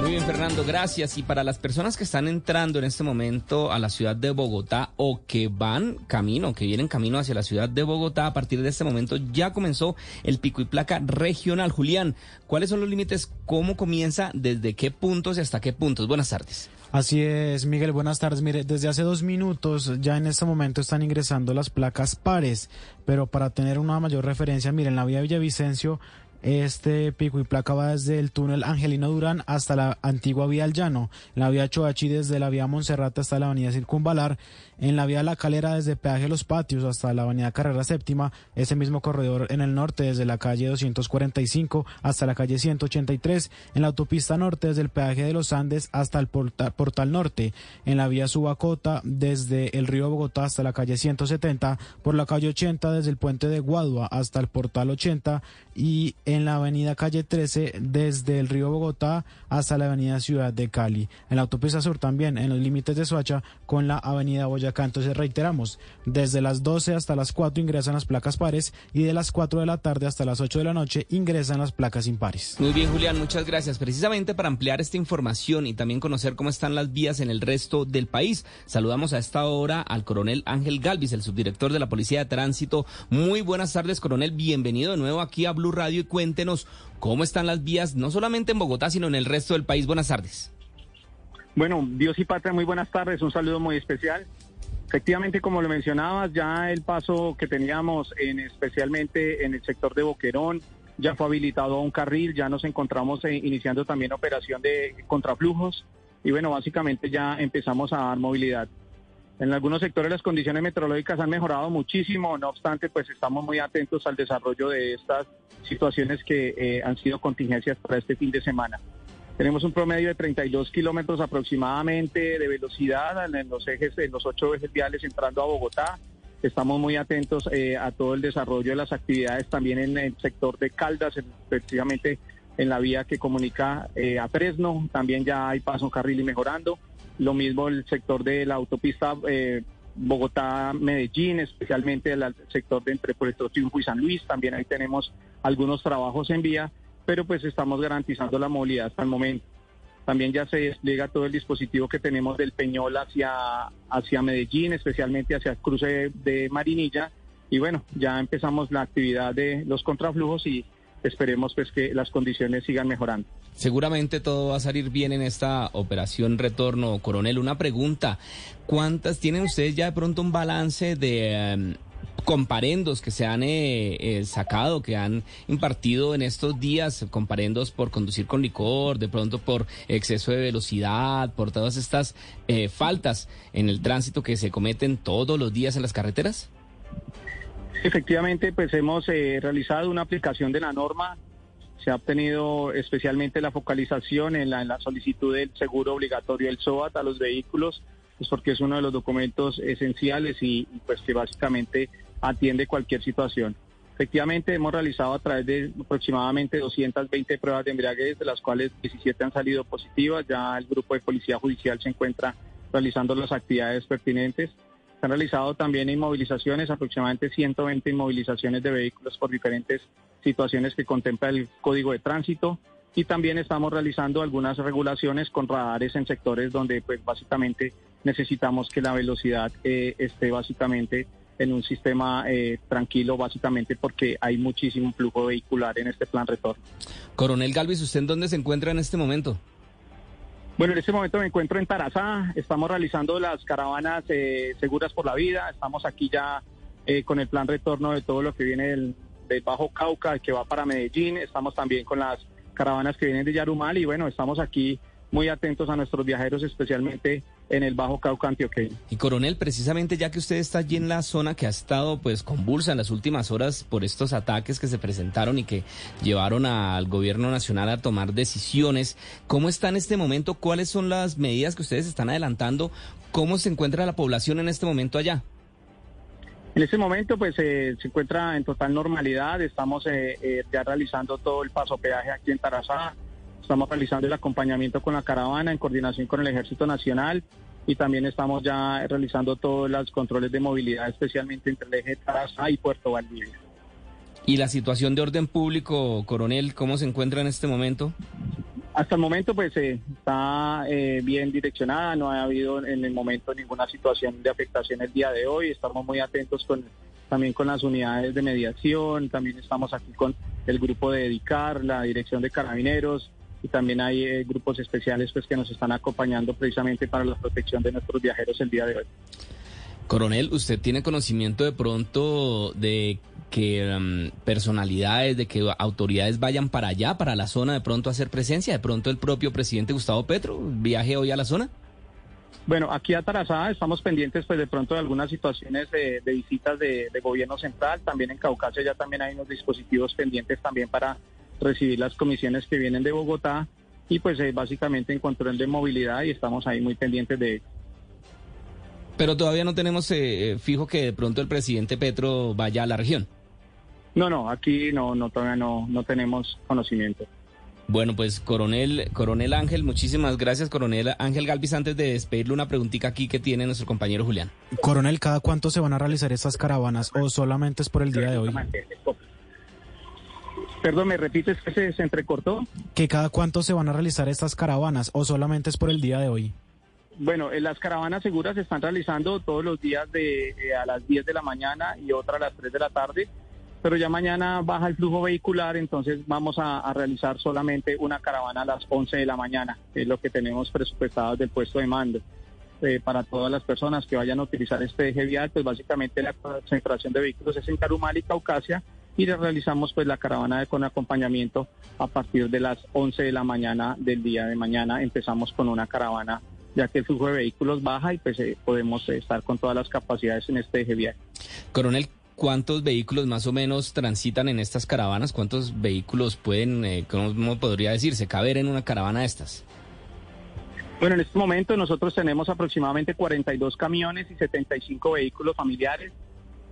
[SPEAKER 24] Muy bien, Fernando, gracias. Y para las personas que están entrando en este momento a la ciudad de Bogotá o que van camino, que vienen camino hacia la ciudad de Bogotá, a partir de este momento ya comenzó el pico y placa regional. Julián, ¿cuáles son los límites? ¿Cómo comienza? ¿Desde qué puntos y hasta qué puntos? Buenas tardes.
[SPEAKER 25] Así es, Miguel, buenas tardes. Mire, desde hace dos minutos ya en este momento están ingresando las placas pares, pero para tener una mayor referencia, miren, la vía Villavicencio este pico y placa va desde el túnel Angelino Durán hasta la antigua vía al Llano, la vía Choachi desde la vía Monserrate hasta la avenida Circunvalar, en la vía La Calera desde Peaje Los Patios hasta la avenida Carrera Séptima, ese mismo corredor en el norte desde la calle 245 hasta la calle 183, en la autopista norte desde el Peaje de los Andes hasta el portal, norte, en la vía Subacota desde el río Bogotá hasta la calle 170, por la calle 80 desde el puente de Guadua hasta el portal 80 y en la avenida calle 13 desde el río Bogotá hasta la avenida Ciudad de Cali. En la autopista sur también en los límites de Soacha con la avenida Boyacá. Entonces reiteramos, desde las 12 hasta las 4 ingresan las placas pares y de las 4 de la tarde hasta las 8 de la noche ingresan las placas impares.
[SPEAKER 24] Muy bien Julián, muchas gracias. Precisamente para ampliar esta información y también conocer cómo están las vías en el resto del país, saludamos a esta hora al coronel Ángel Galvis, el subdirector de la Policía de Tránsito. Muy buenas tardes coronel, bienvenido de nuevo aquí a Blue Radio y cuéntenos cómo están las vías, no solamente en Bogotá, sino en el resto del país. Buenas tardes.
[SPEAKER 58] Bueno, Dios y patria, muy buenas tardes. Un saludo muy especial. Efectivamente, como lo mencionabas, ya el paso que teníamos en especialmente en el sector de Boquerón ya fue habilitado a un carril, ya nos encontramos eh, iniciando también operación de contraflujos y bueno, básicamente ya empezamos a dar movilidad. En algunos sectores las condiciones meteorológicas han mejorado muchísimo, no obstante, pues estamos muy atentos al desarrollo de estas situaciones que eh, han sido contingencias para este fin de semana. Tenemos un promedio de 32 kilómetros aproximadamente de velocidad en los ejes, en los ocho ejes viales entrando a Bogotá. Estamos muy atentos eh, a todo el desarrollo de las actividades también en el sector de Caldas, efectivamente en la vía que comunica eh, a Fresno. También ya hay paso carril y mejorando. Lo mismo el sector de la autopista eh, Bogotá-Medellín, especialmente el sector de entre Puerto Triunfo y San Luis. También ahí tenemos algunos trabajos en vía, pero pues estamos garantizando la movilidad hasta el momento. También ya se despliega todo el dispositivo que tenemos del Peñol hacia, hacia Medellín, especialmente hacia el cruce de Marinilla. Y bueno, ya empezamos la actividad de los contraflujos y esperemos pues que las condiciones sigan mejorando.
[SPEAKER 24] Seguramente todo va a salir bien en esta operación retorno, coronel. Una pregunta, ¿cuántas tienen ustedes ya de pronto un balance de em, comparendos que se han eh, eh, sacado, que han impartido en estos días, comparendos por conducir con licor, de pronto por exceso de velocidad, por todas estas eh, faltas en el tránsito que se cometen todos los días en las carreteras?
[SPEAKER 58] Efectivamente, pues hemos eh, realizado una aplicación de la norma. Se ha obtenido especialmente la focalización en la, solicitud del seguro obligatorio del SOAT a los vehículos, pues porque es uno de los documentos esenciales y, pues que básicamente atiende cualquier situación. Efectivamente, hemos realizado a través de aproximadamente 220 pruebas de embriaguez, de las cuales 17 han salido positivas. Ya el grupo de policía judicial se encuentra realizando las actividades pertinentes. Se han realizado también inmovilizaciones, aproximadamente 120 inmovilizaciones de vehículos por diferentes situaciones que contempla el Código de Tránsito y también estamos realizando algunas regulaciones con radares en sectores donde pues básicamente necesitamos que la velocidad eh, esté básicamente en un sistema eh, tranquilo, básicamente porque hay muchísimo flujo vehicular en este plan retorno.
[SPEAKER 24] Coronel Galvis, ¿usted en dónde se encuentra en este momento?
[SPEAKER 58] Bueno, en este momento me encuentro en Tarazá, estamos realizando las caravanas eh, seguras por la vida, estamos aquí ya eh, con el plan retorno de todo lo que viene del, del, Bajo Cauca, que va para Medellín, estamos también con las caravanas que vienen de Yarumal y bueno, estamos aquí muy atentos a nuestros viajeros, especialmente en el Bajo Cauca antioqueño.
[SPEAKER 24] Y coronel, precisamente ya que usted está allí en la zona que ha estado pues convulsa en las últimas horas por estos ataques que se presentaron y que llevaron al gobierno nacional a tomar decisiones, ¿cómo está en este momento? ¿Cuáles son las medidas que ustedes están adelantando? ¿Cómo se encuentra la población en este momento allá?
[SPEAKER 58] En este momento pues eh, se encuentra en total normalidad, estamos eh, eh, ya realizando todo el paso peaje aquí en Tarazá, Estamos realizando el acompañamiento con la caravana en coordinación con el Ejército Nacional y también estamos ya realizando todos los controles de movilidad, especialmente entre el eje Tarazá y Puerto Valdivia.
[SPEAKER 24] ¿Y la situación de orden público, coronel, cómo se encuentra en este momento?
[SPEAKER 58] Hasta el momento pues eh, está eh, bien direccionada, no ha habido en el momento ninguna situación de afectación el día de hoy, estamos muy atentos con también con las unidades de mediación, también estamos aquí con el grupo de Dedicar, la dirección de carabineros y también hay eh, grupos especiales pues que nos están acompañando precisamente para la protección de nuestros viajeros el día de hoy.
[SPEAKER 24] Coronel, ¿usted tiene conocimiento de pronto de que um, personalidades, de que autoridades vayan para allá, para la zona, de pronto a hacer presencia? ¿De pronto el propio presidente Gustavo Petro viaje hoy a la zona?
[SPEAKER 58] Bueno, aquí a Tarazá estamos pendientes pues de pronto de algunas situaciones de, visitas de, gobierno central, también en Caucasia ya también hay unos dispositivos pendientes también para recibir las comisiones que vienen de Bogotá y pues eh, básicamente en control de movilidad y estamos ahí muy pendientes de
[SPEAKER 24] Pero todavía no tenemos eh, eh, fijo que de pronto el presidente Petro vaya a la región.
[SPEAKER 58] No, no, aquí no, no todavía no, no tenemos conocimiento.
[SPEAKER 24] Bueno, pues coronel, coronel Ángel, muchísimas gracias, coronel Ángel Galvis. Antes de despedirle una preguntita aquí que tiene nuestro compañero Julián.
[SPEAKER 27] Coronel, ¿cada cuánto se van a realizar estas caravanas o solamente es por el día de hoy?
[SPEAKER 58] Perdón, ¿me repites que se, entrecortó?
[SPEAKER 27] ¿Que cada cuánto se van a realizar estas caravanas o solamente es por el día de hoy?
[SPEAKER 58] Bueno, eh, las caravanas seguras se están realizando todos los días de eh, a las 10 de la mañana y otra a las 3 de la tarde pero ya mañana baja el flujo vehicular, entonces vamos a, realizar solamente una caravana a las 11 de la mañana, que es lo que tenemos presupuestado del puesto de mando. Eh, para todas las personas que vayan a utilizar este eje vial, pues básicamente la concentración de vehículos es en Carumal y Caucasia y realizamos pues la caravana de, con acompañamiento a partir de las 11 de la mañana del día de mañana. Empezamos con una caravana ya que el flujo de vehículos baja y pues eh, podemos estar con todas las capacidades en este eje vial.
[SPEAKER 24] Coronel, ¿Cuántos vehículos más o menos transitan en estas caravanas? ¿Cuántos vehículos pueden, eh, cómo podría decirse, caber en una caravana de estas?
[SPEAKER 58] Bueno, en este momento nosotros tenemos aproximadamente 42 camiones y 75 vehículos familiares.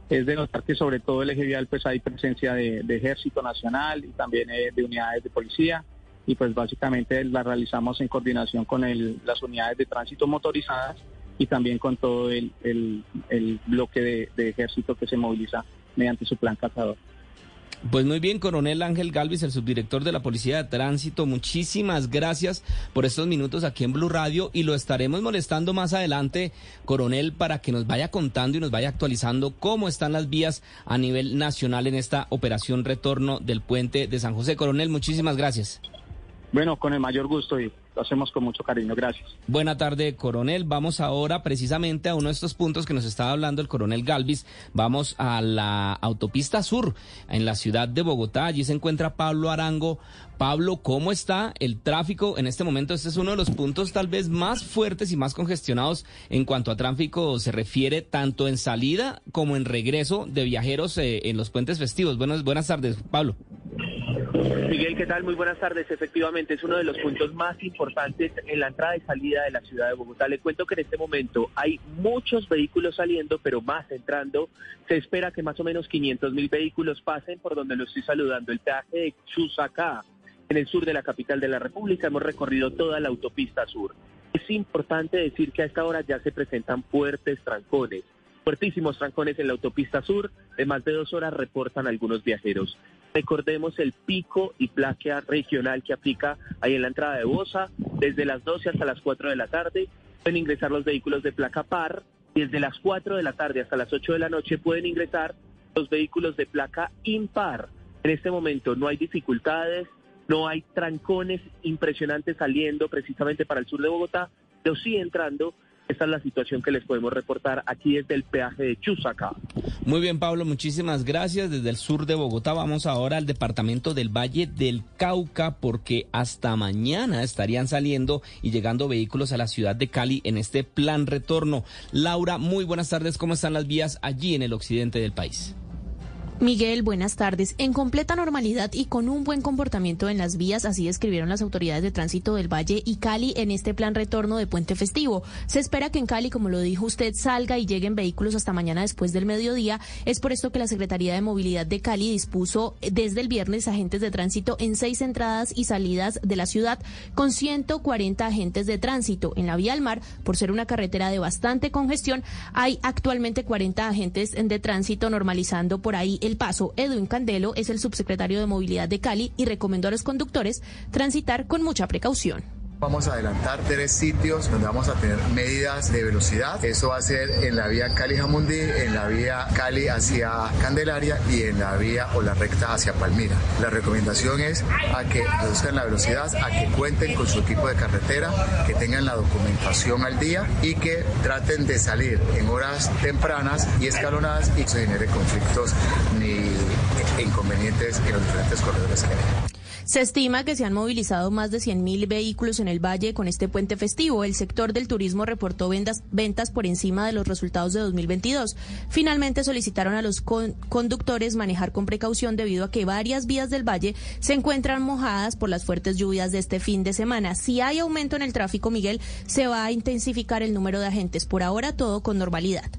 [SPEAKER 58] Es de notar que sobre todo el eje vial pues hay presencia de, Ejército Nacional y también eh, de unidades de policía y pues básicamente la realizamos en coordinación con las unidades de tránsito motorizadas y también con todo el, el, bloque de, ejército que se moviliza mediante su plan cazador.
[SPEAKER 24] Pues muy bien, coronel Ángel Galvis, el subdirector de la Policía de Tránsito, muchísimas gracias por estos minutos aquí en Blue Radio y lo estaremos molestando más adelante, coronel, para que nos vaya contando y nos vaya actualizando cómo están las vías a nivel nacional en esta operación retorno del puente de San José. Coronel, muchísimas gracias.
[SPEAKER 58] Bueno, con el mayor gusto y lo hacemos con mucho cariño. Gracias.
[SPEAKER 24] Buena tarde, coronel. Vamos ahora precisamente a uno de estos puntos que nos estaba hablando el coronel Galvis. Vamos a la autopista sur en la ciudad de Bogotá. Allí se encuentra Pablo Arango. Pablo, ¿cómo está el tráfico en este momento? Este es uno de los puntos tal vez más fuertes y más congestionados en cuanto a tráfico se refiere, tanto en salida como en regreso de viajeros eh, en los puentes festivos. Buenas, buenas tardes, Pablo.
[SPEAKER 59] Miguel, ¿qué tal? Muy buenas tardes. Efectivamente, es uno de los puntos más importantes en la entrada y salida de la ciudad de Bogotá. Le cuento que en este momento hay muchos vehículos saliendo, pero más entrando. Se espera que más o menos 500 mil vehículos pasen por donde lo estoy saludando, el peaje de Chusacá, en el sur de la capital de la República. Hemos recorrido toda la autopista sur. Es importante decir que a esta hora ya se presentan fuertes trancones. Fuertísimos trancones en la autopista sur, de más de dos horas reportan algunos viajeros. Recordemos el pico y plaquea regional que aplica ahí en la entrada de Bosa, desde las 12 hasta las 4 de la tarde. Pueden ingresar los vehículos de placa par. Desde las 4 de la tarde hasta las 8 de la noche pueden ingresar los vehículos de placa impar. En este momento no hay dificultades, no hay trancones impresionantes saliendo precisamente para el sur de Bogotá, pero sí entrando esta es la situación que les podemos reportar aquí desde el peaje de Chusaca.
[SPEAKER 24] Muy bien, Pablo, muchísimas gracias. Desde el sur de Bogotá vamos ahora al departamento del Valle del Cauca porque hasta mañana estarían saliendo y llegando vehículos a la ciudad de Cali en este plan retorno. Laura, muy buenas tardes. ¿Cómo están las vías allí en el occidente del país?
[SPEAKER 60] Miguel, buenas tardes. En completa normalidad y con un buen comportamiento en las vías, así describieron las autoridades de tránsito del Valle y Cali en este plan retorno de puente festivo. Se espera que en Cali, como lo dijo usted, salga y lleguen vehículos hasta mañana después del mediodía. Es por esto que la Secretaría de Movilidad de Cali dispuso desde el viernes agentes de tránsito en seis entradas y salidas de la ciudad con 140 agentes de tránsito. En la vía al mar, por ser una carretera de bastante congestión, hay actualmente 40 agentes de tránsito normalizando por ahí El Paso. Edwin Candelo es el subsecretario de Movilidad de Cali y recomendó a los conductores transitar con mucha precaución.
[SPEAKER 61] Vamos a adelantar tres sitios donde vamos a tener medidas de velocidad. Eso va a ser en la vía Cali-Jamundí, en la vía Cali hacia Candelaria y en la vía o la recta hacia Palmira. La recomendación es a que reduzcan la velocidad, a que cuenten con su equipo de carretera, que tengan la documentación al día y que traten de salir en horas tempranas y escalonadas y se genere conflictos ni inconvenientes en los diferentes corredores que hay.
[SPEAKER 60] Se estima que se han movilizado más de 100.000 vehículos en el valle con este puente festivo. El sector del turismo reportó ventas, ventas por encima de los resultados de 2022. Finalmente solicitaron a los conductores manejar con precaución debido a que varias vías del valle se encuentran mojadas por las fuertes lluvias de este fin de semana. Si hay aumento en el tráfico, Miguel, se va a intensificar el número de agentes. Por ahora todo con normalidad.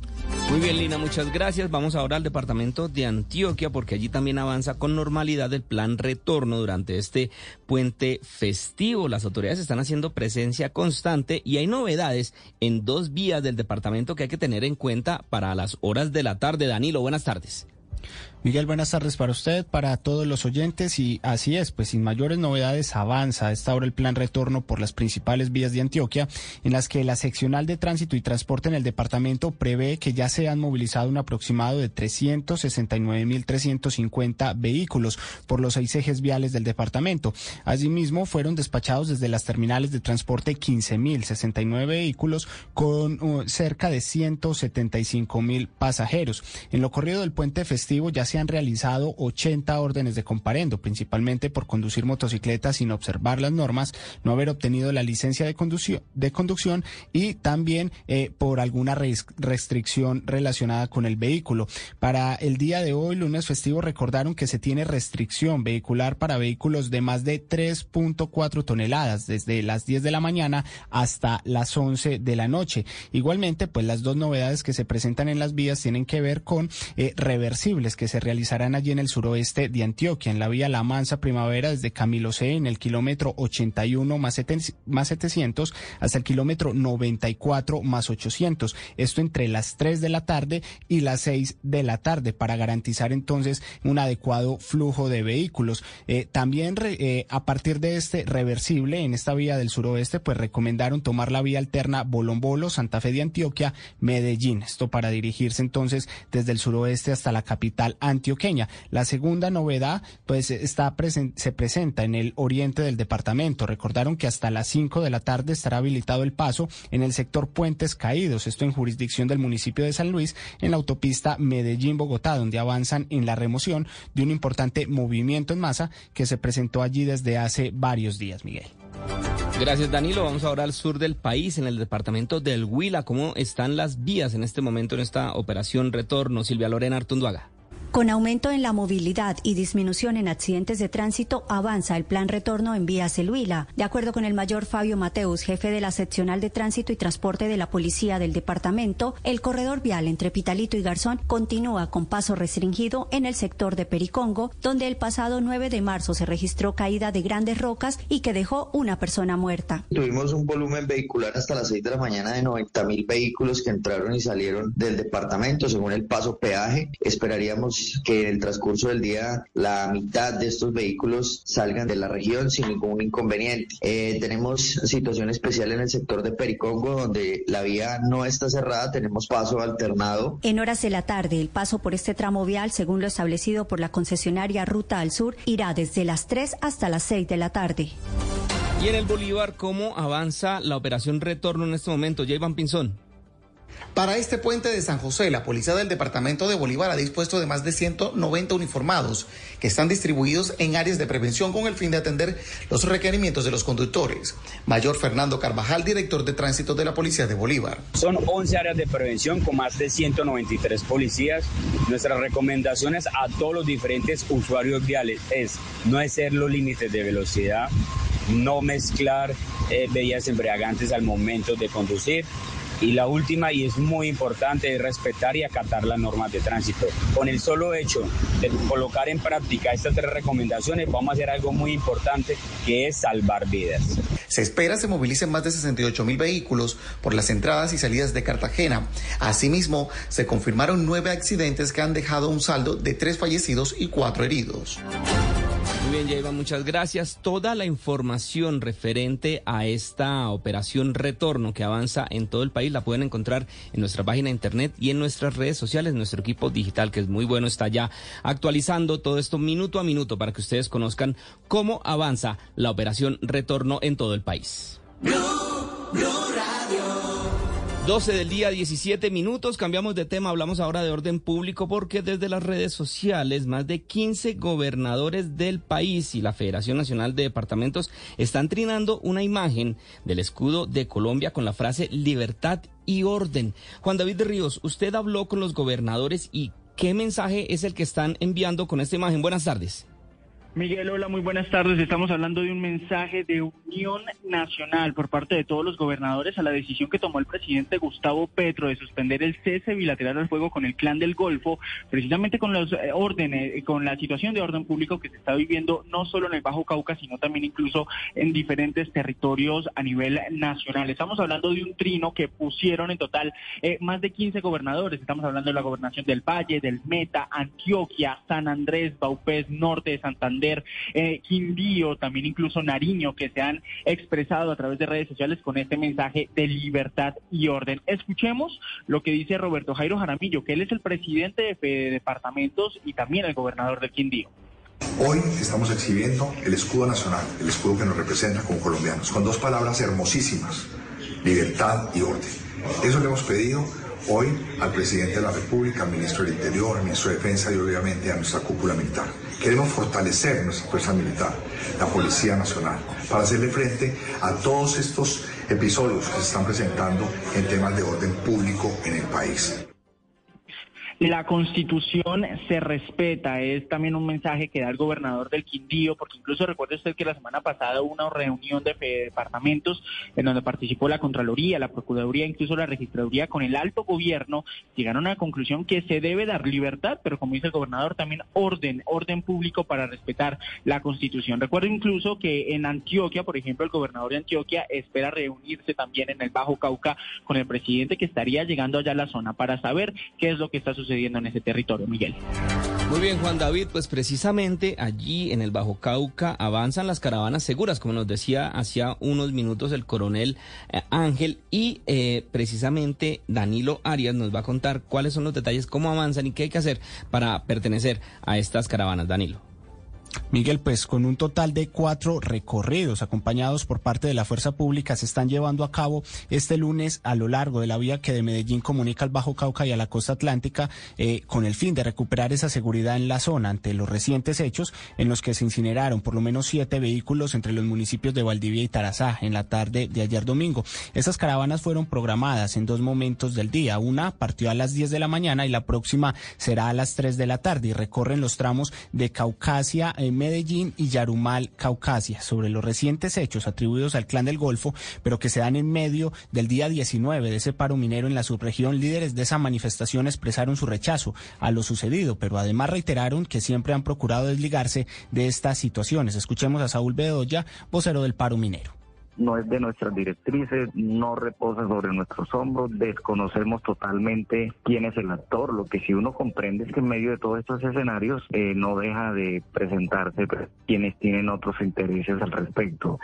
[SPEAKER 24] Muy bien, Lina, muchas gracias. Vamos ahora al departamento de Antioquia porque allí también avanza con normalidad el plan retorno durante este puente festivo. Las autoridades están haciendo presencia constante y hay novedades en dos vías del departamento que hay que tener en cuenta para las horas de la tarde. Danilo, buenas tardes.
[SPEAKER 27] Miguel, buenas tardes para usted, para todos los oyentes y así es, pues sin mayores novedades avanza a esta hora el plan retorno por las principales vías de Antioquia, en las que la seccional de tránsito y transporte en el departamento prevé que ya se han movilizado un aproximado de 369.350 vehículos por los seis ejes viales del departamento. Asimismo, fueron despachados desde las terminales de transporte 15.069 vehículos con uh, cerca de 175.000 pasajeros. En lo corrido del puente festivo ya se han realizado 80 órdenes de comparendo, principalmente por conducir motocicletas sin observar las normas, no haber obtenido la licencia de conducción, y también eh, por alguna restricción relacionada con el vehículo. Para el día de hoy, lunes festivo, recordaron que se tiene restricción vehicular para vehículos de más de 3.4 toneladas desde las 10 de la mañana hasta las 11 de la noche. Igualmente, pues las dos novedades que se presentan en las vías tienen que ver con eh, reversibles que se realizarán allí en el suroeste de Antioquia, en la vía La Mansa Primavera, desde Camilo C, en el kilómetro 81 más, 700 hasta el kilómetro 94 más 800. Esto entre las 3 de la tarde y las 6 de la tarde para garantizar entonces un adecuado flujo de vehículos. Eh, también eh, a partir de este reversible en esta vía del suroeste, pues recomendaron tomar la vía alterna Bolombolo, Santa Fe de Antioquia, Medellín. Esto para dirigirse entonces desde el suroeste hasta la capital antioqueña. La segunda novedad, pues, está se presenta en el oriente del departamento. Recordaron que hasta las 5 de la tarde estará habilitado el paso en el sector Puentes Caídos, esto en jurisdicción del municipio de San Luis, en la autopista Medellín-Bogotá, donde avanzan en la remoción de un importante movimiento en masa que se presentó allí desde hace varios días, Miguel.
[SPEAKER 24] Gracias Danilo. Vamos ahora al sur del país, en el departamento del Huila. ¿Cómo están las vías en este momento en esta operación retorno? Silvia Lorena Artunduaga.
[SPEAKER 62] Con aumento en la movilidad y disminución en accidentes de tránsito, avanza el plan retorno en vías el Huila. De acuerdo con el mayor Fabio Mateus, jefe de la seccional de tránsito y transporte de la policía del departamento, el corredor vial entre Pitalito y Garzón continúa con paso restringido en el sector de Pericongo, donde el pasado 9 de marzo se registró caída de grandes rocas y que dejó una persona muerta.
[SPEAKER 63] Tuvimos un volumen vehicular hasta las 6 de la mañana de 90 mil vehículos que entraron y salieron del departamento según el paso peaje. Esperaríamos que en el transcurso del día la mitad de estos vehículos salgan de la región sin ningún inconveniente. Eh, tenemos situación especial en el sector de Pericongo, donde la vía no está cerrada, tenemos paso alternado.
[SPEAKER 62] En horas de la tarde, el paso por este tramo vial, según lo establecido por la concesionaria Ruta al Sur, irá desde las 3 hasta las 6 de la tarde.
[SPEAKER 24] Y en el Bolívar, ¿cómo avanza la operación retorno en este momento? Ya Iván Pinzón.
[SPEAKER 64] Para este puente de San José, la policía del departamento de Bolívar ha dispuesto de más de 190 uniformados que están distribuidos en áreas de prevención con el fin de atender los requerimientos de los conductores. Mayor Fernando Carvajal, director de tránsito de la policía de Bolívar.
[SPEAKER 65] Son 11 áreas de prevención con más de 193 policías. Nuestras recomendaciones a todos los diferentes usuarios viales es no hacer los límites de velocidad, no mezclar eh, bebidas embriagantes al momento de conducir Y la última, y es muy importante, es respetar y acatar las normas de tránsito. Con el solo hecho de colocar en práctica estas tres recomendaciones, vamos a hacer algo muy importante, que es salvar vidas.
[SPEAKER 64] Se espera se movilicen más de 68 mil vehículos por las entradas y salidas de Cartagena. Asimismo, se confirmaron nueve accidentes que han dejado un saldo de tres fallecidos y cuatro heridos.
[SPEAKER 24] Muy bien, Yaiva, muchas gracias. Toda la información referente a esta operación retorno que avanza en todo el país la pueden encontrar en nuestra página de internet y en nuestras redes sociales. Nuestro equipo digital, que es muy bueno, está ya actualizando todo esto minuto a minuto para que ustedes conozcan cómo avanza la operación retorno en todo el país. 12 del día, 17 minutos. Cambiamos de tema, hablamos ahora de orden público porque desde las redes sociales más de 15 gobernadores del país y la Federación Nacional de Departamentos están trinando una imagen del escudo de Colombia con la frase libertad y orden. Juan David Ríos, usted habló con los gobernadores y ¿qué mensaje es el que están enviando con esta imagen? Buenas tardes.
[SPEAKER 66] Miguel, hola, muy buenas tardes. Estamos hablando de un mensaje de unión nacional por parte de todos los gobernadores a la decisión que tomó el presidente Gustavo Petro de suspender el cese bilateral al fuego con el clan del Golfo, precisamente con los eh, órdenes, eh, con la situación de orden público que se está viviendo no solo en el Bajo Cauca, sino también incluso en diferentes territorios a nivel nacional. Estamos hablando de un trino que pusieron en total eh, más de 15 gobernadores. Estamos hablando de la gobernación del Valle, del Meta, Antioquia, San Andrés, Baupés, Norte de Santander eh, Quindío, también incluso Nariño, que se han expresado a través de redes sociales con este mensaje de libertad y orden. Escuchemos lo que dice Roberto Jairo Jaramillo, que él es el presidente de, de departamentos y también el gobernador de Quindío.
[SPEAKER 67] Hoy estamos exhibiendo el escudo nacional, el escudo que nos representa como colombianos, con dos palabras hermosísimas, libertad y orden. Eso le hemos pedido hoy al presidente de la República, al ministro del Interior, al ministro de Defensa y obviamente a nuestra cúpula militar. Queremos fortalecer nuestra fuerza militar, la Policía Nacional, para hacerle frente a todos estos episodios que se están presentando en temas de orden público en el país.
[SPEAKER 66] La constitución se respeta, es también un mensaje que da el gobernador del Quindío, porque incluso recuerde usted que la semana pasada hubo una reunión de departamentos en donde participó la Contraloría, la Procuraduría, incluso la Registraduría con el alto gobierno, llegaron a la conclusión que se debe dar libertad, pero como dice el gobernador, también orden, orden público para respetar la constitución. Recuerdo incluso que en Antioquia, por ejemplo, el gobernador de Antioquia espera reunirse también en el Bajo Cauca con el presidente que estaría llegando allá a la zona para saber qué es lo que está sucediendo en ese territorio, Miguel.
[SPEAKER 24] Muy bien, Juan David, pues precisamente allí en el Bajo Cauca avanzan las caravanas seguras, como nos decía hacía unos minutos el coronel eh, Ángel, y eh, precisamente Danilo Arias nos va a contar cuáles son los detalles, cómo avanzan y qué hay que hacer para pertenecer a estas caravanas, Danilo.
[SPEAKER 27] Miguel, pues con un total de cuatro recorridos acompañados por parte de la Fuerza Pública se están llevando a cabo este lunes a lo largo de la vía que de Medellín comunica al Bajo Cauca y a la costa atlántica eh, con el fin de recuperar esa seguridad en la zona ante los recientes hechos en los que se incineraron por lo menos siete vehículos entre los municipios de Valdivia y Tarazá en la tarde de ayer domingo. Esas caravanas fueron programadas en dos momentos del día. Una partió a las 10 de la mañana y la próxima será a las 3 de la tarde y recorren los tramos de Caucasia en Medellín y Yarumal, Caucasia, sobre los recientes hechos atribuidos al Clan del Golfo, pero que se dan en medio del día 19 de ese paro minero en la subregión. Líderes de esa manifestación expresaron su rechazo a lo sucedido, pero además reiteraron que siempre han procurado desligarse de estas situaciones. Escuchemos a Saúl Bedoya, vocero del paro minero
[SPEAKER 68] no es de nuestras directrices, no reposa sobre nuestros hombros, desconocemos totalmente quién es el actor. Lo que sí uno comprende es que en medio de todos estos escenarios eh, no deja de presentarse quienes tienen otros intereses al respecto.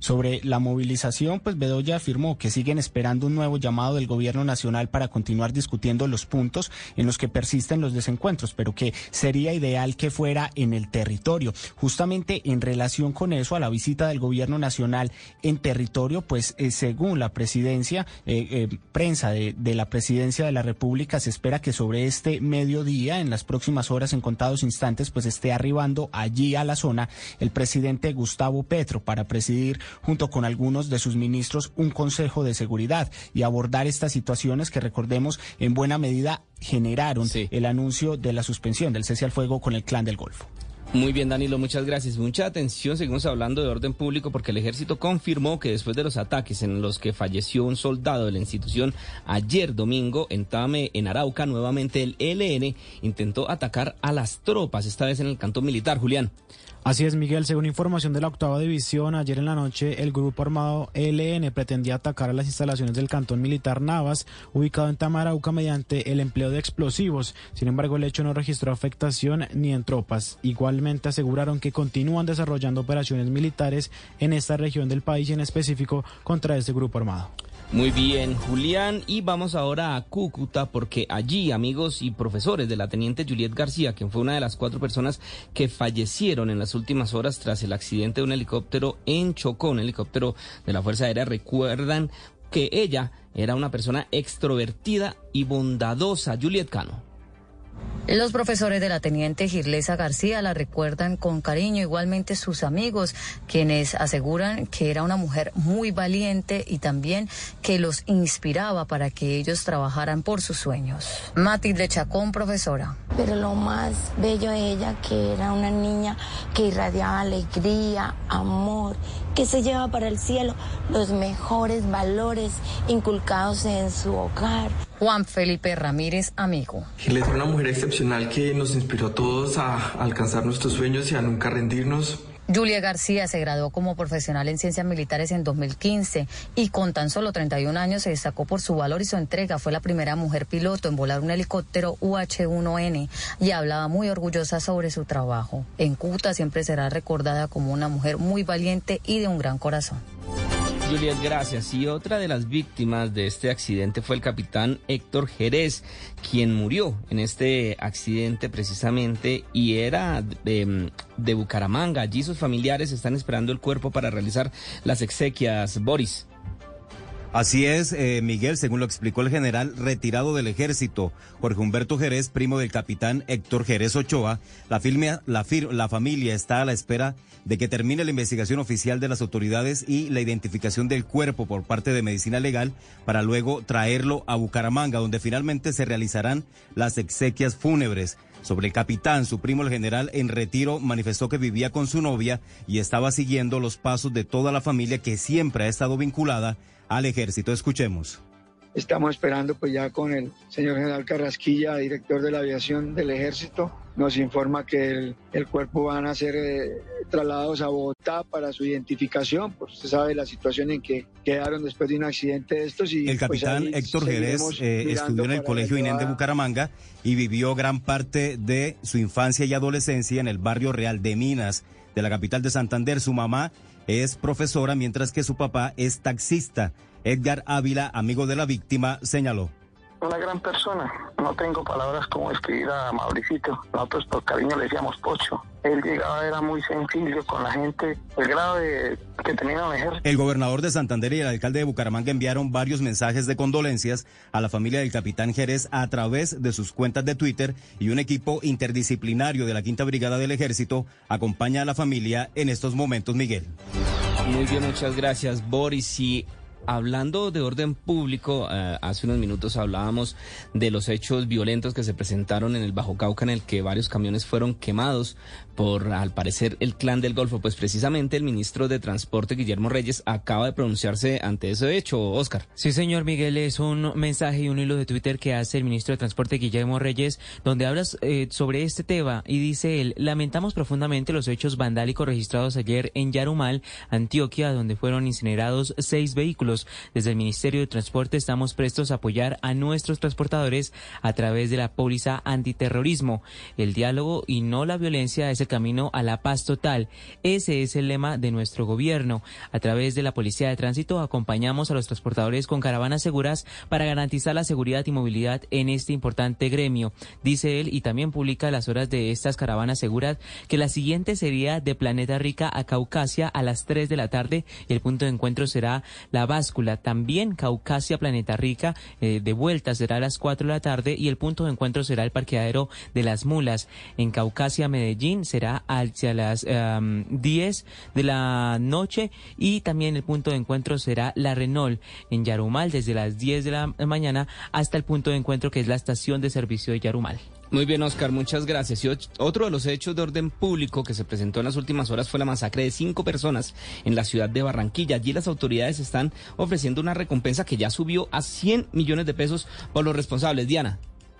[SPEAKER 27] Sobre la movilización, pues Bedoya afirmó que siguen esperando un nuevo llamado del gobierno nacional para continuar discutiendo los puntos en los que persisten los desencuentros, pero que sería ideal que fuera en el territorio. Justamente en relación con eso, a la visita del gobierno nacional en territorio, pues eh, según la presidencia, eh, eh, prensa de, de la presidencia de la República, se espera que sobre este mediodía, en las próximas horas, en contados instantes, pues esté arribando allí a la zona el presidente Gustavo Petro para presidir junto con algunos de sus ministros, un Consejo de Seguridad y abordar estas situaciones que recordemos en buena medida generaron el anuncio de la suspensión del cese al fuego con el Clan del Golfo.
[SPEAKER 24] Muy bien, Danilo, muchas gracias. Mucha atención, seguimos hablando de orden público porque el ejército confirmó que después de los ataques en los que falleció un soldado de la institución ayer domingo en Tame, en Arauca, nuevamente el ELN intentó atacar a las tropas, esta vez en el cantón militar. Julián.
[SPEAKER 25] Así es, Miguel. Según información de la octava división, ayer en la noche el grupo armado ELN pretendía atacar a las instalaciones del cantón militar Navas, ubicado en Tamarauca, mediante el empleo de explosivos. Sin embargo, el hecho no registró afectación ni en tropas. Igualmente aseguraron que continúan desarrollando operaciones militares en esta región del país y en específico contra este grupo armado.
[SPEAKER 24] Muy bien, Julián, y vamos ahora a Cúcuta porque allí amigos y profesores de la teniente Juliet García, quien fue una de las cuatro personas que fallecieron en las últimas horas tras el accidente de un helicóptero en Chocó, un helicóptero de la Fuerza Aérea, recuerdan que ella era una persona extrovertida y bondadosa. Juliet Cano.
[SPEAKER 69] Los profesores de la teniente Girlesa García la recuerdan con cariño, igualmente sus amigos, quienes aseguran que era una mujer muy valiente y también que los inspiraba para que ellos trabajaran por sus sueños. Matilde Chacón, profesora.
[SPEAKER 70] Pero lo más bello de ella, que era una niña que irradiaba alegría, amor, que se lleva para el cielo los mejores valores inculcados en su hogar.
[SPEAKER 69] Juan Felipe Ramírez, amigo.
[SPEAKER 71] Giles era una mujer excepcional que nos inspiró a todos a alcanzar nuestros sueños y a nunca rendirnos.
[SPEAKER 69] Julia García se graduó como profesional en ciencias militares en 2015 y con tan solo 31 años se destacó por su valor y su entrega. Fue la primera mujer piloto en volar un helicóptero UH-1N y hablaba muy orgullosa sobre su trabajo. En Cuta siempre será recordada como una mujer muy valiente y de un gran corazón.
[SPEAKER 24] Juliet, gracias. Y otra de las víctimas de este accidente fue el capitán Héctor Jerez, quien murió en este accidente precisamente y era de, de Bucaramanga. Allí sus familiares están esperando el cuerpo para realizar las exequias. Boris.
[SPEAKER 32] Así es, eh, Miguel, según lo explicó el general retirado del ejército, Jorge Humberto Jerez, primo del capitán Héctor Jerez Ochoa, la, la, la familia está a la espera de que termine la investigación oficial de las autoridades y la identificación del cuerpo por parte de Medicina Legal para luego traerlo a Bucaramanga, donde finalmente se realizarán las exequias fúnebres. Sobre el capitán, su primo el general en retiro manifestó que vivía con su novia y estaba siguiendo los pasos de toda la familia que siempre ha estado vinculada al ejército. Escuchemos.
[SPEAKER 72] Estamos esperando pues ya con el señor general Carrasquilla, director de la aviación del ejército. Nos informa que el, cuerpo van a ser eh, trasladados a Bogotá para su identificación. Pues usted sabe la situación en que quedaron después de un accidente de estos. Y,
[SPEAKER 32] el pues, capitán Héctor Jerez eh, estudió en el Colegio INEN de Bucaramanga y vivió gran parte de su infancia y adolescencia en el barrio Real de Minas de la capital de Santander. Su mamá es profesora, mientras que su papá es taxista. Edgar Ávila, amigo de la víctima, señaló.
[SPEAKER 72] Una gran persona. No tengo palabras como escribir a Mauricito. Nosotros por cariño le decíamos Pocho. Él llegaba, era muy sencillo con la gente. El grado que tenía el ejército.
[SPEAKER 32] El gobernador de Santander y el alcalde de Bucaramanga enviaron varios mensajes de condolencias a la familia del capitán Jerez a través de sus cuentas de Twitter y un equipo interdisciplinario de la Quinta Brigada del Ejército acompaña a la familia en estos momentos, Miguel.
[SPEAKER 24] Muy bien, muchas gracias, Boris. Y Hablando de orden público, eh, hace unos minutos hablábamos de los hechos violentos que se presentaron en el Bajo Cauca, en el que varios camiones fueron quemados por, al parecer, el clan del Golfo. Pues precisamente el ministro de Transporte, Guillermo Reyes, acaba de pronunciarse ante ese hecho, Oscar.
[SPEAKER 29] Sí, señor Miguel, es un mensaje y un hilo de Twitter que hace el ministro de Transporte, Guillermo Reyes, donde habla eh, sobre este tema y dice él, lamentamos profundamente los hechos vandálicos registrados ayer en Yarumal, Antioquia, donde fueron incinerados seis vehículos desde el Ministerio de Transporte estamos prestos a apoyar a nuestros transportadores a través de la póliza antiterrorismo. El diálogo y no la violencia es el camino a la paz total. Ese es el lema de nuestro gobierno. A través de la Policía de Tránsito acompañamos a los transportadores con caravanas seguras para garantizar la seguridad y movilidad en este importante gremio. Dice él y también publica las horas de estas caravanas seguras que la siguiente sería de Planeta Rica a Caucasia a las 3 de la tarde y el punto de encuentro será la base también Caucasia Planeta Rica, eh, de vuelta será a las 4 de la tarde y el punto de encuentro será el parqueadero de las mulas. En Caucasia Medellín será hacia las 10 de la noche y también el punto de encuentro será la Renault en Yarumal desde las 10 de la mañana hasta el punto de encuentro que es la estación de servicio de Yarumal.
[SPEAKER 24] Muy bien, Oscar, muchas gracias. Y otro de los hechos de orden público que se presentó en las últimas horas fue la masacre de cinco personas en la ciudad de Barranquilla. Allí las autoridades están ofreciendo una recompensa que ya subió a 100 millones de pesos por los responsables. Diana.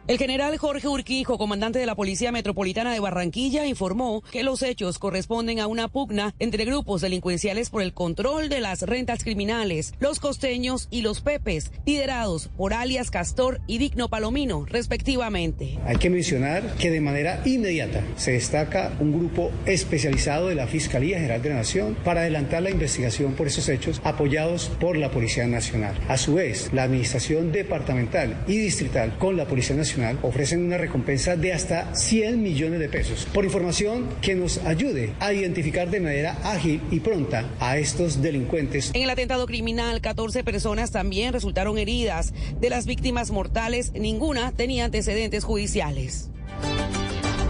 [SPEAKER 73] El general Jorge Urquijo, comandante de la Policía Metropolitana de Barranquilla, informó que los hechos corresponden a una pugna entre grupos delincuenciales por el control de las rentas criminales, los costeños y los pepes, liderados por alias Castor y Digno Palomino, respectivamente.
[SPEAKER 74] Hay que mencionar que de manera inmediata se destaca un grupo especializado de la Fiscalía General de la Nación para adelantar la investigación por esos hechos apoyados por la Policía Nacional. A su vez, la Administración Departamental y Distrital con la Policía Nacional ofrecen una recompensa de hasta 100 millones de pesos por información que nos ayude a identificar de manera ágil y pronta a estos delincuentes.
[SPEAKER 73] En el atentado criminal, 14 personas también resultaron heridas. De las víctimas mortales, ninguna tenía antecedentes judiciales.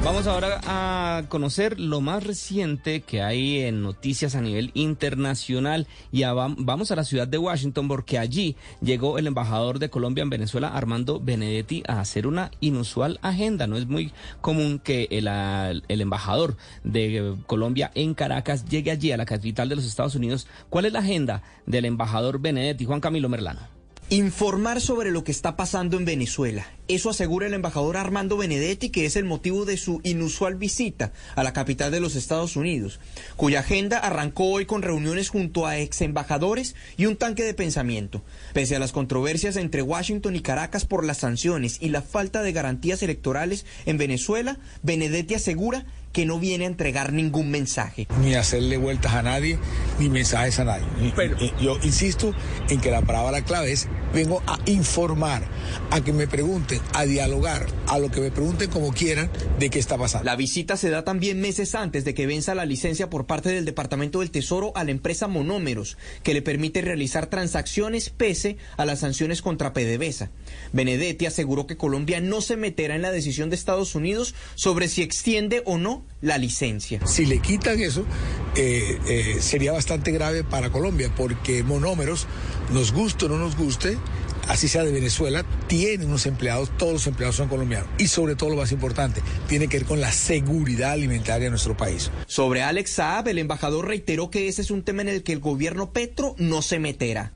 [SPEAKER 24] Vamos ahora a conocer lo más reciente que hay en noticias a nivel internacional y vamos a la ciudad de Washington porque allí llegó el embajador de Colombia en Venezuela, Armando Benedetti, a hacer una inusual agenda. No es muy común que el, el embajador de Colombia en Caracas llegue allí a la capital de los Estados Unidos. ¿Cuál es la agenda del embajador Benedetti? Juan Camilo Merlano.
[SPEAKER 75] Informar sobre lo que está pasando en Venezuela. Eso asegura el embajador Armando Benedetti, que es el motivo de su inusual visita a la capital de los Estados Unidos, cuya agenda arrancó hoy con reuniones junto a ex embajadores y un tanque de pensamiento. Pese a las controversias entre Washington y Caracas por las sanciones y la falta de garantías electorales en Venezuela, Benedetti asegura que no viene a entregar ningún mensaje.
[SPEAKER 76] Ni hacerle vueltas a nadie, ni mensajes a nadie. Pero, yo insisto en que la palabra clave es vengo a informar, a que me pregunten, a dialogar, a lo que me pregunten como quieran de qué está pasando.
[SPEAKER 75] La visita se da también meses antes de que venza la licencia por parte del Departamento del Tesoro a la empresa Monómeros, que le permite realizar transacciones pese a las sanciones contra PDVSA. Benedetti aseguró que Colombia no se meterá en la decisión de Estados Unidos sobre si extiende o no la licencia.
[SPEAKER 76] Si le quitan eso, eh, eh, sería bastante grave para Colombia, porque monómeros, nos guste o no nos guste, así sea de Venezuela, tiene unos empleados, todos los empleados son colombianos. Y sobre todo lo más importante, tiene que ver con la seguridad alimentaria de nuestro país.
[SPEAKER 75] Sobre Alex Saab, el embajador reiteró que ese es un tema en el que el gobierno Petro no se meterá.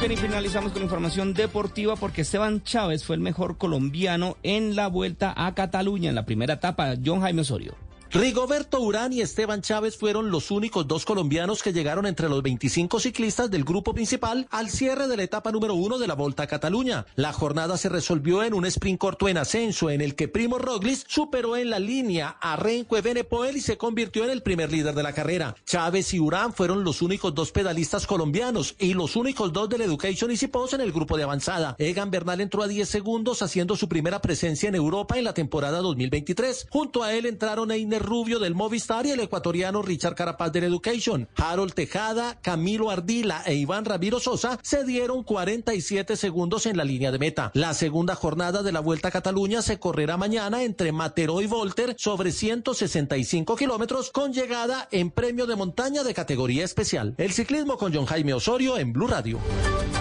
[SPEAKER 24] Bien, y finalizamos con información deportiva porque Esteban Chávez fue el mejor colombiano en la vuelta a Cataluña en la primera etapa. John Jaime Osorio.
[SPEAKER 72] Rigoberto Urán y Esteban Chávez fueron los únicos dos colombianos que llegaron entre los 25 ciclistas del grupo principal al cierre de la etapa número uno de la Volta a Cataluña. La jornada se resolvió en un sprint corto en ascenso en el que Primo Roglic superó en la línea a Renko Evenepoel y se convirtió en el primer líder de la carrera. Chávez y Urán fueron los únicos dos pedalistas colombianos y los únicos dos del Education y Post en el grupo de avanzada. Egan Bernal entró a 10 segundos haciendo su primera presencia en Europa en la temporada 2023. Junto a él entraron Einer Rubio del Movistar y el ecuatoriano Richard Carapaz del Education. Harold Tejada, Camilo Ardila e Iván Ramiro Sosa se dieron 47 segundos en la línea de meta. La segunda jornada de la Vuelta a Cataluña se correrá mañana entre Matero y Volter sobre 165 kilómetros con llegada en premio de montaña de categoría especial. El ciclismo con John Jaime Osorio en Blue Radio.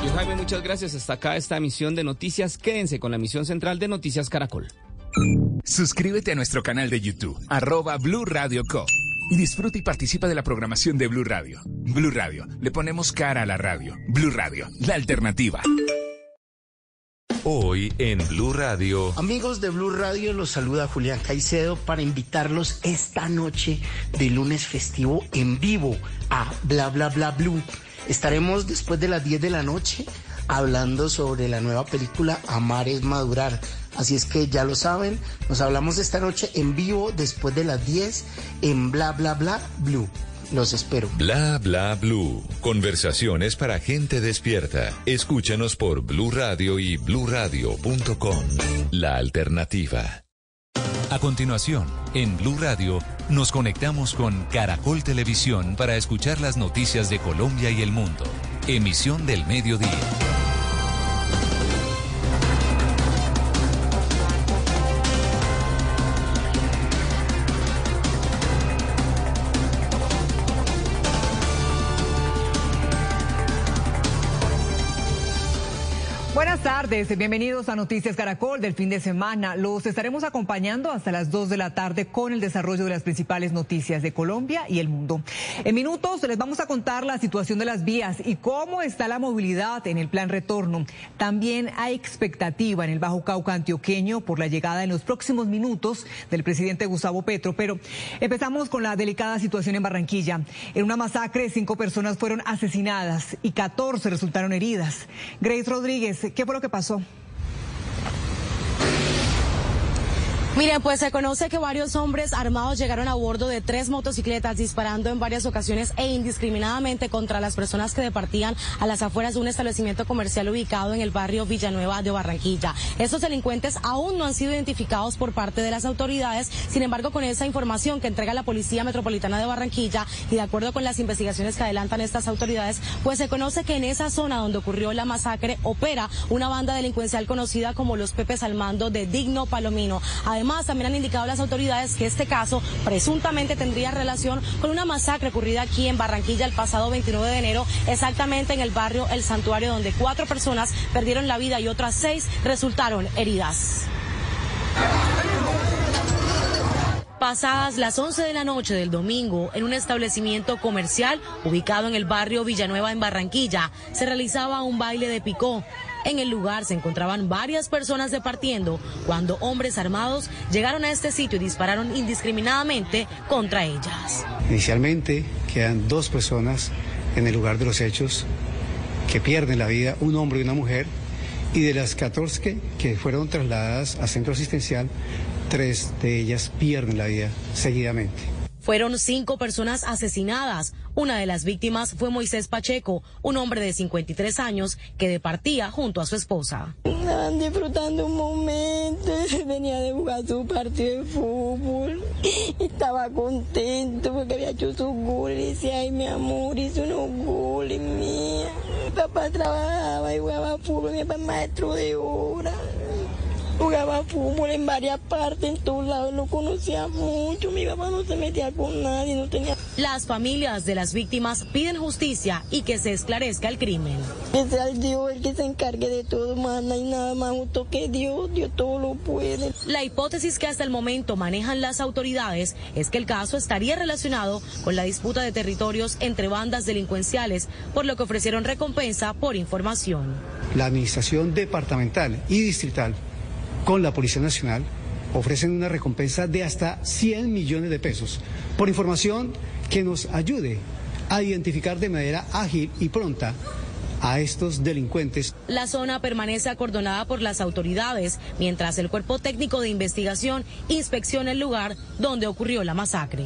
[SPEAKER 24] John Jaime, muchas gracias. Hasta acá esta emisión de noticias. Quédense con la emisión central de Noticias Caracol.
[SPEAKER 77] Suscríbete a nuestro canal de YouTube, arroba Blue Radio Co. Y disfruta y participa de la programación de Blue Radio. Blue Radio, le ponemos cara a la radio. Blue Radio, la alternativa.
[SPEAKER 9] Hoy en Blue Radio.
[SPEAKER 63] Amigos de Blue Radio, los saluda Julián Caicedo para invitarlos esta noche de lunes festivo en vivo a Bla Bla Bla Blue. Estaremos después de las 10 de la noche hablando sobre la nueva película Amar es Madurar. Así es que ya lo saben, nos hablamos esta noche en vivo después de las 10 en Bla Bla Bla Blue. Los espero.
[SPEAKER 9] Bla Bla Blue. Conversaciones para gente despierta. Escúchanos por Blue Radio y bluradio.com. La alternativa. A continuación, en Blue Radio, nos conectamos con Caracol Televisión para escuchar las noticias de Colombia y el mundo. Emisión del mediodía.
[SPEAKER 78] Tardes, bienvenidos a Noticias Caracol del fin de semana. Los estaremos acompañando hasta las 2 de la tarde con el desarrollo de las principales noticias de Colombia y el mundo. En minutos les vamos a contar la situación de las vías y cómo está la movilidad en el plan retorno. También hay expectativa en el Bajo Cauca antioqueño por la llegada en los próximos minutos del presidente Gustavo Petro. Pero empezamos con la delicada situación en Barranquilla. En una masacre, cinco personas fueron asesinadas y 14 resultaron heridas. Grace Rodríguez, ¿qué fue lo que pasó? pasó.
[SPEAKER 79] Miren, pues se conoce que varios hombres armados llegaron a bordo de tres motocicletas disparando en varias ocasiones e indiscriminadamente contra las personas que departían a las afueras de un establecimiento comercial ubicado en el barrio Villanueva de Barranquilla. Estos delincuentes aún no han sido identificados por parte de las autoridades, sin embargo con esa información que entrega la Policía Metropolitana de Barranquilla y de acuerdo con las investigaciones que adelantan estas autoridades, pues se conoce que en esa zona donde ocurrió la masacre opera una banda delincuencial conocida como los Pepes al mando de Digno Palomino. Además, Además, también han indicado las autoridades que este caso presuntamente tendría relación con una masacre ocurrida aquí en Barranquilla el pasado 29 de enero, exactamente en el barrio El Santuario, donde cuatro personas perdieron la vida y otras seis resultaron heridas. Pasadas las 11 de la noche del domingo, en un establecimiento comercial ubicado en el barrio Villanueva en Barranquilla, se realizaba un baile de picó. En el lugar se encontraban varias personas departiendo cuando hombres armados llegaron a este sitio y dispararon indiscriminadamente contra ellas.
[SPEAKER 72] Inicialmente quedan dos personas en el lugar de los hechos que pierden la vida, un hombre y una mujer, y de las 14 que, fueron trasladadas a centro asistencial, tres de ellas pierden la vida seguidamente.
[SPEAKER 79] Fueron cinco personas asesinadas, una de las víctimas fue Moisés Pacheco, un hombre de 53 años que departía junto a su esposa.
[SPEAKER 80] Estaban disfrutando un momento, venía de jugar su partido de fútbol, estaba contento porque había hecho sus goles, decía, ay mi amor, hizo unos goles, mía. Mi papá trabajaba y jugaba fútbol, mi papá maestro de obra. Jugaba fútbol en varias partes, en todos lados, lo conocía mucho, mi papá no se metía con nadie, no tenía...
[SPEAKER 79] Las familias de las víctimas piden justicia y que se esclarezca el crimen.
[SPEAKER 80] Que sea el Dios el que se encargue de todo, más no hay nada más justo que Dios, Dios todo lo puede.
[SPEAKER 79] La hipótesis que hasta el momento manejan las autoridades es que el caso estaría relacionado con la disputa de territorios entre bandas delincuenciales, por lo que ofrecieron recompensa por información.
[SPEAKER 72] La administración departamental y distrital con la Policía Nacional ofrecen una recompensa de hasta 100 millones de pesos por información que nos ayude a identificar de manera ágil y pronta a estos delincuentes.
[SPEAKER 79] La zona permanece acordonada por las autoridades, mientras el cuerpo técnico de investigación inspecciona el lugar donde ocurrió la masacre.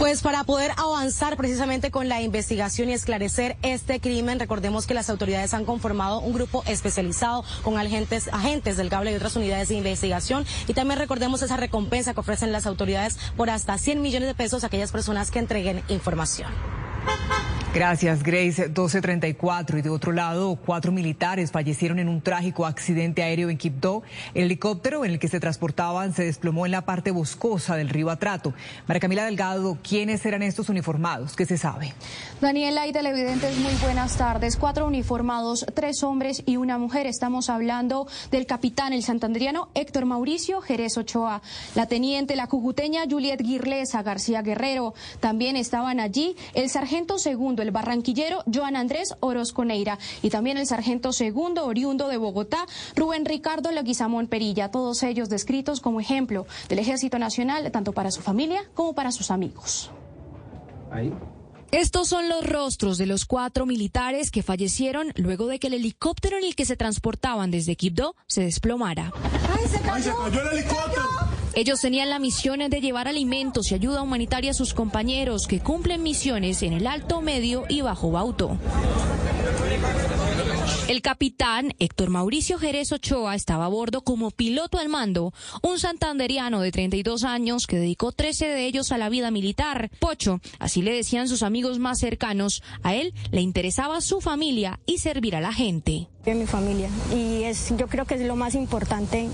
[SPEAKER 79] Pues para poder avanzar precisamente con la investigación y esclarecer este crimen, recordemos que las autoridades han conformado un grupo especializado con agentes, agentes del cable y otras unidades de investigación y también recordemos esa recompensa que ofrecen las autoridades por hasta 100 millones de pesos a aquellas personas que entreguen información.
[SPEAKER 78] Gracias, Grace. 1234. Y de otro lado, cuatro militares fallecieron en un trágico accidente aéreo en Quibdó. El helicóptero en el que se transportaban se desplomó en la parte boscosa del río Atrato. María Camila Delgado, ¿quiénes eran estos uniformados? ¿Qué se sabe?
[SPEAKER 81] Daniela y televidentes, muy buenas tardes. Cuatro uniformados, tres hombres y una mujer. Estamos hablando del capitán, el santandriano Héctor Mauricio Jerez Ochoa, la teniente, la cujuteña Juliet Guirlesa García Guerrero. También estaban allí el sargento segundo el barranquillero Joan Andrés Orozco Neira y también el sargento segundo oriundo de Bogotá, Rubén Ricardo Leguizamón Perilla, todos ellos descritos como ejemplo del Ejército Nacional, tanto para su familia como para sus amigos. Estos son los rostros de los cuatro militares que fallecieron luego de que el helicóptero en el que se transportaban desde Quibdó se desplomara.
[SPEAKER 82] ¡Ay, se cayó! el helicóptero!
[SPEAKER 81] Ellos tenían la misión de llevar alimentos y ayuda humanitaria a sus compañeros que cumplen misiones en el Alto, Medio y Bajo Bauto. El capitán Héctor Mauricio Jerez Ochoa estaba a bordo como piloto al mando, un santanderiano de 32 años que dedicó 13 de ellos a la vida militar. Pocho, así le decían sus amigos más cercanos, a él le interesaba su familia y servir a la gente. mi familia y es, yo creo que es lo más importante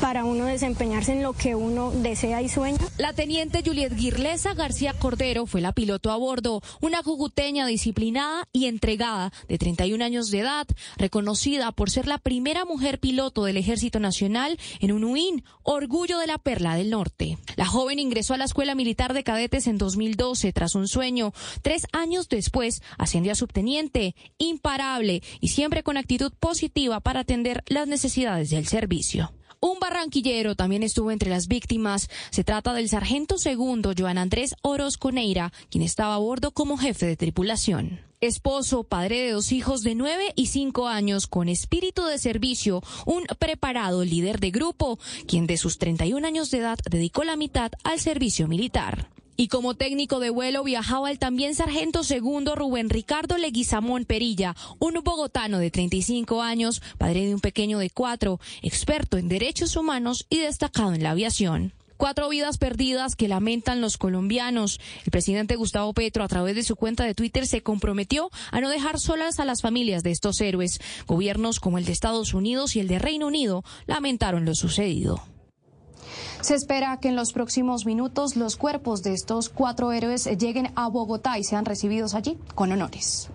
[SPEAKER 83] para uno desempeñarse en lo que uno desea y sueña.
[SPEAKER 81] La teniente Juliet Guirlesa García Cordero fue la piloto a bordo, una juguteña disciplinada y entregada de 31 años de edad, reconocida por ser la primera mujer piloto del Ejército Nacional en un UIN, orgullo de la Perla del Norte. La joven ingresó a la Escuela Militar de Cadetes en 2012 tras un sueño. Tres años después ascendió a subteniente, imparable y siempre con actitud positiva para atender las necesidades del servicio. Un barranquillero también estuvo entre las víctimas. Se trata del sargento segundo Joan Andrés Orozco Neira, quien estaba a bordo como jefe de tripulación. Esposo, padre de dos hijos de nueve y cinco años, con espíritu de servicio, un preparado líder de grupo, quien de sus 31 años de edad dedicó la mitad al servicio militar. Y como técnico de vuelo viajaba el también sargento segundo Rubén Ricardo Leguizamón Perilla, un bogotano de 35 años, padre de un pequeño de cuatro, experto en derechos humanos y destacado en la aviación. Cuatro vidas perdidas que lamentan los colombianos. El presidente Gustavo Petro, a través de su cuenta de Twitter, se comprometió a no dejar solas a las familias de estos héroes. Gobiernos como el de Estados Unidos y el de Reino Unido lamentaron lo sucedido.
[SPEAKER 84] Se espera que en los próximos minutos los cuerpos de estos cuatro héroes lleguen a Bogotá y sean recibidos allí con honores.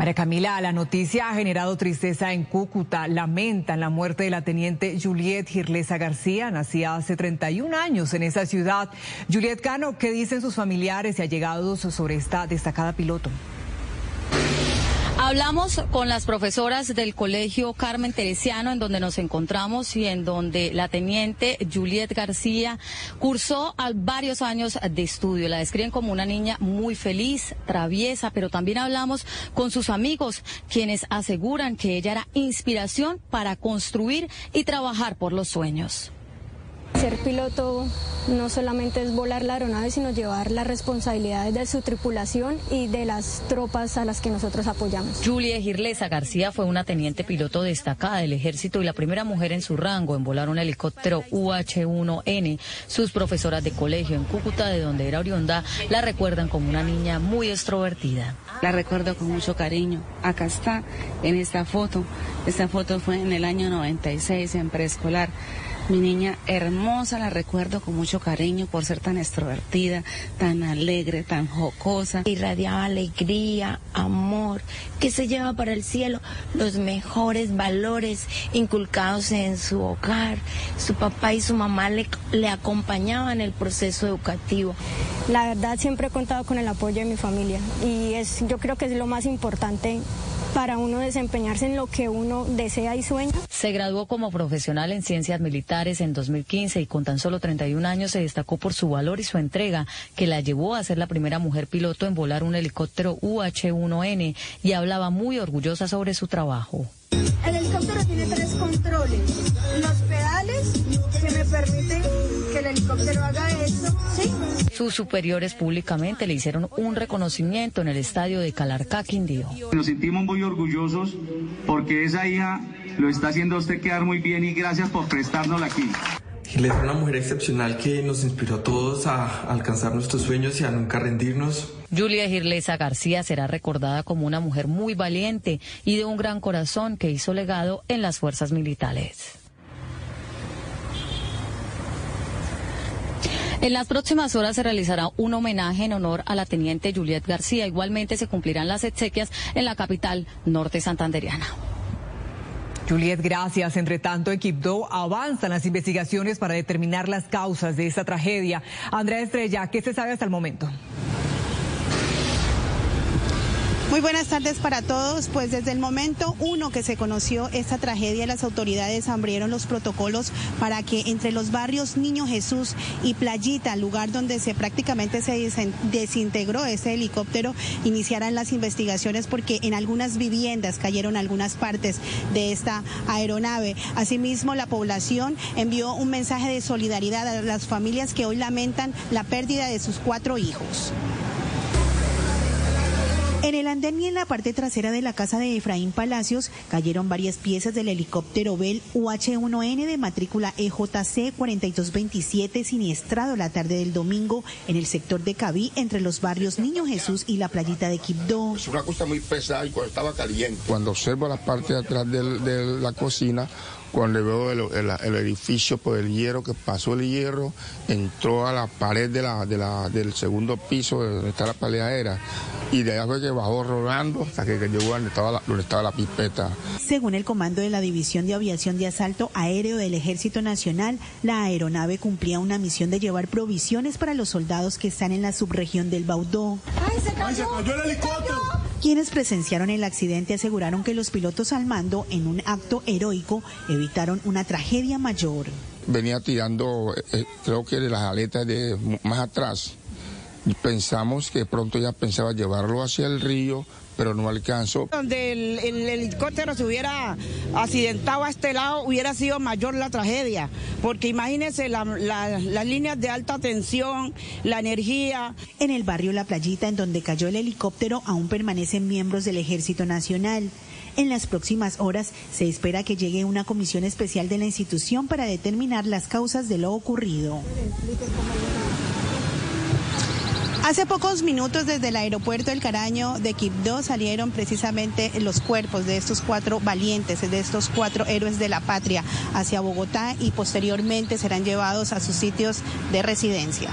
[SPEAKER 78] María Camila, la noticia ha generado tristeza en Cúcuta. Lamentan la muerte de la teniente Juliet Girlesa García, nacida hace 31 años en esa ciudad. Juliet Cano, ¿qué dicen sus familiares y allegados sobre esta destacada piloto?
[SPEAKER 69] Hablamos con las profesoras del colegio Carmen Teresiano, en donde nos encontramos y en donde la teniente Juliet García cursó varios años de estudio. La describen como una niña muy feliz, traviesa, pero también hablamos con sus amigos, quienes aseguran que ella era inspiración para construir y trabajar por los sueños.
[SPEAKER 83] Ser piloto no solamente es volar la aeronave, sino llevar las responsabilidades de su tripulación y de las tropas a las que nosotros apoyamos.
[SPEAKER 69] Julia Girlesa García fue una teniente piloto destacada del ejército y la primera mujer en su rango en volar un helicóptero UH-1N. Sus profesoras de colegio en Cúcuta, de donde era oriunda, la recuerdan como una niña muy extrovertida.
[SPEAKER 85] La recuerdo con mucho cariño. Acá está, en esta foto. Esta foto fue en el año 96 en preescolar. Mi niña hermosa, la recuerdo con mucho cariño por ser tan extrovertida, tan alegre, tan jocosa.
[SPEAKER 86] Irradiaba alegría, amor, que se lleva para el cielo los mejores valores inculcados en su hogar. Su papá y su mamá le, le acompañaban en el proceso educativo.
[SPEAKER 83] La verdad siempre he contado con el apoyo de mi familia y es, yo creo que es lo más importante para uno desempeñarse en lo que uno desea y sueña.
[SPEAKER 69] Se graduó como profesional en ciencias militares en 2015 y con tan solo 31 años se destacó por su valor y su entrega, que la llevó a ser la primera mujer piloto en volar un helicóptero UH-1N y hablaba muy orgullosa sobre su trabajo.
[SPEAKER 83] El helicóptero tiene tres controles. Los pedales que me permiten que el helicóptero haga esto, ¿sí?
[SPEAKER 69] Sus superiores públicamente le hicieron un reconocimiento en el estadio de Calarcá, Quindío.
[SPEAKER 87] Nos sentimos muy orgullosos porque esa hija lo está haciendo a usted quedar muy bien y gracias por prestárnosla aquí.
[SPEAKER 88] Fue una mujer excepcional que nos inspiró a todos a alcanzar nuestros sueños y a nunca rendirnos.
[SPEAKER 69] Julia Girlesa García será recordada como una mujer muy valiente y de un gran corazón que hizo legado en las fuerzas militares. En las próximas horas se realizará un homenaje en honor a la teniente Juliet García. Igualmente se cumplirán las exequias en la capital norte santanderiana.
[SPEAKER 78] Juliet, gracias. Entre tanto, en Quibdó avanzan las investigaciones para determinar las causas de esta tragedia. Andrea Estrella, ¿qué se sabe hasta el momento?
[SPEAKER 89] Muy buenas tardes para todos. Pues desde el momento uno que se conoció esta tragedia, las autoridades abrieron los protocolos para que entre los barrios Niño Jesús y Playita, lugar donde prácticamente se desintegró ese helicóptero, iniciaran las investigaciones porque en algunas viviendas cayeron algunas partes de esta aeronave. Asimismo, la población envió un mensaje de solidaridad a las familias que hoy lamentan la pérdida de sus cuatro hijos. En el andén y en la parte trasera de la casa de Efraín Palacios cayeron varias piezas del helicóptero Bell UH-1N de matrícula EJC 4227 siniestrado la tarde del domingo en el sector de Cabí entre los barrios Niño Jesús y la playita de Quibdó.
[SPEAKER 72] Es una cosa muy pesada y cuando estaba caliente. Cuando observo la parte de atrás de la cocina,
[SPEAKER 90] Cuando veo el, edificio por el hierro, que pasó el hierro, entró a la pared de la, del segundo piso donde está la paleadera y de ahí fue que bajó rodando hasta que, llegó donde estaba, la, donde estaba la pipeta.
[SPEAKER 89] Según el comando de la División de Aviación de Asalto Aéreo del Ejército Nacional, la aeronave cumplía una misión de llevar provisiones para los soldados que están en la subregión del Baudó.
[SPEAKER 91] ¡Ay, se cayó! el helicóptero!
[SPEAKER 89] Quienes presenciaron el accidente aseguraron que los pilotos al mando, en un acto heroico, evitaron una tragedia mayor.
[SPEAKER 90] Venía tirando, eh, eh, creo que de las aletas de más atrás Pensamos que pronto ya pensaba llevarlo hacia el río, pero no alcanzó.
[SPEAKER 92] Donde el, helicóptero se hubiera accidentado a este lado, hubiera sido mayor la tragedia, porque imagínense las líneas de alta tensión, la energía.
[SPEAKER 89] En el barrio La Playita, en donde cayó el helicóptero, aún permanecen miembros del Ejército Nacional. En las próximas horas se espera que llegue una comisión especial de la institución para determinar las causas de lo ocurrido. Hace pocos minutos desde el aeropuerto del Caraño de Quibdó salieron precisamente los cuerpos de estos cuatro valientes, de estos cuatro héroes de la patria hacia Bogotá y posteriormente serán llevados a sus sitios de residencia.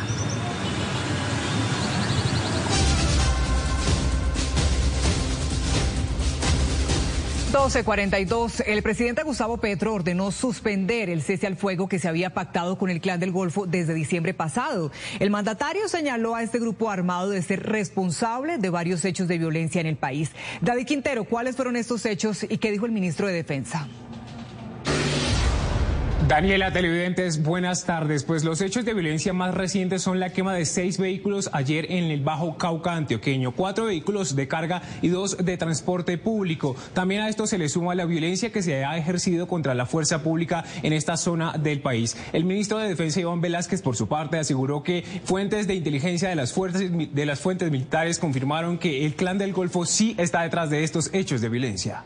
[SPEAKER 78] 1242. El presidente Gustavo Petro ordenó suspender el cese al fuego que se había pactado con el Clan del Golfo desde diciembre pasado. El mandatario señaló a este grupo armado de ser responsable de varios hechos de violencia en el país. David Quintero, ¿cuáles fueron estos hechos y qué dijo el ministro de Defensa?
[SPEAKER 93] Daniela, televidentes, buenas tardes. Pues los hechos de violencia más recientes son la quema de seis vehículos ayer en el Bajo Cauca antioqueño, cuatro vehículos de carga y dos de transporte público. También a esto se le suma la violencia que se ha ejercido contra la fuerza pública en esta zona del país. El ministro de Defensa, Iván Velázquez, por su parte, aseguró que fuentes de inteligencia de las, fuerzas, de las fuentes militares confirmaron que el clan del Golfo sí está detrás de estos hechos de violencia.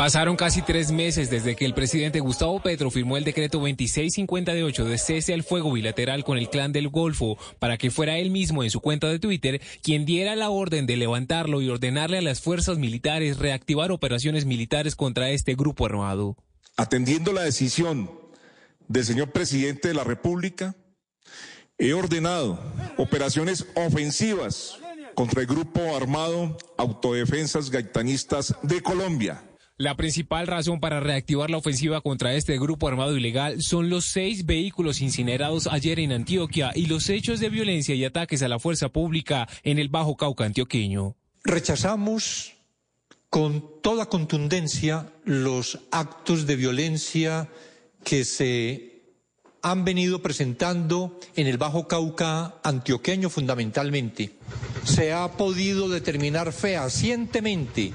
[SPEAKER 94] Pasaron casi tres meses desde que el presidente Gustavo Petro firmó el decreto 2658 de cese al fuego bilateral con el clan del Golfo para que fuera él mismo en su cuenta de Twitter quien diera la orden de levantarlo y ordenarle a las fuerzas militares reactivar operaciones militares contra este grupo armado.
[SPEAKER 95] Atendiendo la decisión del señor presidente de la República, he ordenado operaciones ofensivas contra el grupo armado Autodefensas Gaitanistas de Colombia
[SPEAKER 94] la principal razón para reactivar la ofensiva contra este grupo armado ilegal son los seis vehículos incinerados ayer en Antioquia y los hechos de violencia y ataques a la fuerza pública en el Bajo Cauca antioqueño.
[SPEAKER 96] Rechazamos con toda contundencia los actos de violencia que se han venido presentando en el Bajo Cauca antioqueño fundamentalmente. Se ha podido determinar fehacientemente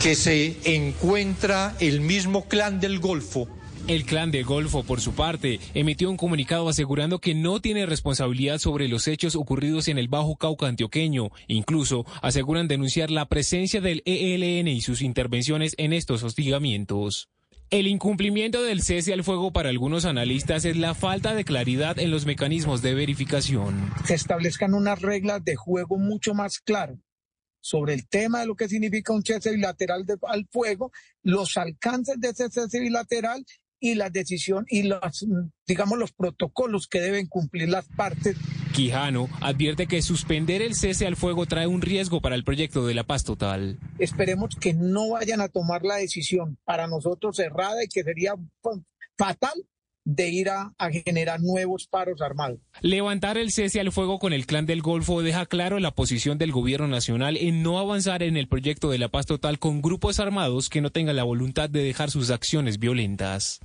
[SPEAKER 96] que se encuentra el mismo clan del Golfo
[SPEAKER 94] el clan del Golfo, por su parte, emitió un comunicado asegurando que no tiene responsabilidad sobre los hechos ocurridos en el Bajo Cauca antioqueño. Incluso aseguran denunciar la presencia del ELN y sus intervenciones en estos hostigamientos. El incumplimiento del cese al fuego para algunos analistas es la falta de claridad en los mecanismos de verificación.
[SPEAKER 97] Se establezcan unas reglas de juego mucho más claras sobre el tema de lo que significa un cese bilateral al fuego, los alcances de ese cese bilateral y la decisión y los, digamos, los protocolos que deben cumplir las partes.
[SPEAKER 94] Quijano advierte que suspender el cese al fuego trae un riesgo para el proyecto de la paz total.
[SPEAKER 97] Esperemos que no vayan a tomar la decisión para nosotros cerrada y que sería fatal de ir a, generar nuevos paros armados.
[SPEAKER 94] Levantar el cese al fuego con el clan del Golfo deja claro la posición del gobierno nacional en no avanzar en el proyecto de la paz total con grupos armados que no tengan la voluntad de dejar sus acciones violentas.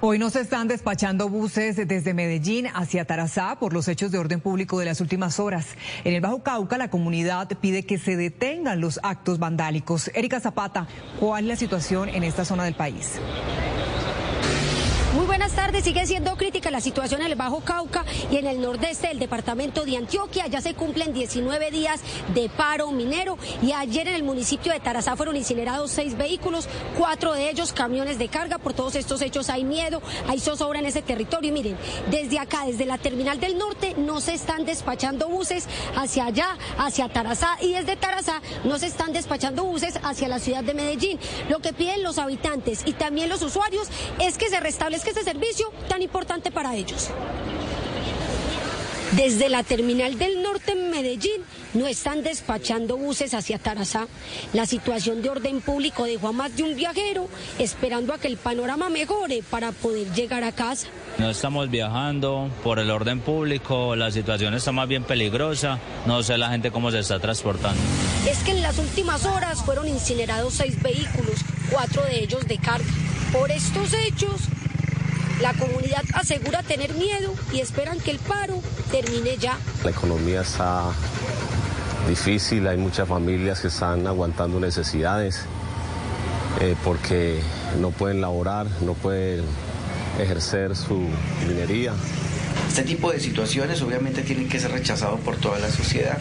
[SPEAKER 78] Hoy no se están despachando buses desde Medellín hacia Tarazá por los hechos de orden público de las últimas horas. En el Bajo Cauca, la comunidad pide que se detengan los actos vandálicos. Erika Zapata, ¿cuál es la situación en esta zona del país?
[SPEAKER 98] Muy buenas
[SPEAKER 99] tardes. Sigue siendo crítica la situación en el Bajo Cauca y en el nordeste del departamento de Antioquia. Ya se cumplen 19 días de paro minero y ayer en el municipio de Tarazá fueron incinerados seis vehículos, cuatro de ellos camiones de carga. Por todos estos hechos hay miedo, hay zozobra en ese territorio. Y miren, desde acá, desde la terminal del norte, no se están despachando buses hacia allá, hacia Tarazá y desde Tarazá no se están despachando buses hacia la ciudad de Medellín. Lo que piden los habitantes y también los usuarios es que se restablezca este servicio tan importante para ellos. Desde la terminal del norte en Medellín no están despachando buses hacia Tarazá. La situación de orden público dejó a más de un viajero esperando a que el panorama mejore para poder llegar a casa.
[SPEAKER 100] No estamos viajando por el orden público, la situación está más bien peligrosa, no sé la gente cómo se está transportando.
[SPEAKER 99] Es que en las últimas horas fueron incinerados seis vehículos, cuatro de ellos de carga. Por estos hechos, la comunidad asegura tener miedo y esperan que el paro termine ya.
[SPEAKER 101] La economía está difícil, hay muchas familias que están aguantando necesidades eh, porque no pueden laborar, no pueden ejercer su minería.
[SPEAKER 102] Este tipo de situaciones obviamente tienen que ser rechazados por toda la sociedad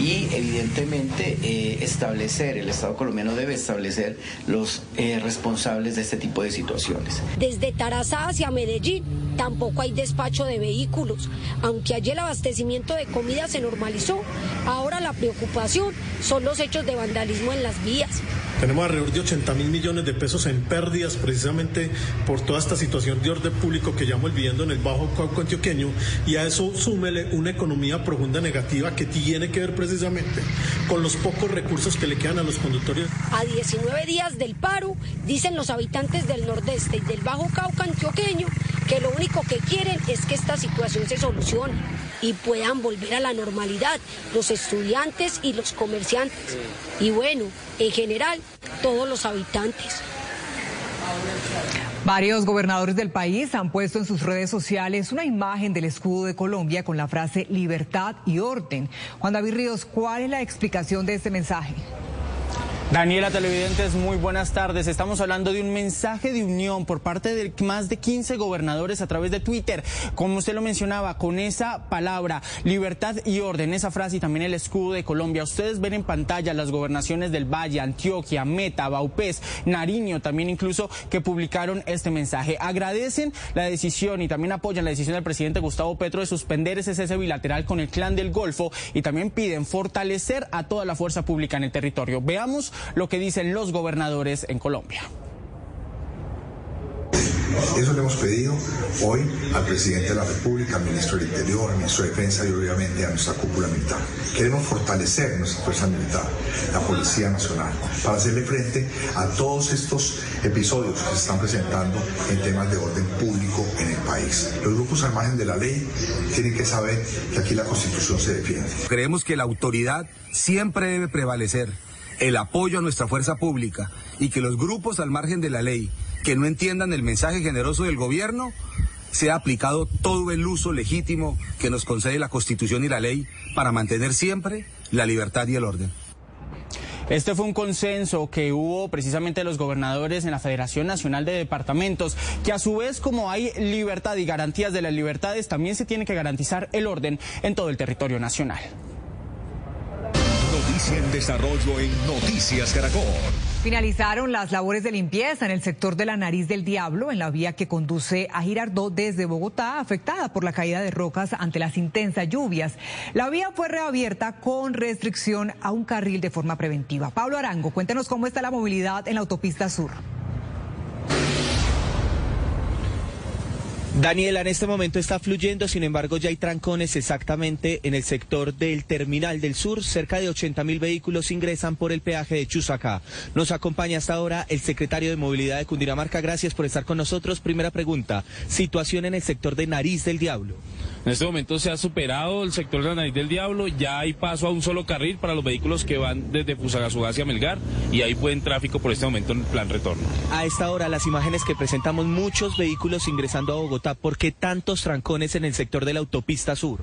[SPEAKER 102] y evidentemente eh, establecer, el Estado colombiano debe establecer los eh, responsables de este tipo de situaciones.
[SPEAKER 99] Desde Tarazá hacia Medellín tampoco hay despacho de vehículos. Aunque allí el abastecimiento de comida se normalizó, ahora la preocupación son los hechos de vandalismo en las vías.
[SPEAKER 103] Tenemos alrededor de 80 mil millones de pesos en pérdidas precisamente por toda esta situación de orden público que estamos viviendo en el Bajo Cauca antioqueño y a eso súmele una economía profunda negativa que tiene que ver precisamente con los pocos recursos que le quedan a los conductores.
[SPEAKER 99] A 19 días del paro, dicen los habitantes del nordeste y del Bajo Cauca antioqueño que lo único que quieren es que esta situación se solucione y puedan volver a la normalidad los estudiantes y los comerciantes. Y bueno, en general, todos los habitantes.
[SPEAKER 78] Varios gobernadores del país han puesto en sus redes sociales una imagen del escudo de Colombia con la frase libertad y orden. Juan David Ríos, ¿cuál es la explicación de este mensaje?
[SPEAKER 94] Daniela Televidentes, muy buenas tardes. Estamos hablando de un mensaje de unión por parte de más de 15 gobernadores a través de Twitter. Como usted lo mencionaba, con esa palabra, libertad y orden, esa frase y también el escudo de Colombia. Ustedes ven en pantalla las gobernaciones del Valle, Antioquia, Meta, Baupés, Nariño, también incluso que publicaron este mensaje. Agradecen la decisión y también apoyan la decisión del presidente Gustavo Petro de suspender ese cese bilateral con el clan del Golfo y también piden fortalecer a toda la fuerza pública en el territorio. Veamos lo que dicen los gobernadores en Colombia.
[SPEAKER 72] Eso le hemos pedido hoy al presidente de la República, al ministro del Interior, al ministro de Defensa y obviamente a nuestra cúpula militar. Queremos fortalecer nuestra fuerza militar, la Policía Nacional, para hacerle frente a todos estos episodios que se están presentando en temas de orden público en el país. Los grupos al margen de la ley tienen que saber que aquí la Constitución se defiende.
[SPEAKER 4] Creemos que la autoridad siempre debe prevalecer el apoyo a nuestra fuerza pública y que los grupos al margen de la ley que no entiendan el mensaje generoso del gobierno sea aplicado todo el uso legítimo que nos concede la Constitución y la ley para mantener siempre la libertad y el orden.
[SPEAKER 94] Este fue un consenso que hubo precisamente los gobernadores en la Federación Nacional de Departamentos, que a su vez como hay libertad y garantías de las libertades, también se tiene que garantizar el orden en todo el territorio nacional.
[SPEAKER 104] Noticia en desarrollo en Noticias Caracol.
[SPEAKER 78] Finalizaron las labores de limpieza en el sector de la Nariz del Diablo, en la vía que conduce a Girardot desde Bogotá, afectada por la caída de rocas ante las intensas lluvias. La vía fue reabierta con restricción a un carril de forma preventiva. Pablo Arango, cuéntenos cómo está la movilidad en la autopista sur.
[SPEAKER 34] Daniela, en este momento está fluyendo, sin embargo ya hay trancones exactamente en el sector del Terminal del Sur. Cerca de 80 mil vehículos ingresan por el peaje de Chusacá. Nos acompaña hasta ahora el secretario de Movilidad de Cundinamarca. Gracias por estar con nosotros. Primera pregunta, situación en el sector de Nariz del Diablo.
[SPEAKER 105] En este momento se ha superado el sector de la nariz del diablo, ya hay paso a un solo carril para los vehículos que van desde Fusagasugá hacia Melgar y hay buen tráfico por este momento en plan retorno.
[SPEAKER 34] A esta hora las imágenes que presentamos muchos vehículos ingresando a Bogotá ¿por qué tantos trancones en el sector de la autopista sur?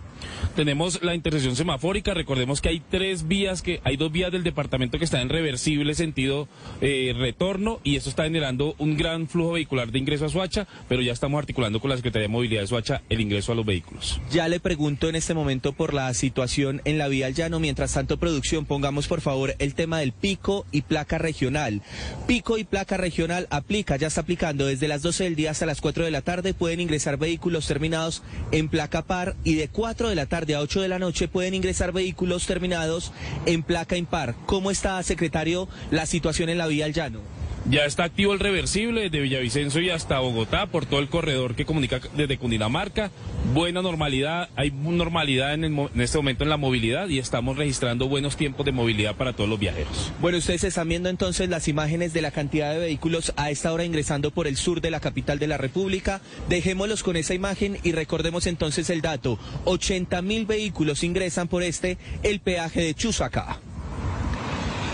[SPEAKER 105] Tenemos la intersección semafórica, recordemos que hay tres vías, que hay dos vías del departamento que están en reversible sentido eh, retorno y eso está generando un gran flujo vehicular de ingreso a Suacha, pero ya estamos articulando con la Secretaría de Movilidad de Suacha el ingreso a los vehículos.
[SPEAKER 34] Ya le pregunto en este momento por la situación en la vía al llano, mientras tanto producción, pongamos por favor el tema del pico y placa regional. Pico y placa regional aplica, ya está aplicando desde las 12 del día hasta las 4 de la tarde pueden ingresar vehículos terminados en placa par y de 4 de la tarde a 8 de la noche pueden ingresar vehículos terminados en placa impar. ¿Cómo está, secretario, la situación en la vía al llano?
[SPEAKER 105] Ya está activo el reversible desde Villavicencio y hasta Bogotá por todo el corredor que comunica desde Cundinamarca. Buena normalidad, hay normalidad en, en, este momento en la movilidad y estamos registrando buenos tiempos de movilidad para todos los viajeros.
[SPEAKER 34] Bueno, ustedes están viendo entonces las imágenes de la cantidad de vehículos a esta hora ingresando por el sur de la capital de la República. Dejémoslos con esa imagen y recordemos entonces el dato. 80 mil vehículos ingresan por este, el peaje de Chusacá.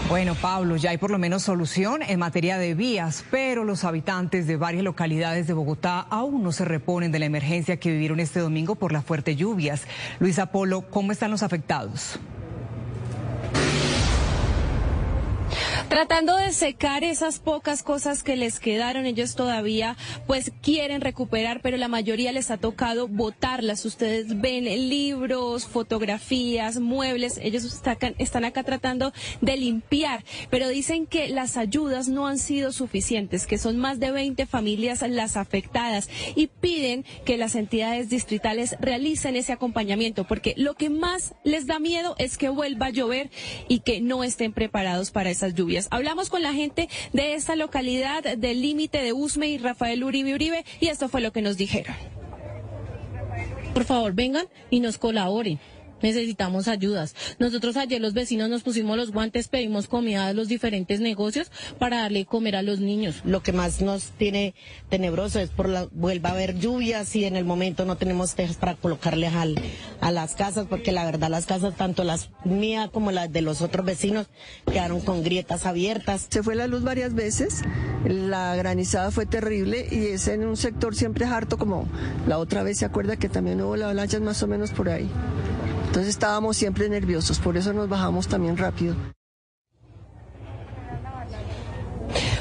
[SPEAKER 78] Bueno, Pablo, ya hay por lo menos solución en materia de vías, pero los habitantes de varias localidades de Bogotá aún no se reponen de la emergencia que vivieron este domingo por las fuertes lluvias. Luis Apolo, ¿cómo están los afectados?
[SPEAKER 81] Tratando de secar esas pocas cosas que les quedaron. Ellos todavía pues quieren recuperar, pero la mayoría les ha tocado botarlas. Ustedes ven libros, fotografías, muebles. Ellos están acá tratando de limpiar, pero dicen que las ayudas no han sido suficientes, que son más de 20 familias las afectadas y piden que las entidades distritales realicen ese acompañamiento, porque lo que más les da miedo es que vuelva a llover y que no estén preparados para esas lluvias. Hablamos con la gente de esta localidad del límite de Usme y Rafael Uribe Uribe y esto fue lo que nos dijeron.
[SPEAKER 106] Por favor, vengan y nos colaboren necesitamos ayudas. Nosotros ayer los vecinos nos pusimos los guantes, pedimos comida a los diferentes negocios para darle comer a los niños.
[SPEAKER 107] Lo que más nos tiene tenebroso es por la vuelva a haber lluvias y en el momento no tenemos tejas para colocarles al, a las casas, porque la verdad las casas, tanto las mías como las de los otros vecinos, quedaron con grietas abiertas.
[SPEAKER 108] Se fue la luz varias veces, la granizada fue terrible y es en un sector siempre harto como la otra vez se acuerda que también hubo la avalancha más o menos por ahí. Entonces estábamos siempre nerviosos, por eso nos bajamos también rápido.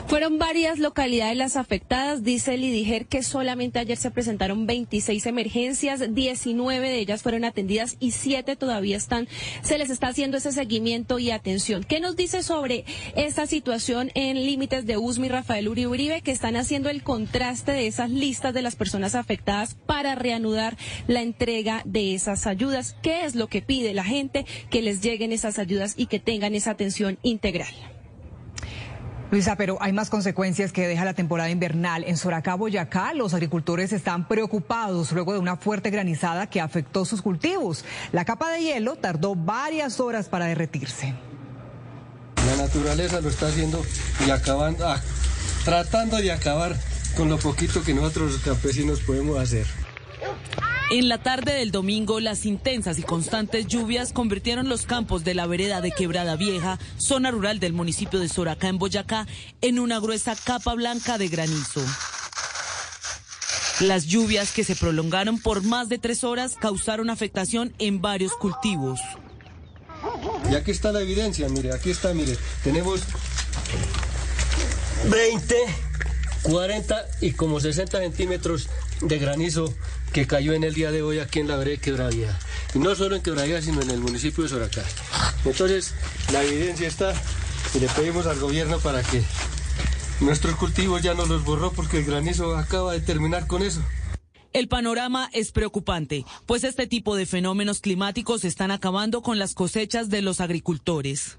[SPEAKER 81] Fueron varias localidades las afectadas, dice Lidiger que solamente ayer se presentaron 26 emergencias, 19 de ellas fueron atendidas y 7 todavía están, se les está haciendo ese seguimiento y atención. ¿Qué nos dice sobre esta situación en límites de USMI Rafael Uribe Uribe que están haciendo el contraste de esas listas de las personas afectadas para reanudar la entrega de esas ayudas? ¿Qué es lo que pide la gente? Que les lleguen esas ayudas y que tengan esa atención integral.
[SPEAKER 78] Luisa, pero hay más consecuencias que deja la temporada invernal. En Soracá, Boyacá, los agricultores están preocupados luego de una fuerte granizada que afectó sus cultivos. La capa de hielo tardó varias horas para derretirse.
[SPEAKER 109] La naturaleza lo está haciendo y acabando, ah, tratando de acabar con lo poquito que nosotros los campesinos podemos hacer.
[SPEAKER 110] En la tarde del domingo, las intensas y constantes lluvias convirtieron los campos de la vereda de Quebrada Vieja, zona rural del municipio de Soracá en Boyacá, en una gruesa capa blanca de granizo. Las lluvias que se prolongaron por más de tres horas causaron afectación en varios cultivos.
[SPEAKER 109] Y aquí está la evidencia, mire, aquí está, mire, tenemos 20, 40 y como 60 centímetros de granizo que cayó en el día de hoy aquí en la de Quebradía. Y no solo en Quebradía, sino en el municipio de Soracá. Entonces, la evidencia está y le pedimos al gobierno para que nuestros cultivos ya no los borró porque el granizo acaba de terminar con eso.
[SPEAKER 110] El panorama es preocupante, pues este tipo de fenómenos climáticos están acabando con las cosechas de los agricultores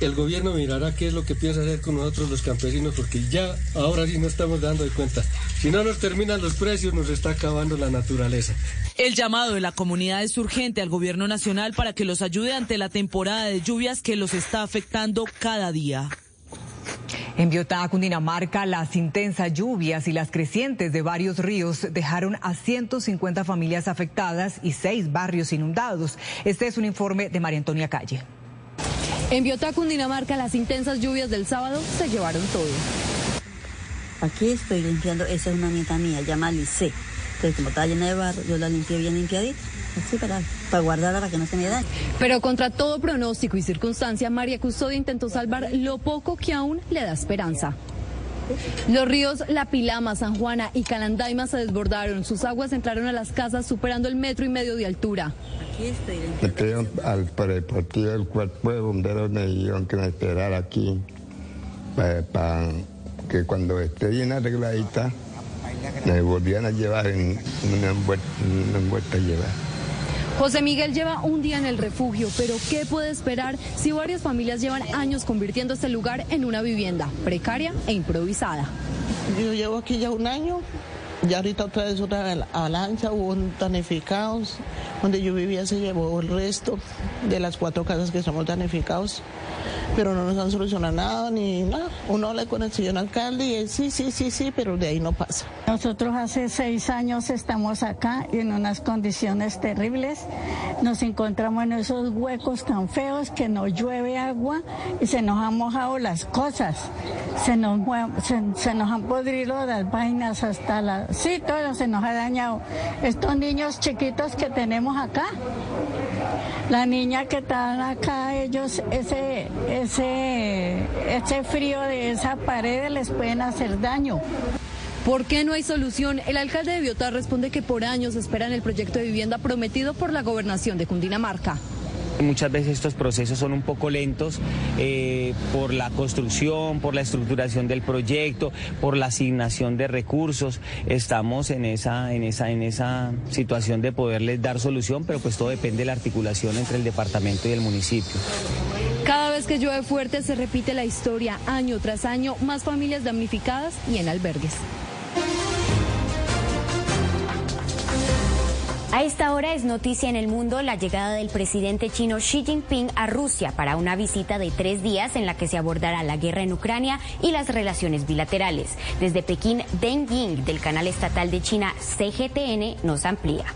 [SPEAKER 109] el gobierno mirará qué es lo que piensa hacer con nosotros los campesinos, porque ya ahora sí no estamos dando de cuenta. Si no nos terminan los precios, nos está acabando la naturaleza.
[SPEAKER 110] El llamado de la comunidad es urgente al gobierno nacional para que los ayude ante la temporada de lluvias que los está afectando cada día.
[SPEAKER 78] En Biotá, Cundinamarca, las intensas lluvias y las crecientes de varios ríos dejaron a 150 familias afectadas y seis barrios inundados. Este es un informe de María Antonia Calle.
[SPEAKER 81] En Biotá, Cundinamarca, las intensas lluvias del sábado se llevaron todo.
[SPEAKER 111] Aquí estoy limpiando, esa es una nieta mía, llama Lice. Entonces, como está llena de barro, yo la limpié bien limpiadita. Así para, para guardarla para que no se me dañe.
[SPEAKER 3] Pero contra todo pronóstico y circunstancia, María Custodia intentó salvar lo poco que aún le da esperanza. Los ríos La Pilama, San Juana y Calandaima se desbordaron. Sus aguas entraron a las casas superando el metro y medio de altura.
[SPEAKER 111] Aquí estoy
[SPEAKER 112] al partido del cuerpo de bomberos me dijeron que me esperara aquí para que cuando esté bien arregladita me volvían a llevar en una envuelta, una envuelta a llevar.
[SPEAKER 3] José Miguel lleva un día en el refugio, pero ¿qué puede esperar si varias familias llevan años convirtiendo este lugar en una vivienda precaria e improvisada?
[SPEAKER 72] Yo llevo aquí ya un año, ya ahorita otra vez una avalancha, hubo danificados, donde yo vivía se llevó el resto de las cuatro casas que somos danificados pero no nos han solucionado nada ni nada. Uno habla con el señor alcalde y él sí, sí, sí, sí, pero de ahí no pasa.
[SPEAKER 113] Nosotros hace seis años estamos acá en unas condiciones terribles. Nos encontramos en esos huecos tan feos que no llueve agua y se nos han mojado las cosas. Se nos, se, nos han podrido las vainas hasta la... Sí, todo se nos ha dañado. Estos niños chiquitos que tenemos acá, la niña que están acá, ellos, ese ese, ese frío de esa pared les pueden hacer daño.
[SPEAKER 3] ¿Por qué no hay solución? El alcalde de Biotá responde que por años esperan el proyecto de vivienda prometido por la gobernación de Cundinamarca.
[SPEAKER 81] Muchas veces estos procesos son un poco lentos eh, por la construcción, por la estructuración del proyecto, por la asignación de recursos. Estamos en esa, en esa, en esa situación de poderles dar solución, pero pues todo depende de la articulación entre el departamento y el municipio.
[SPEAKER 3] Cada vez que llueve fuerte se repite la historia, año tras año, más familias damnificadas y en albergues.
[SPEAKER 114] A esta hora es noticia en el mundo la llegada del presidente chino Xi Jinping a Rusia para una visita de tres días en la que se abordará la guerra en Ucrania y las relaciones bilaterales. Desde Pekín, Deng Ying del canal estatal de China CGTN nos amplía.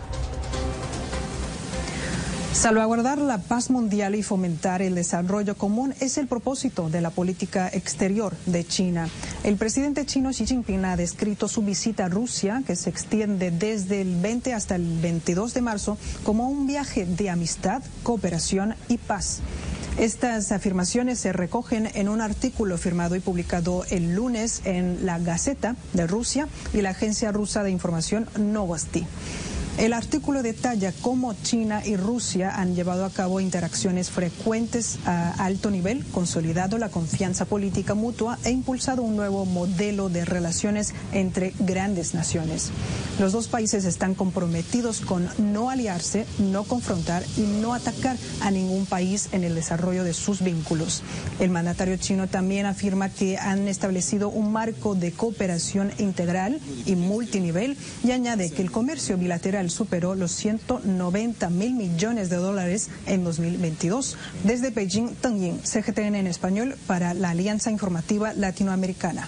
[SPEAKER 115] Salvaguardar la paz mundial y fomentar el desarrollo común es el propósito de la política exterior de China. El presidente chino Xi Jinping ha descrito su visita a Rusia, que se extiende desde el 20 hasta el 22 de marzo, como un viaje de amistad, cooperación y paz. Estas afirmaciones se recogen en un artículo firmado y publicado el lunes en la Gaceta de Rusia y la agencia rusa de información Novosti. El artículo detalla cómo China y Rusia han llevado a cabo interacciones frecuentes a alto nivel, consolidado la confianza política mutua e impulsado un nuevo modelo de relaciones entre grandes naciones. Los dos países están comprometidos con no aliarse, no confrontar y no atacar a ningún país en el desarrollo de sus vínculos. El mandatario chino también afirma que han establecido un marco de cooperación integral y multinivel y añade que el comercio bilateral superó los 190 mil millones de dólares en 2022. Desde Beijing, Teng Yin, CGTN en español para la Alianza Informativa Latinoamericana.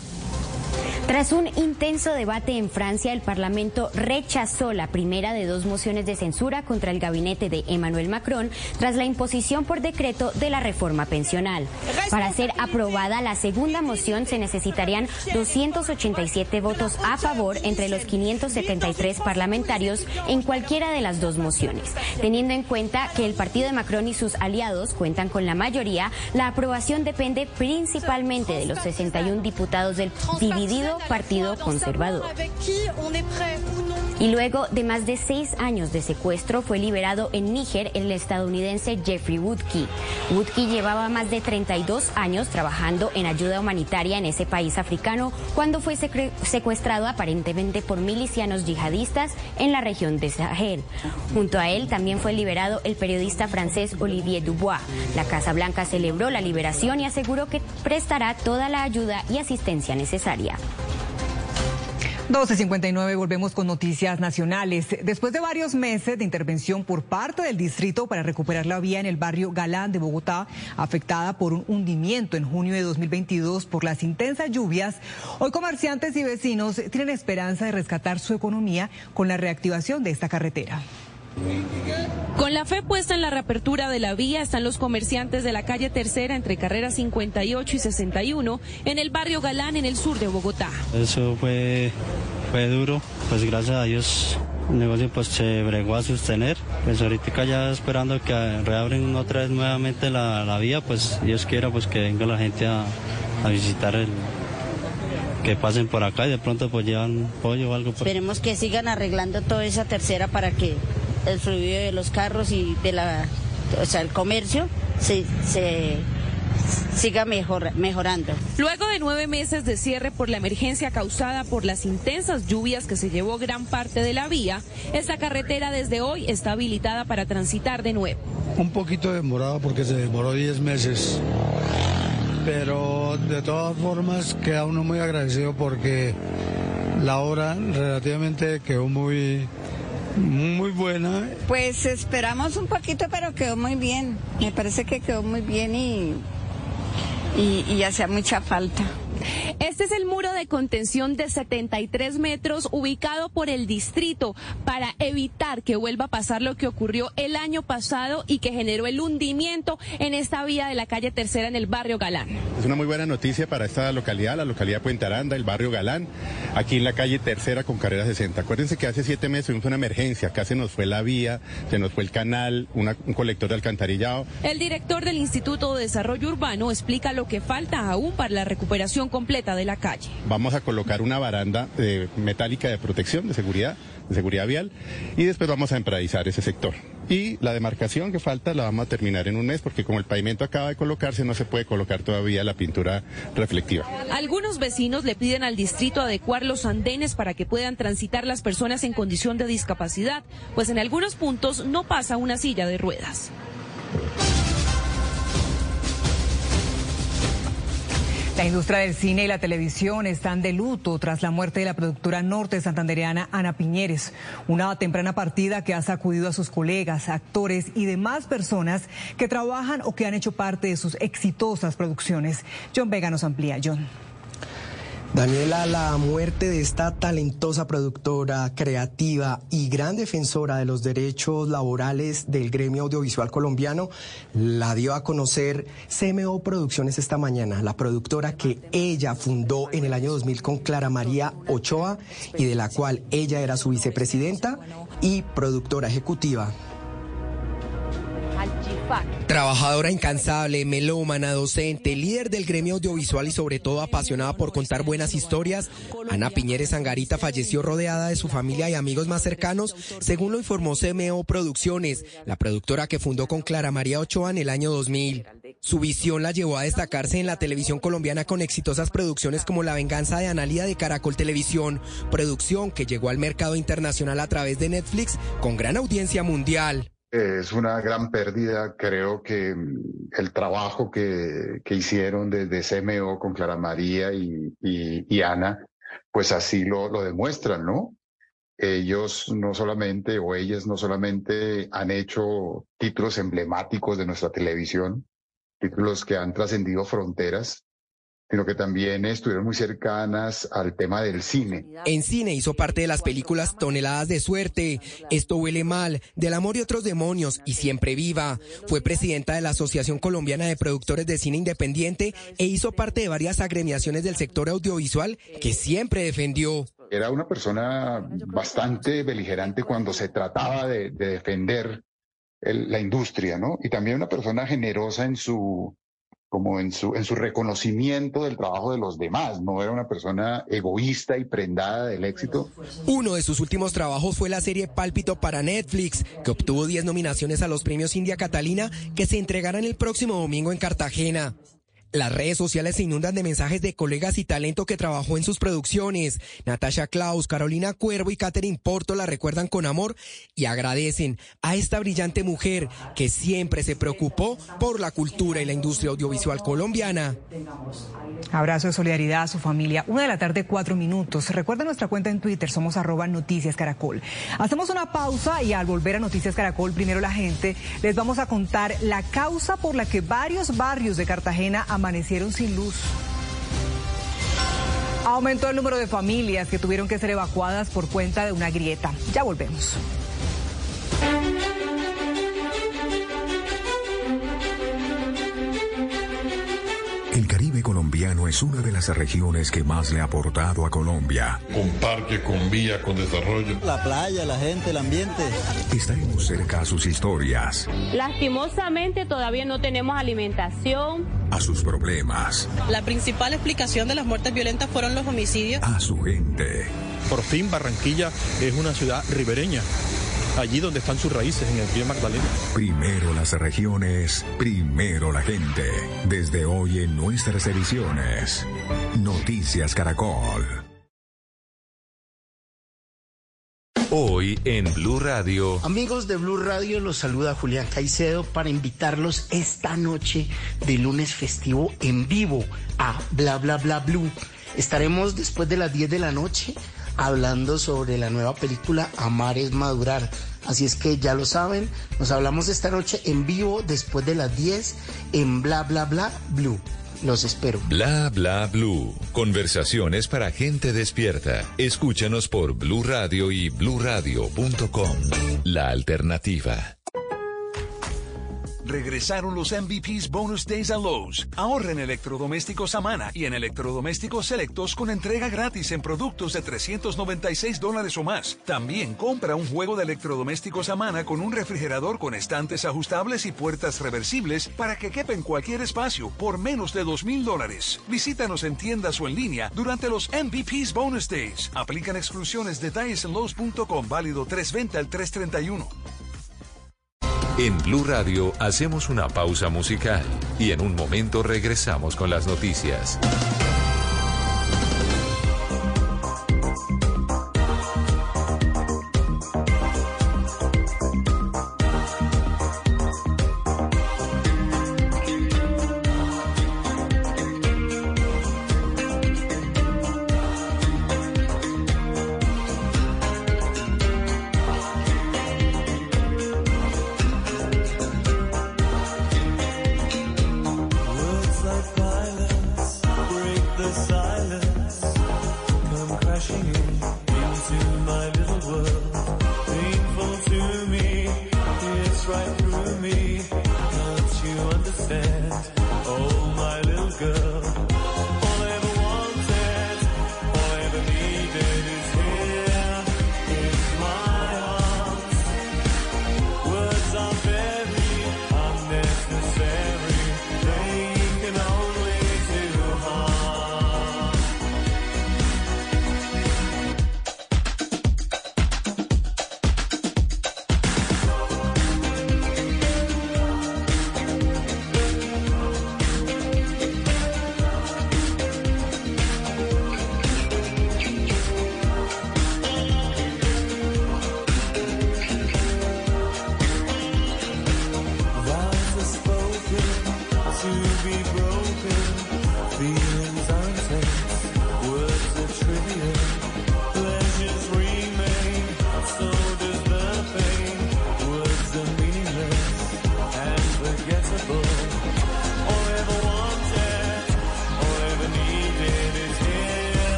[SPEAKER 114] Tras un intenso debate en Francia, el Parlamento rechazó la primera de dos mociones de censura contra el gabinete de Emmanuel Macron tras la imposición por decreto de la reforma pensional. Para ser aprobada la segunda moción se necesitarían 287 votos a favor entre los 573 parlamentarios en cualquiera de las dos mociones. Teniendo en cuenta que el partido de Macron y sus aliados cuentan con la mayoría, la aprobación depende principalmente de los 61 diputados del dividido Partido Conservador. Y luego de más de seis años de secuestro fue liberado en Níger el estadounidense Jeffrey Woodkey. Woodkey llevaba más de 32 años trabajando en ayuda humanitaria en ese país africano cuando fue secuestrado aparentemente por milicianos yihadistas en la región de Sahel. Junto a él también fue liberado el periodista francés Olivier Dubois. La Casa Blanca celebró la liberación y aseguró que prestará toda la ayuda y asistencia necesaria.
[SPEAKER 78] 12.59, volvemos con noticias nacionales. Después de varios meses de intervención por parte del distrito para recuperar la vía en el barrio Galán de Bogotá, afectada por un hundimiento en junio de 2022 por las intensas lluvias, hoy comerciantes y vecinos tienen esperanza de rescatar su economía con la reactivación de esta carretera.
[SPEAKER 81] Con la fe puesta en la reapertura de la vía están los comerciantes de la calle Tercera entre carreras 58 y 61 en el barrio Galán en el sur de Bogotá.
[SPEAKER 116] Eso fue, fue duro, pues gracias a Dios el negocio pues se bregó a sostener. Pues ahorita ya esperando que reabren otra vez nuevamente la, la vía, pues Dios quiera pues que venga la gente a, a visitar el, que pasen por acá y de pronto pues llevan pollo o algo.
[SPEAKER 117] Esperemos que sigan arreglando toda esa tercera para que el fluido de los carros y de la, o sea, el comercio se, se siga mejor, mejorando.
[SPEAKER 81] Luego de nueve meses de cierre por la emergencia causada por las intensas lluvias que se llevó gran parte de la vía, esta carretera desde hoy está habilitada para transitar de nuevo.
[SPEAKER 118] Un poquito demorado porque se demoró diez meses, pero de todas formas queda uno muy agradecido porque la obra relativamente quedó muy muy buena.
[SPEAKER 119] Pues esperamos un poquito, pero quedó muy bien. Me parece que quedó muy bien y, y, hacía mucha falta.
[SPEAKER 81] Este es el muro de contención de 73 metros ubicado por el distrito para evitar que vuelva a pasar lo que ocurrió el año pasado y que generó el hundimiento en esta vía de la calle Tercera en el barrio Galán.
[SPEAKER 120] Es una muy buena noticia para esta localidad, la localidad Puente Aranda, el barrio Galán, aquí en la calle Tercera con carrera 60. Acuérdense que hace siete meses tuvimos una emergencia, acá se nos fue la vía, se nos fue el canal, una, un colector de alcantarillado.
[SPEAKER 81] El director del Instituto de Desarrollo Urbano explica lo que falta aún para la recuperación completa de la calle.
[SPEAKER 120] Vamos a colocar una baranda eh, metálica de protección, de seguridad, de seguridad vial, y después vamos a empradizar ese sector. Y la demarcación que falta la vamos a terminar en un mes, porque como el pavimento acaba de colocarse, no se puede colocar todavía la pintura reflectiva.
[SPEAKER 81] Algunos vecinos le piden al distrito adecuar los andenes para que puedan transitar las personas en condición de discapacidad, pues en algunos puntos no pasa una silla de ruedas.
[SPEAKER 78] La industria del cine y la televisión están de luto tras la muerte de la productora norte santandereana Ana Piñeres, una temprana partida que ha sacudido a sus colegas, actores y demás personas que trabajan o que han hecho parte de sus exitosas producciones. John Vega nos amplía. John.
[SPEAKER 112] Daniela, la muerte de esta talentosa productora, creativa y gran defensora de los derechos laborales del gremio audiovisual colombiano la dio a conocer CMO Producciones esta mañana, la productora que ella fundó en el año 2000 con Clara María Ochoa y de la cual ella era su vicepresidenta y productora ejecutiva. Trabajadora incansable, melómana, docente, líder del gremio audiovisual y sobre todo apasionada por contar buenas historias, Ana Piñeres Angarita falleció rodeada de su familia y amigos más cercanos, según lo informó CMO Producciones, la productora que fundó con Clara María Ochoa en el año 2000. Su visión la llevó a destacarse en la televisión colombiana con exitosas producciones como La venganza de Analia de Caracol Televisión, producción que llegó al mercado internacional a través de Netflix con gran audiencia mundial.
[SPEAKER 121] Es una gran pérdida. Creo que mm, el trabajo que, que hicieron desde CMO con Clara María y, y, y Ana, pues así lo, lo demuestran, ¿no? Ellos no solamente, o ellas no solamente han hecho títulos emblemáticos de nuestra televisión, títulos que han trascendido fronteras, sino que también estuvieron muy cercanas al tema del cine.
[SPEAKER 112] En cine hizo parte de las películas Toneladas de Suerte, Esto huele mal, Del amor y otros demonios y Siempre viva. Fue presidenta de la Asociación Colombiana de Productores de Cine Independiente e hizo parte de varias agremiaciones del sector audiovisual que siempre defendió.
[SPEAKER 121] Era una persona bastante beligerante cuando se trataba de, de defender el, la industria, ¿no? Y también una persona generosa en su como en su, en su reconocimiento del trabajo de los demás. No era una persona egoísta y prendada del éxito.
[SPEAKER 112] Uno de sus últimos trabajos fue la serie Pálpito para Netflix, que obtuvo 10 nominaciones a los premios India Catalina, que se entregarán el próximo domingo en Cartagena. Las redes sociales se inundan de mensajes de colegas y talento que trabajó en sus producciones. Natasha Klaus, Carolina Cuervo y Catherine Porto la recuerdan con amor y agradecen a esta brillante mujer que siempre se preocupó por la cultura y la industria audiovisual colombiana.
[SPEAKER 78] Abrazo de solidaridad a su familia. Una de la tarde, cuatro minutos. Recuerda nuestra cuenta en Twitter, somos arroba Noticias Caracol. Hacemos una pausa y al volver a Noticias Caracol, primero la gente, les vamos a contar la causa por la que varios barrios de Cartagena amanecieron sin luz. Aumentó el número de familias que tuvieron que ser evacuadas por cuenta de una grieta. Ya volvemos.
[SPEAKER 72] Es una de las regiones que más le ha aportado a Colombia.
[SPEAKER 122] Con parque, con vía, con desarrollo.
[SPEAKER 123] La playa, la gente, el ambiente.
[SPEAKER 72] Estaremos cerca a sus historias.
[SPEAKER 124] Lastimosamente todavía no tenemos alimentación.
[SPEAKER 72] A sus problemas.
[SPEAKER 79] La principal explicación de las muertes violentas fueron los homicidios.
[SPEAKER 72] A su gente.
[SPEAKER 125] Por fin Barranquilla es una ciudad ribereña allí donde están sus raíces, en el río Magdalena.
[SPEAKER 72] Primero las regiones, primero la gente. Desde hoy en nuestras ediciones. Noticias Caracol.
[SPEAKER 9] Hoy en Blue Radio.
[SPEAKER 63] Amigos de Blue Radio, los saluda Julián Caicedo para invitarlos esta noche de lunes festivo en vivo a Bla Bla Bla Blue. Estaremos después de las 10 de la noche hablando sobre la nueva película Amar es Madurar. Así es que ya lo saben, nos hablamos esta noche en vivo después de las 10 en Bla Bla Bla Blue. Los espero.
[SPEAKER 9] Bla Bla Blue. Conversaciones para gente despierta. Escúchanos por Blue Radio y bluradio.com. La alternativa.
[SPEAKER 126] Regresaron los MVPs Bonus Days a Lowe's. Ahorren en electrodomésticos Amana y en electrodomésticos selectos con entrega gratis en productos de 396 dólares o más. También compra un juego de electrodomésticos Amana con un refrigerador con estantes ajustables y puertas reversibles para que quepa en cualquier espacio por menos de 2 mil dólares. Visítanos en tiendas o en línea durante los MVPs Bonus Days. Aplican exclusiones. Detalles en Lowe's.com. Válido 320 al 331.
[SPEAKER 9] En Blue Radio hacemos una pausa musical y en un momento regresamos con las noticias.